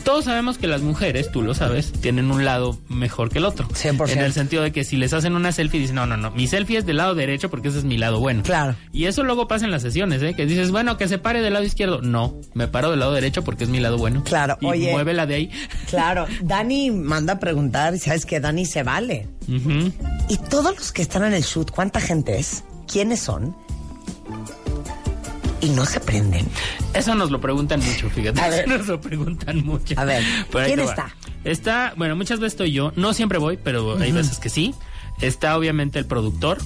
Todos sabemos que las mujeres, tú lo sabes, tienen un lado mejor que el otro. 100%. En el sentido de que si les hacen una selfie, dicen, no, no, no, mi selfie es del lado derecho porque ese es mi lado bueno. Claro. Y eso luego pasa en las sesiones, ¿eh? Que dices, bueno, que se pare del lado izquierdo. No, me paro del lado derecho porque es mi lado bueno. Claro, y oye. muévela de ahí. Claro, Dani manda a preguntar, ¿sabes que Dani se vale? Y todos los que están en el shoot, ¿cuánta gente es? ¿Quiénes son? Y no se prenden. Eso nos lo preguntan mucho, fíjate. A ver. Nos lo preguntan mucho. A ver, ¿quién está? Está, bueno, muchas veces estoy yo. No siempre voy, pero hay veces que sí. Está obviamente el productor.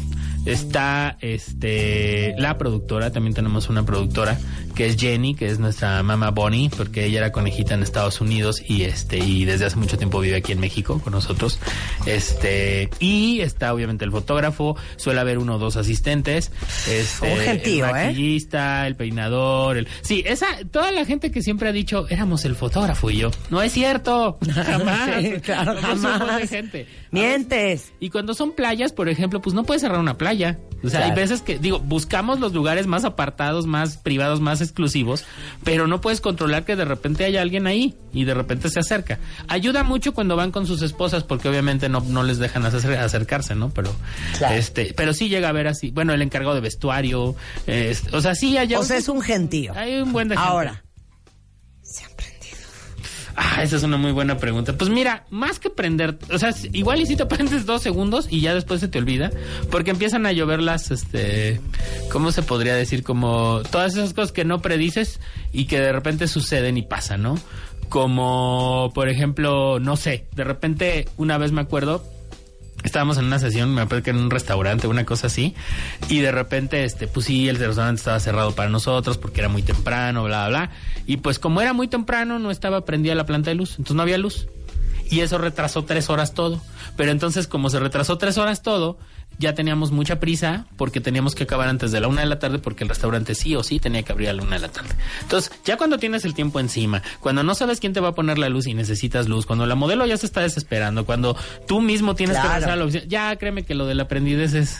Está este la productora, también tenemos una productora que es Jenny, que es nuestra mamá Bonnie, porque ella era conejita en Estados Unidos y este y desde hace mucho tiempo vive aquí en México con nosotros. Este y está obviamente el fotógrafo, suele haber uno o dos asistentes, este Un gentío, el ¿eh? maquillista, el peinador, el Sí, esa toda la gente que siempre ha dicho, éramos el fotógrafo y yo. No es cierto. Jamás. Sí, claro, jamás. gente. Mientes. Y cuando son playas, por ejemplo, pues no puedes cerrar una playa. O sea, hay veces que, digo, buscamos los lugares más apartados, más privados, más exclusivos, pero no puedes controlar que de repente haya alguien ahí y de repente se acerca. Ayuda mucho cuando van con sus esposas porque obviamente no, no les dejan acer- acercarse, ¿no? Pero, Claro. este, pero sí llega a ver así, bueno, el encargado de vestuario, este, o sea, sí hay O sea, es un gentío. Hay un buen de gente. Ahora, Ah, esa es una muy buena pregunta. Pues mira, más que prender, o sea, igual y si te prendes dos segundos y ya después se te olvida, porque empiezan a llover las, este, ¿cómo se podría decir? Como todas esas cosas que no predices y que de repente suceden y pasan, ¿no? Como, por ejemplo, no sé, de repente una vez me acuerdo, estábamos en una sesión, me acuerdo que en un restaurante, una cosa así, y de repente, este, pues sí, el restaurante estaba cerrado para nosotros porque era muy temprano, bla, bla, bla. Y pues como era muy temprano, no estaba prendida la planta de luz, entonces no había luz. Y eso retrasó tres horas todo. Pero entonces, como se retrasó tres horas todo, ya teníamos mucha prisa porque teníamos que acabar antes de la una de la tarde porque el restaurante sí o sí tenía que abrir a la una de la tarde. Entonces, ya cuando tienes el tiempo encima, cuando no sabes quién te va a poner la luz y necesitas luz, cuando la modelo ya se está desesperando, cuando tú mismo tienes que regresar a la oficina, ya créeme que lo del aprendiz es...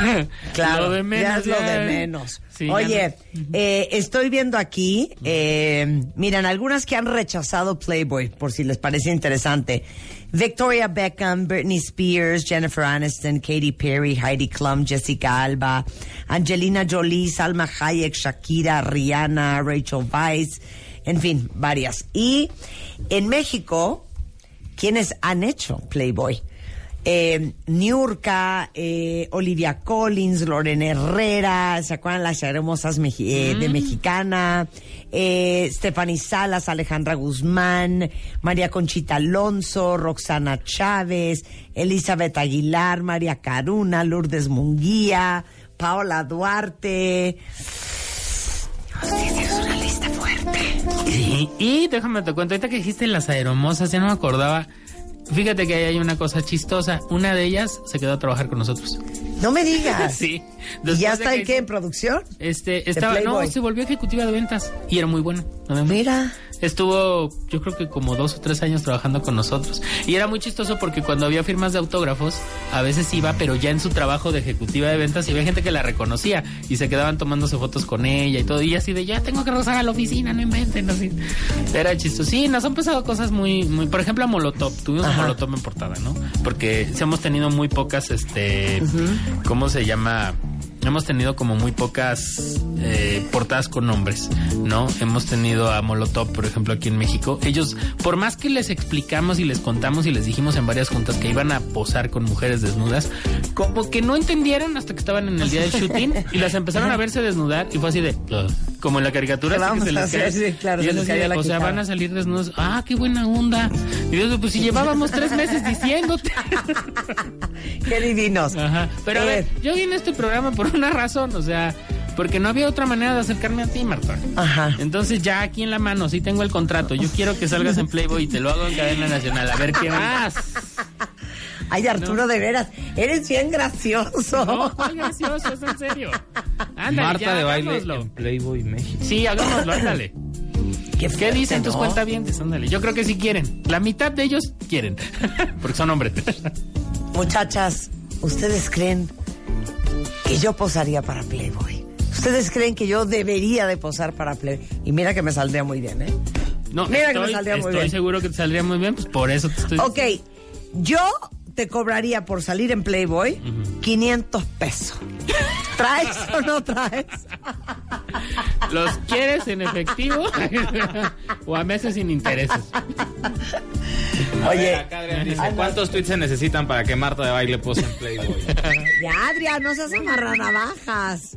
claro, lo de menos, ya es lo ya. de menos. Sí, Oye, eh, estoy viendo aquí, eh, miren, algunas que han rechazado Playboy, por si les parece interesante. Victoria Beckham, Britney Spears, Jennifer Aniston, Katy Perry, Heidi Klum, Jessica Alba, Angelina Jolie, Salma Hayek, Shakira, Rihanna, Rachel Weisz, en fin, varias. Y en México, ¿quiénes han hecho Playboy? Eh, Niurka, eh, Olivia Collins, Lorena Herrera, ¿se acuerdan las hermosas eh, de Mexicana? Eh, Stephanie Salas, Alejandra Guzmán, María Conchita Alonso, Roxana Chávez, Elizabeth Aguilar, María Caruna, Lourdes Munguía, Paola Duarte. es una lista fuerte. Y, y déjame te cuento, ahorita que dijiste las aeromosas, ya no me acordaba. Fíjate que ahí hay una cosa chistosa. Una de ellas se quedó a trabajar con nosotros. No me digas. sí. ¿Y ya está en qué? ¿En producción? Este, estaba, no, se volvió ejecutiva de ventas y era muy buena. Mira. Estuvo, yo creo que como dos o tres años trabajando con nosotros. Y era muy chistoso porque cuando había firmas de autógrafos, a veces iba, pero ya en su trabajo de ejecutiva de ventas, y había gente que la reconocía y se quedaban tomándose fotos con ella y todo. Y así de, ya tengo que regresar a la oficina, no inventen, así. Era chistoso. Sí, nos han pasado cosas muy, muy, por ejemplo, a Molotov. Tuvimos a Ajá. Molotov en portada, ¿no? Porque hemos tenido muy pocas, este, ¿cómo se llama? Hemos tenido como muy pocas eh, portadas con nombres, ¿no? Hemos tenido a Molotov, por ejemplo, aquí en México. Ellos, por más que les explicamos y les contamos y les dijimos en varias juntas que iban a posar con mujeres desnudas, como que no entendieron hasta que estaban en el día del shooting y las empezaron a verse desnudar y fue así de, como en la caricatura, ¿Qué así que vamos se les hacer? cae. Sí, claro, Y se es les así cae de, la o sea, quitada. van a salir desnudos. Ah, qué buena onda. Y yo, pues si llevábamos tres meses diciéndote. Qué divinos. Ajá. Pero a ver, yo vine a este programa por una razón, o sea, porque no había otra manera de acercarme a ti, Marta. Ajá. Entonces ya aquí en la mano, sí tengo el contrato. Yo quiero que salgas en Playboy y te lo hago en cadena nacional. A ver qué más. Ay, Arturo, de veras, eres bien gracioso. No, ¿cuál gracioso? Es en serio. Ándale, Marta ya, de baile hagámoslo. en Playboy México. Sí, hagámoslo, ándale. Qué, ¿Qué dicen tus ¿no? cuentavientes? Ándale. Yo creo que sí quieren. La mitad de ellos quieren. Porque son hombres. Muchachas, ¿ustedes creen que yo posaría para Playboy? ¿Ustedes creen que yo debería de posar para Playboy? Y mira que me saldría muy bien, ¿eh? No, Mira que me estoy, saldría muy estoy bien. seguro que te saldría muy bien, pues por eso te estoy Ok, yo te cobraría por salir en Playboy 500 pesos. ¿Traes o no traes? ¿Los quieres en efectivo? o a meses sin intereses. A ver, acá Adrián dice, ¿cuántos tweets se necesitan para que Marta de baile pose en Playboy? Ya, Adrián, no seas amarranavajas.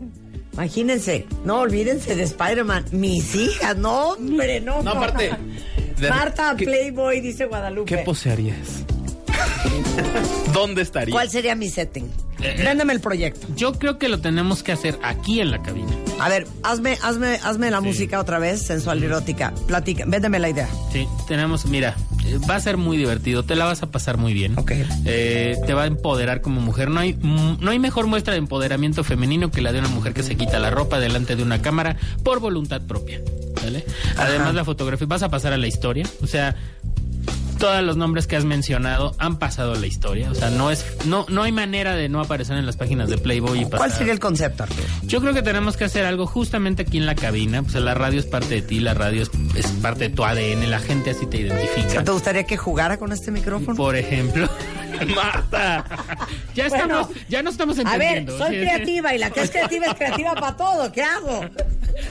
Imagínense, no olvídense de Spider-Man. Mis hijas, no, hombre, no. No, aparte, de- Marta ¿qué- Playboy, dice Guadalupe. ¿Qué posearías? ¿Dónde estaría? ¿Cuál sería mi setting? Eh, Véndeme el proyecto. Yo creo que lo tenemos que hacer aquí en la cabina. A ver, hazme, hazme, hazme la música otra vez, sensual y erótica. Platica, véndeme la idea. Sí, tenemos, mira, eh, va a ser muy divertido, te la vas a pasar muy bien. Ok. Eh, te va a empoderar como mujer. No hay, mm, no hay mejor muestra de empoderamiento femenino que la de una mujer que se quita la ropa delante de una cámara por voluntad propia. ¿vale? Además, la fotografía, vas a pasar a la historia. O sea, todos los nombres que has mencionado han pasado a la historia. O sea, no es, no, no hay manera de no aparecer en las páginas de Playboy y pasar. ¿Cuál sería el concepto, Arturo? Yo creo que tenemos que hacer algo justamente aquí en la cabina. Pues la radio es parte de ti, la radio es, es parte de tu ADN, la gente así te identifica. ¿Te gustaría que jugara con este micrófono? Por ejemplo. Marta. Ya Bueno, estamos, ya no estamos A ver, entendiendo. soy Sí, creativa y la que es creativa es creativa para todo. ¿Qué hago?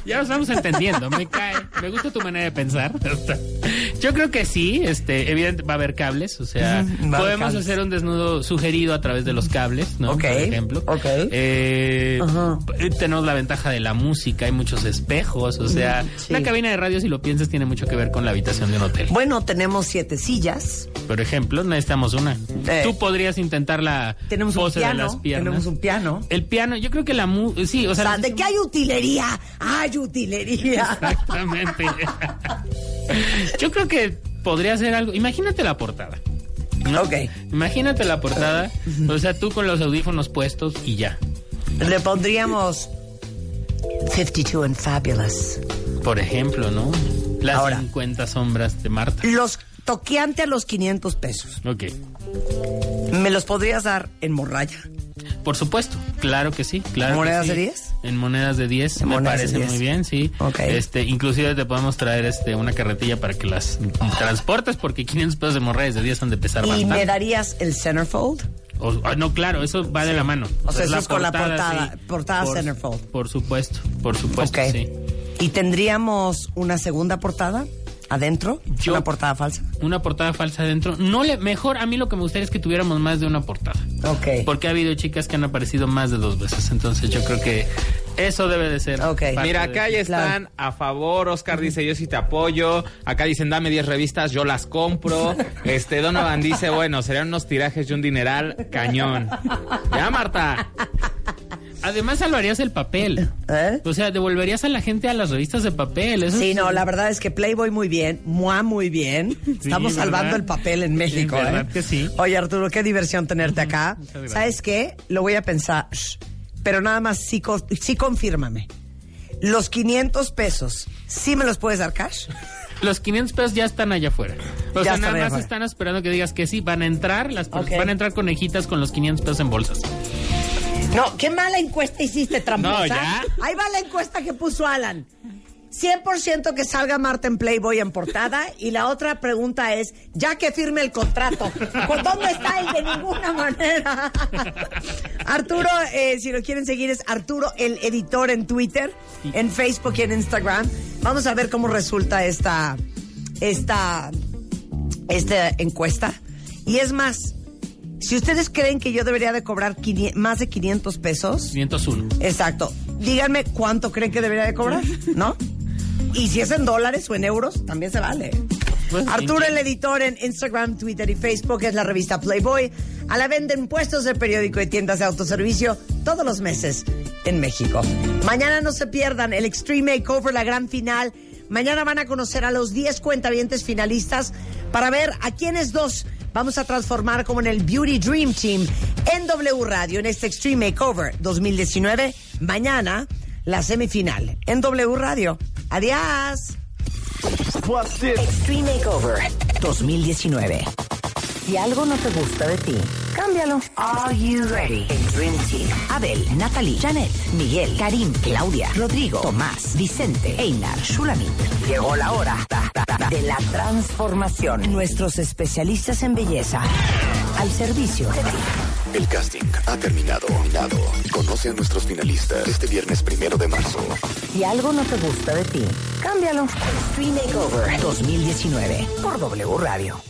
Ya lo estamos entendiendo, me cae. Me gusta tu manera de pensar. Yo creo que sí, este, va a haber cables, o sea, podemos cables. hacer un desnudo sugerido a través de los cables, ¿no? Por ejemplo. ok. Eh, tenemos la ventaja de la música, hay muchos espejos, o sea, Sí. una cabina de radio, si lo piensas, tiene mucho que ver con la habitación de un hotel. Bueno, tenemos siete sillas. Por ejemplo, necesitamos una. Eh. Tú podrías intentar la Tenemos un pose de piano. las piernas. Tenemos un piano. El piano, yo creo que la mu sí, o O sea, sea, ¿de qué hay utilería? Hay utilería. Exactamente. Yo creo que podría ser algo. Imagínate la portada. ¿no? Ok. Imagínate la portada. O sea, tú con los audífonos puestos y ya. Le pondríamos 52 and Fabulous. Por ejemplo, ¿no? Las Ahora. 50 sombras de Marta. Los toqueante a los 500 pesos. Ok. ¿Me los podrías dar en morralla? Por supuesto, claro que sí, claro. que ¿Monedas sí. de 10? En monedas de 10, En me parece 10. muy bien, sí. Ok. Este, inclusive te podemos traer este una carretilla para que las transportes porque 500 pesos de monedas de 10 han de pesar ¿Y bastante. me darías el centerfold? O- ah, no, claro, eso va de la mano. O sea, Es eso es con la portada- sí. portada por, centerfold. Por supuesto, por supuesto, Ok. sí. ¿Y tendríamos una segunda portada adentro? Yo- ¿Una portada falsa? Una portada falsa adentro. No le, mejor, a mí lo que me gustaría es que tuviéramos más de una portada. Ok. Porque ha habido chicas que han aparecido más de dos veces. Entonces yo creo que eso debe de ser. parte Mira, acá ya están a favor. Oscar dice, yo sí te apoyo. Acá dicen, dame 10 revistas, yo las compro. Este, Donovan dice, bueno, serían unos tirajes y un dineral cañón. Ya, Marta. Además salvarías el papel. O sea, devolverías a la gente a las revistas de papel. Eso ¿Eh? Sí, es- no, la verdad es que Playboy muy bien, Mua muy bien. Estamos ¿verdad? salvando el papel en México, Sí, ¿verdad ¿eh? que sí? Oye, Arturo, qué diversión tenerte acá. ¿Sabes qué? Lo voy a pensar, pero nada más sí, sí confírmame. Los 500 pesos, ¿sí me los puedes dar cash? los 500 pesos ya están allá afuera. O Ya sea, nada más están esperando que digas que sí, van a entrar, las van a entrar conejitas con los 500 pesos en bolsas. No, qué mala encuesta hiciste, tramposa. No, ya. Ahí va la encuesta que puso Alan. 100% que salga Marta en Playboy en portada. Y la otra pregunta es, ya que firme el contrato, ¿por dónde está él? De ninguna manera. Arturo, eh, si lo quieren seguir, es Arturo el editor en Twitter, en Facebook y en Instagram. Vamos a ver cómo resulta esta, esta, esta encuesta. Y es más, si ustedes creen que yo debería de cobrar más de 500 pesos, 501. Exacto. Díganme cuánto creen que debería de cobrar, ¿no? Y si es en dólares o en euros, también se vale. Arturo, el editor en Instagram, Twitter y Facebook, es la revista Playboy. A la venta en puestos de periódico y tiendas de autoservicio todos los meses en México. Mañana no se pierdan el Extreme Makeover, la gran final. Mañana van a conocer a los 10 cuentavientes finalistas para ver a quiénes dos vamos a transformar como en el Beauty Dream Team en W Radio en este Extreme Makeover 2019. Mañana la semifinal en W Radio. Adiós. Extreme Makeover 2019. Si algo no te gusta de ti, cámbialo. Are you ready? El Dream Team. Abel, Natalie, Janet, Miguel, Karim, Claudia, Rodrigo, Tomás, Vicente, Einar, Shulamit. Llegó la hora de la transformación. Nuestros especialistas en belleza al servicio de ti. El casting ha terminado. Conoce a nuestros finalistas este viernes primero de marzo. Si algo no te gusta de ti, cámbialo. Extreme Makeover 2019 por W Radio.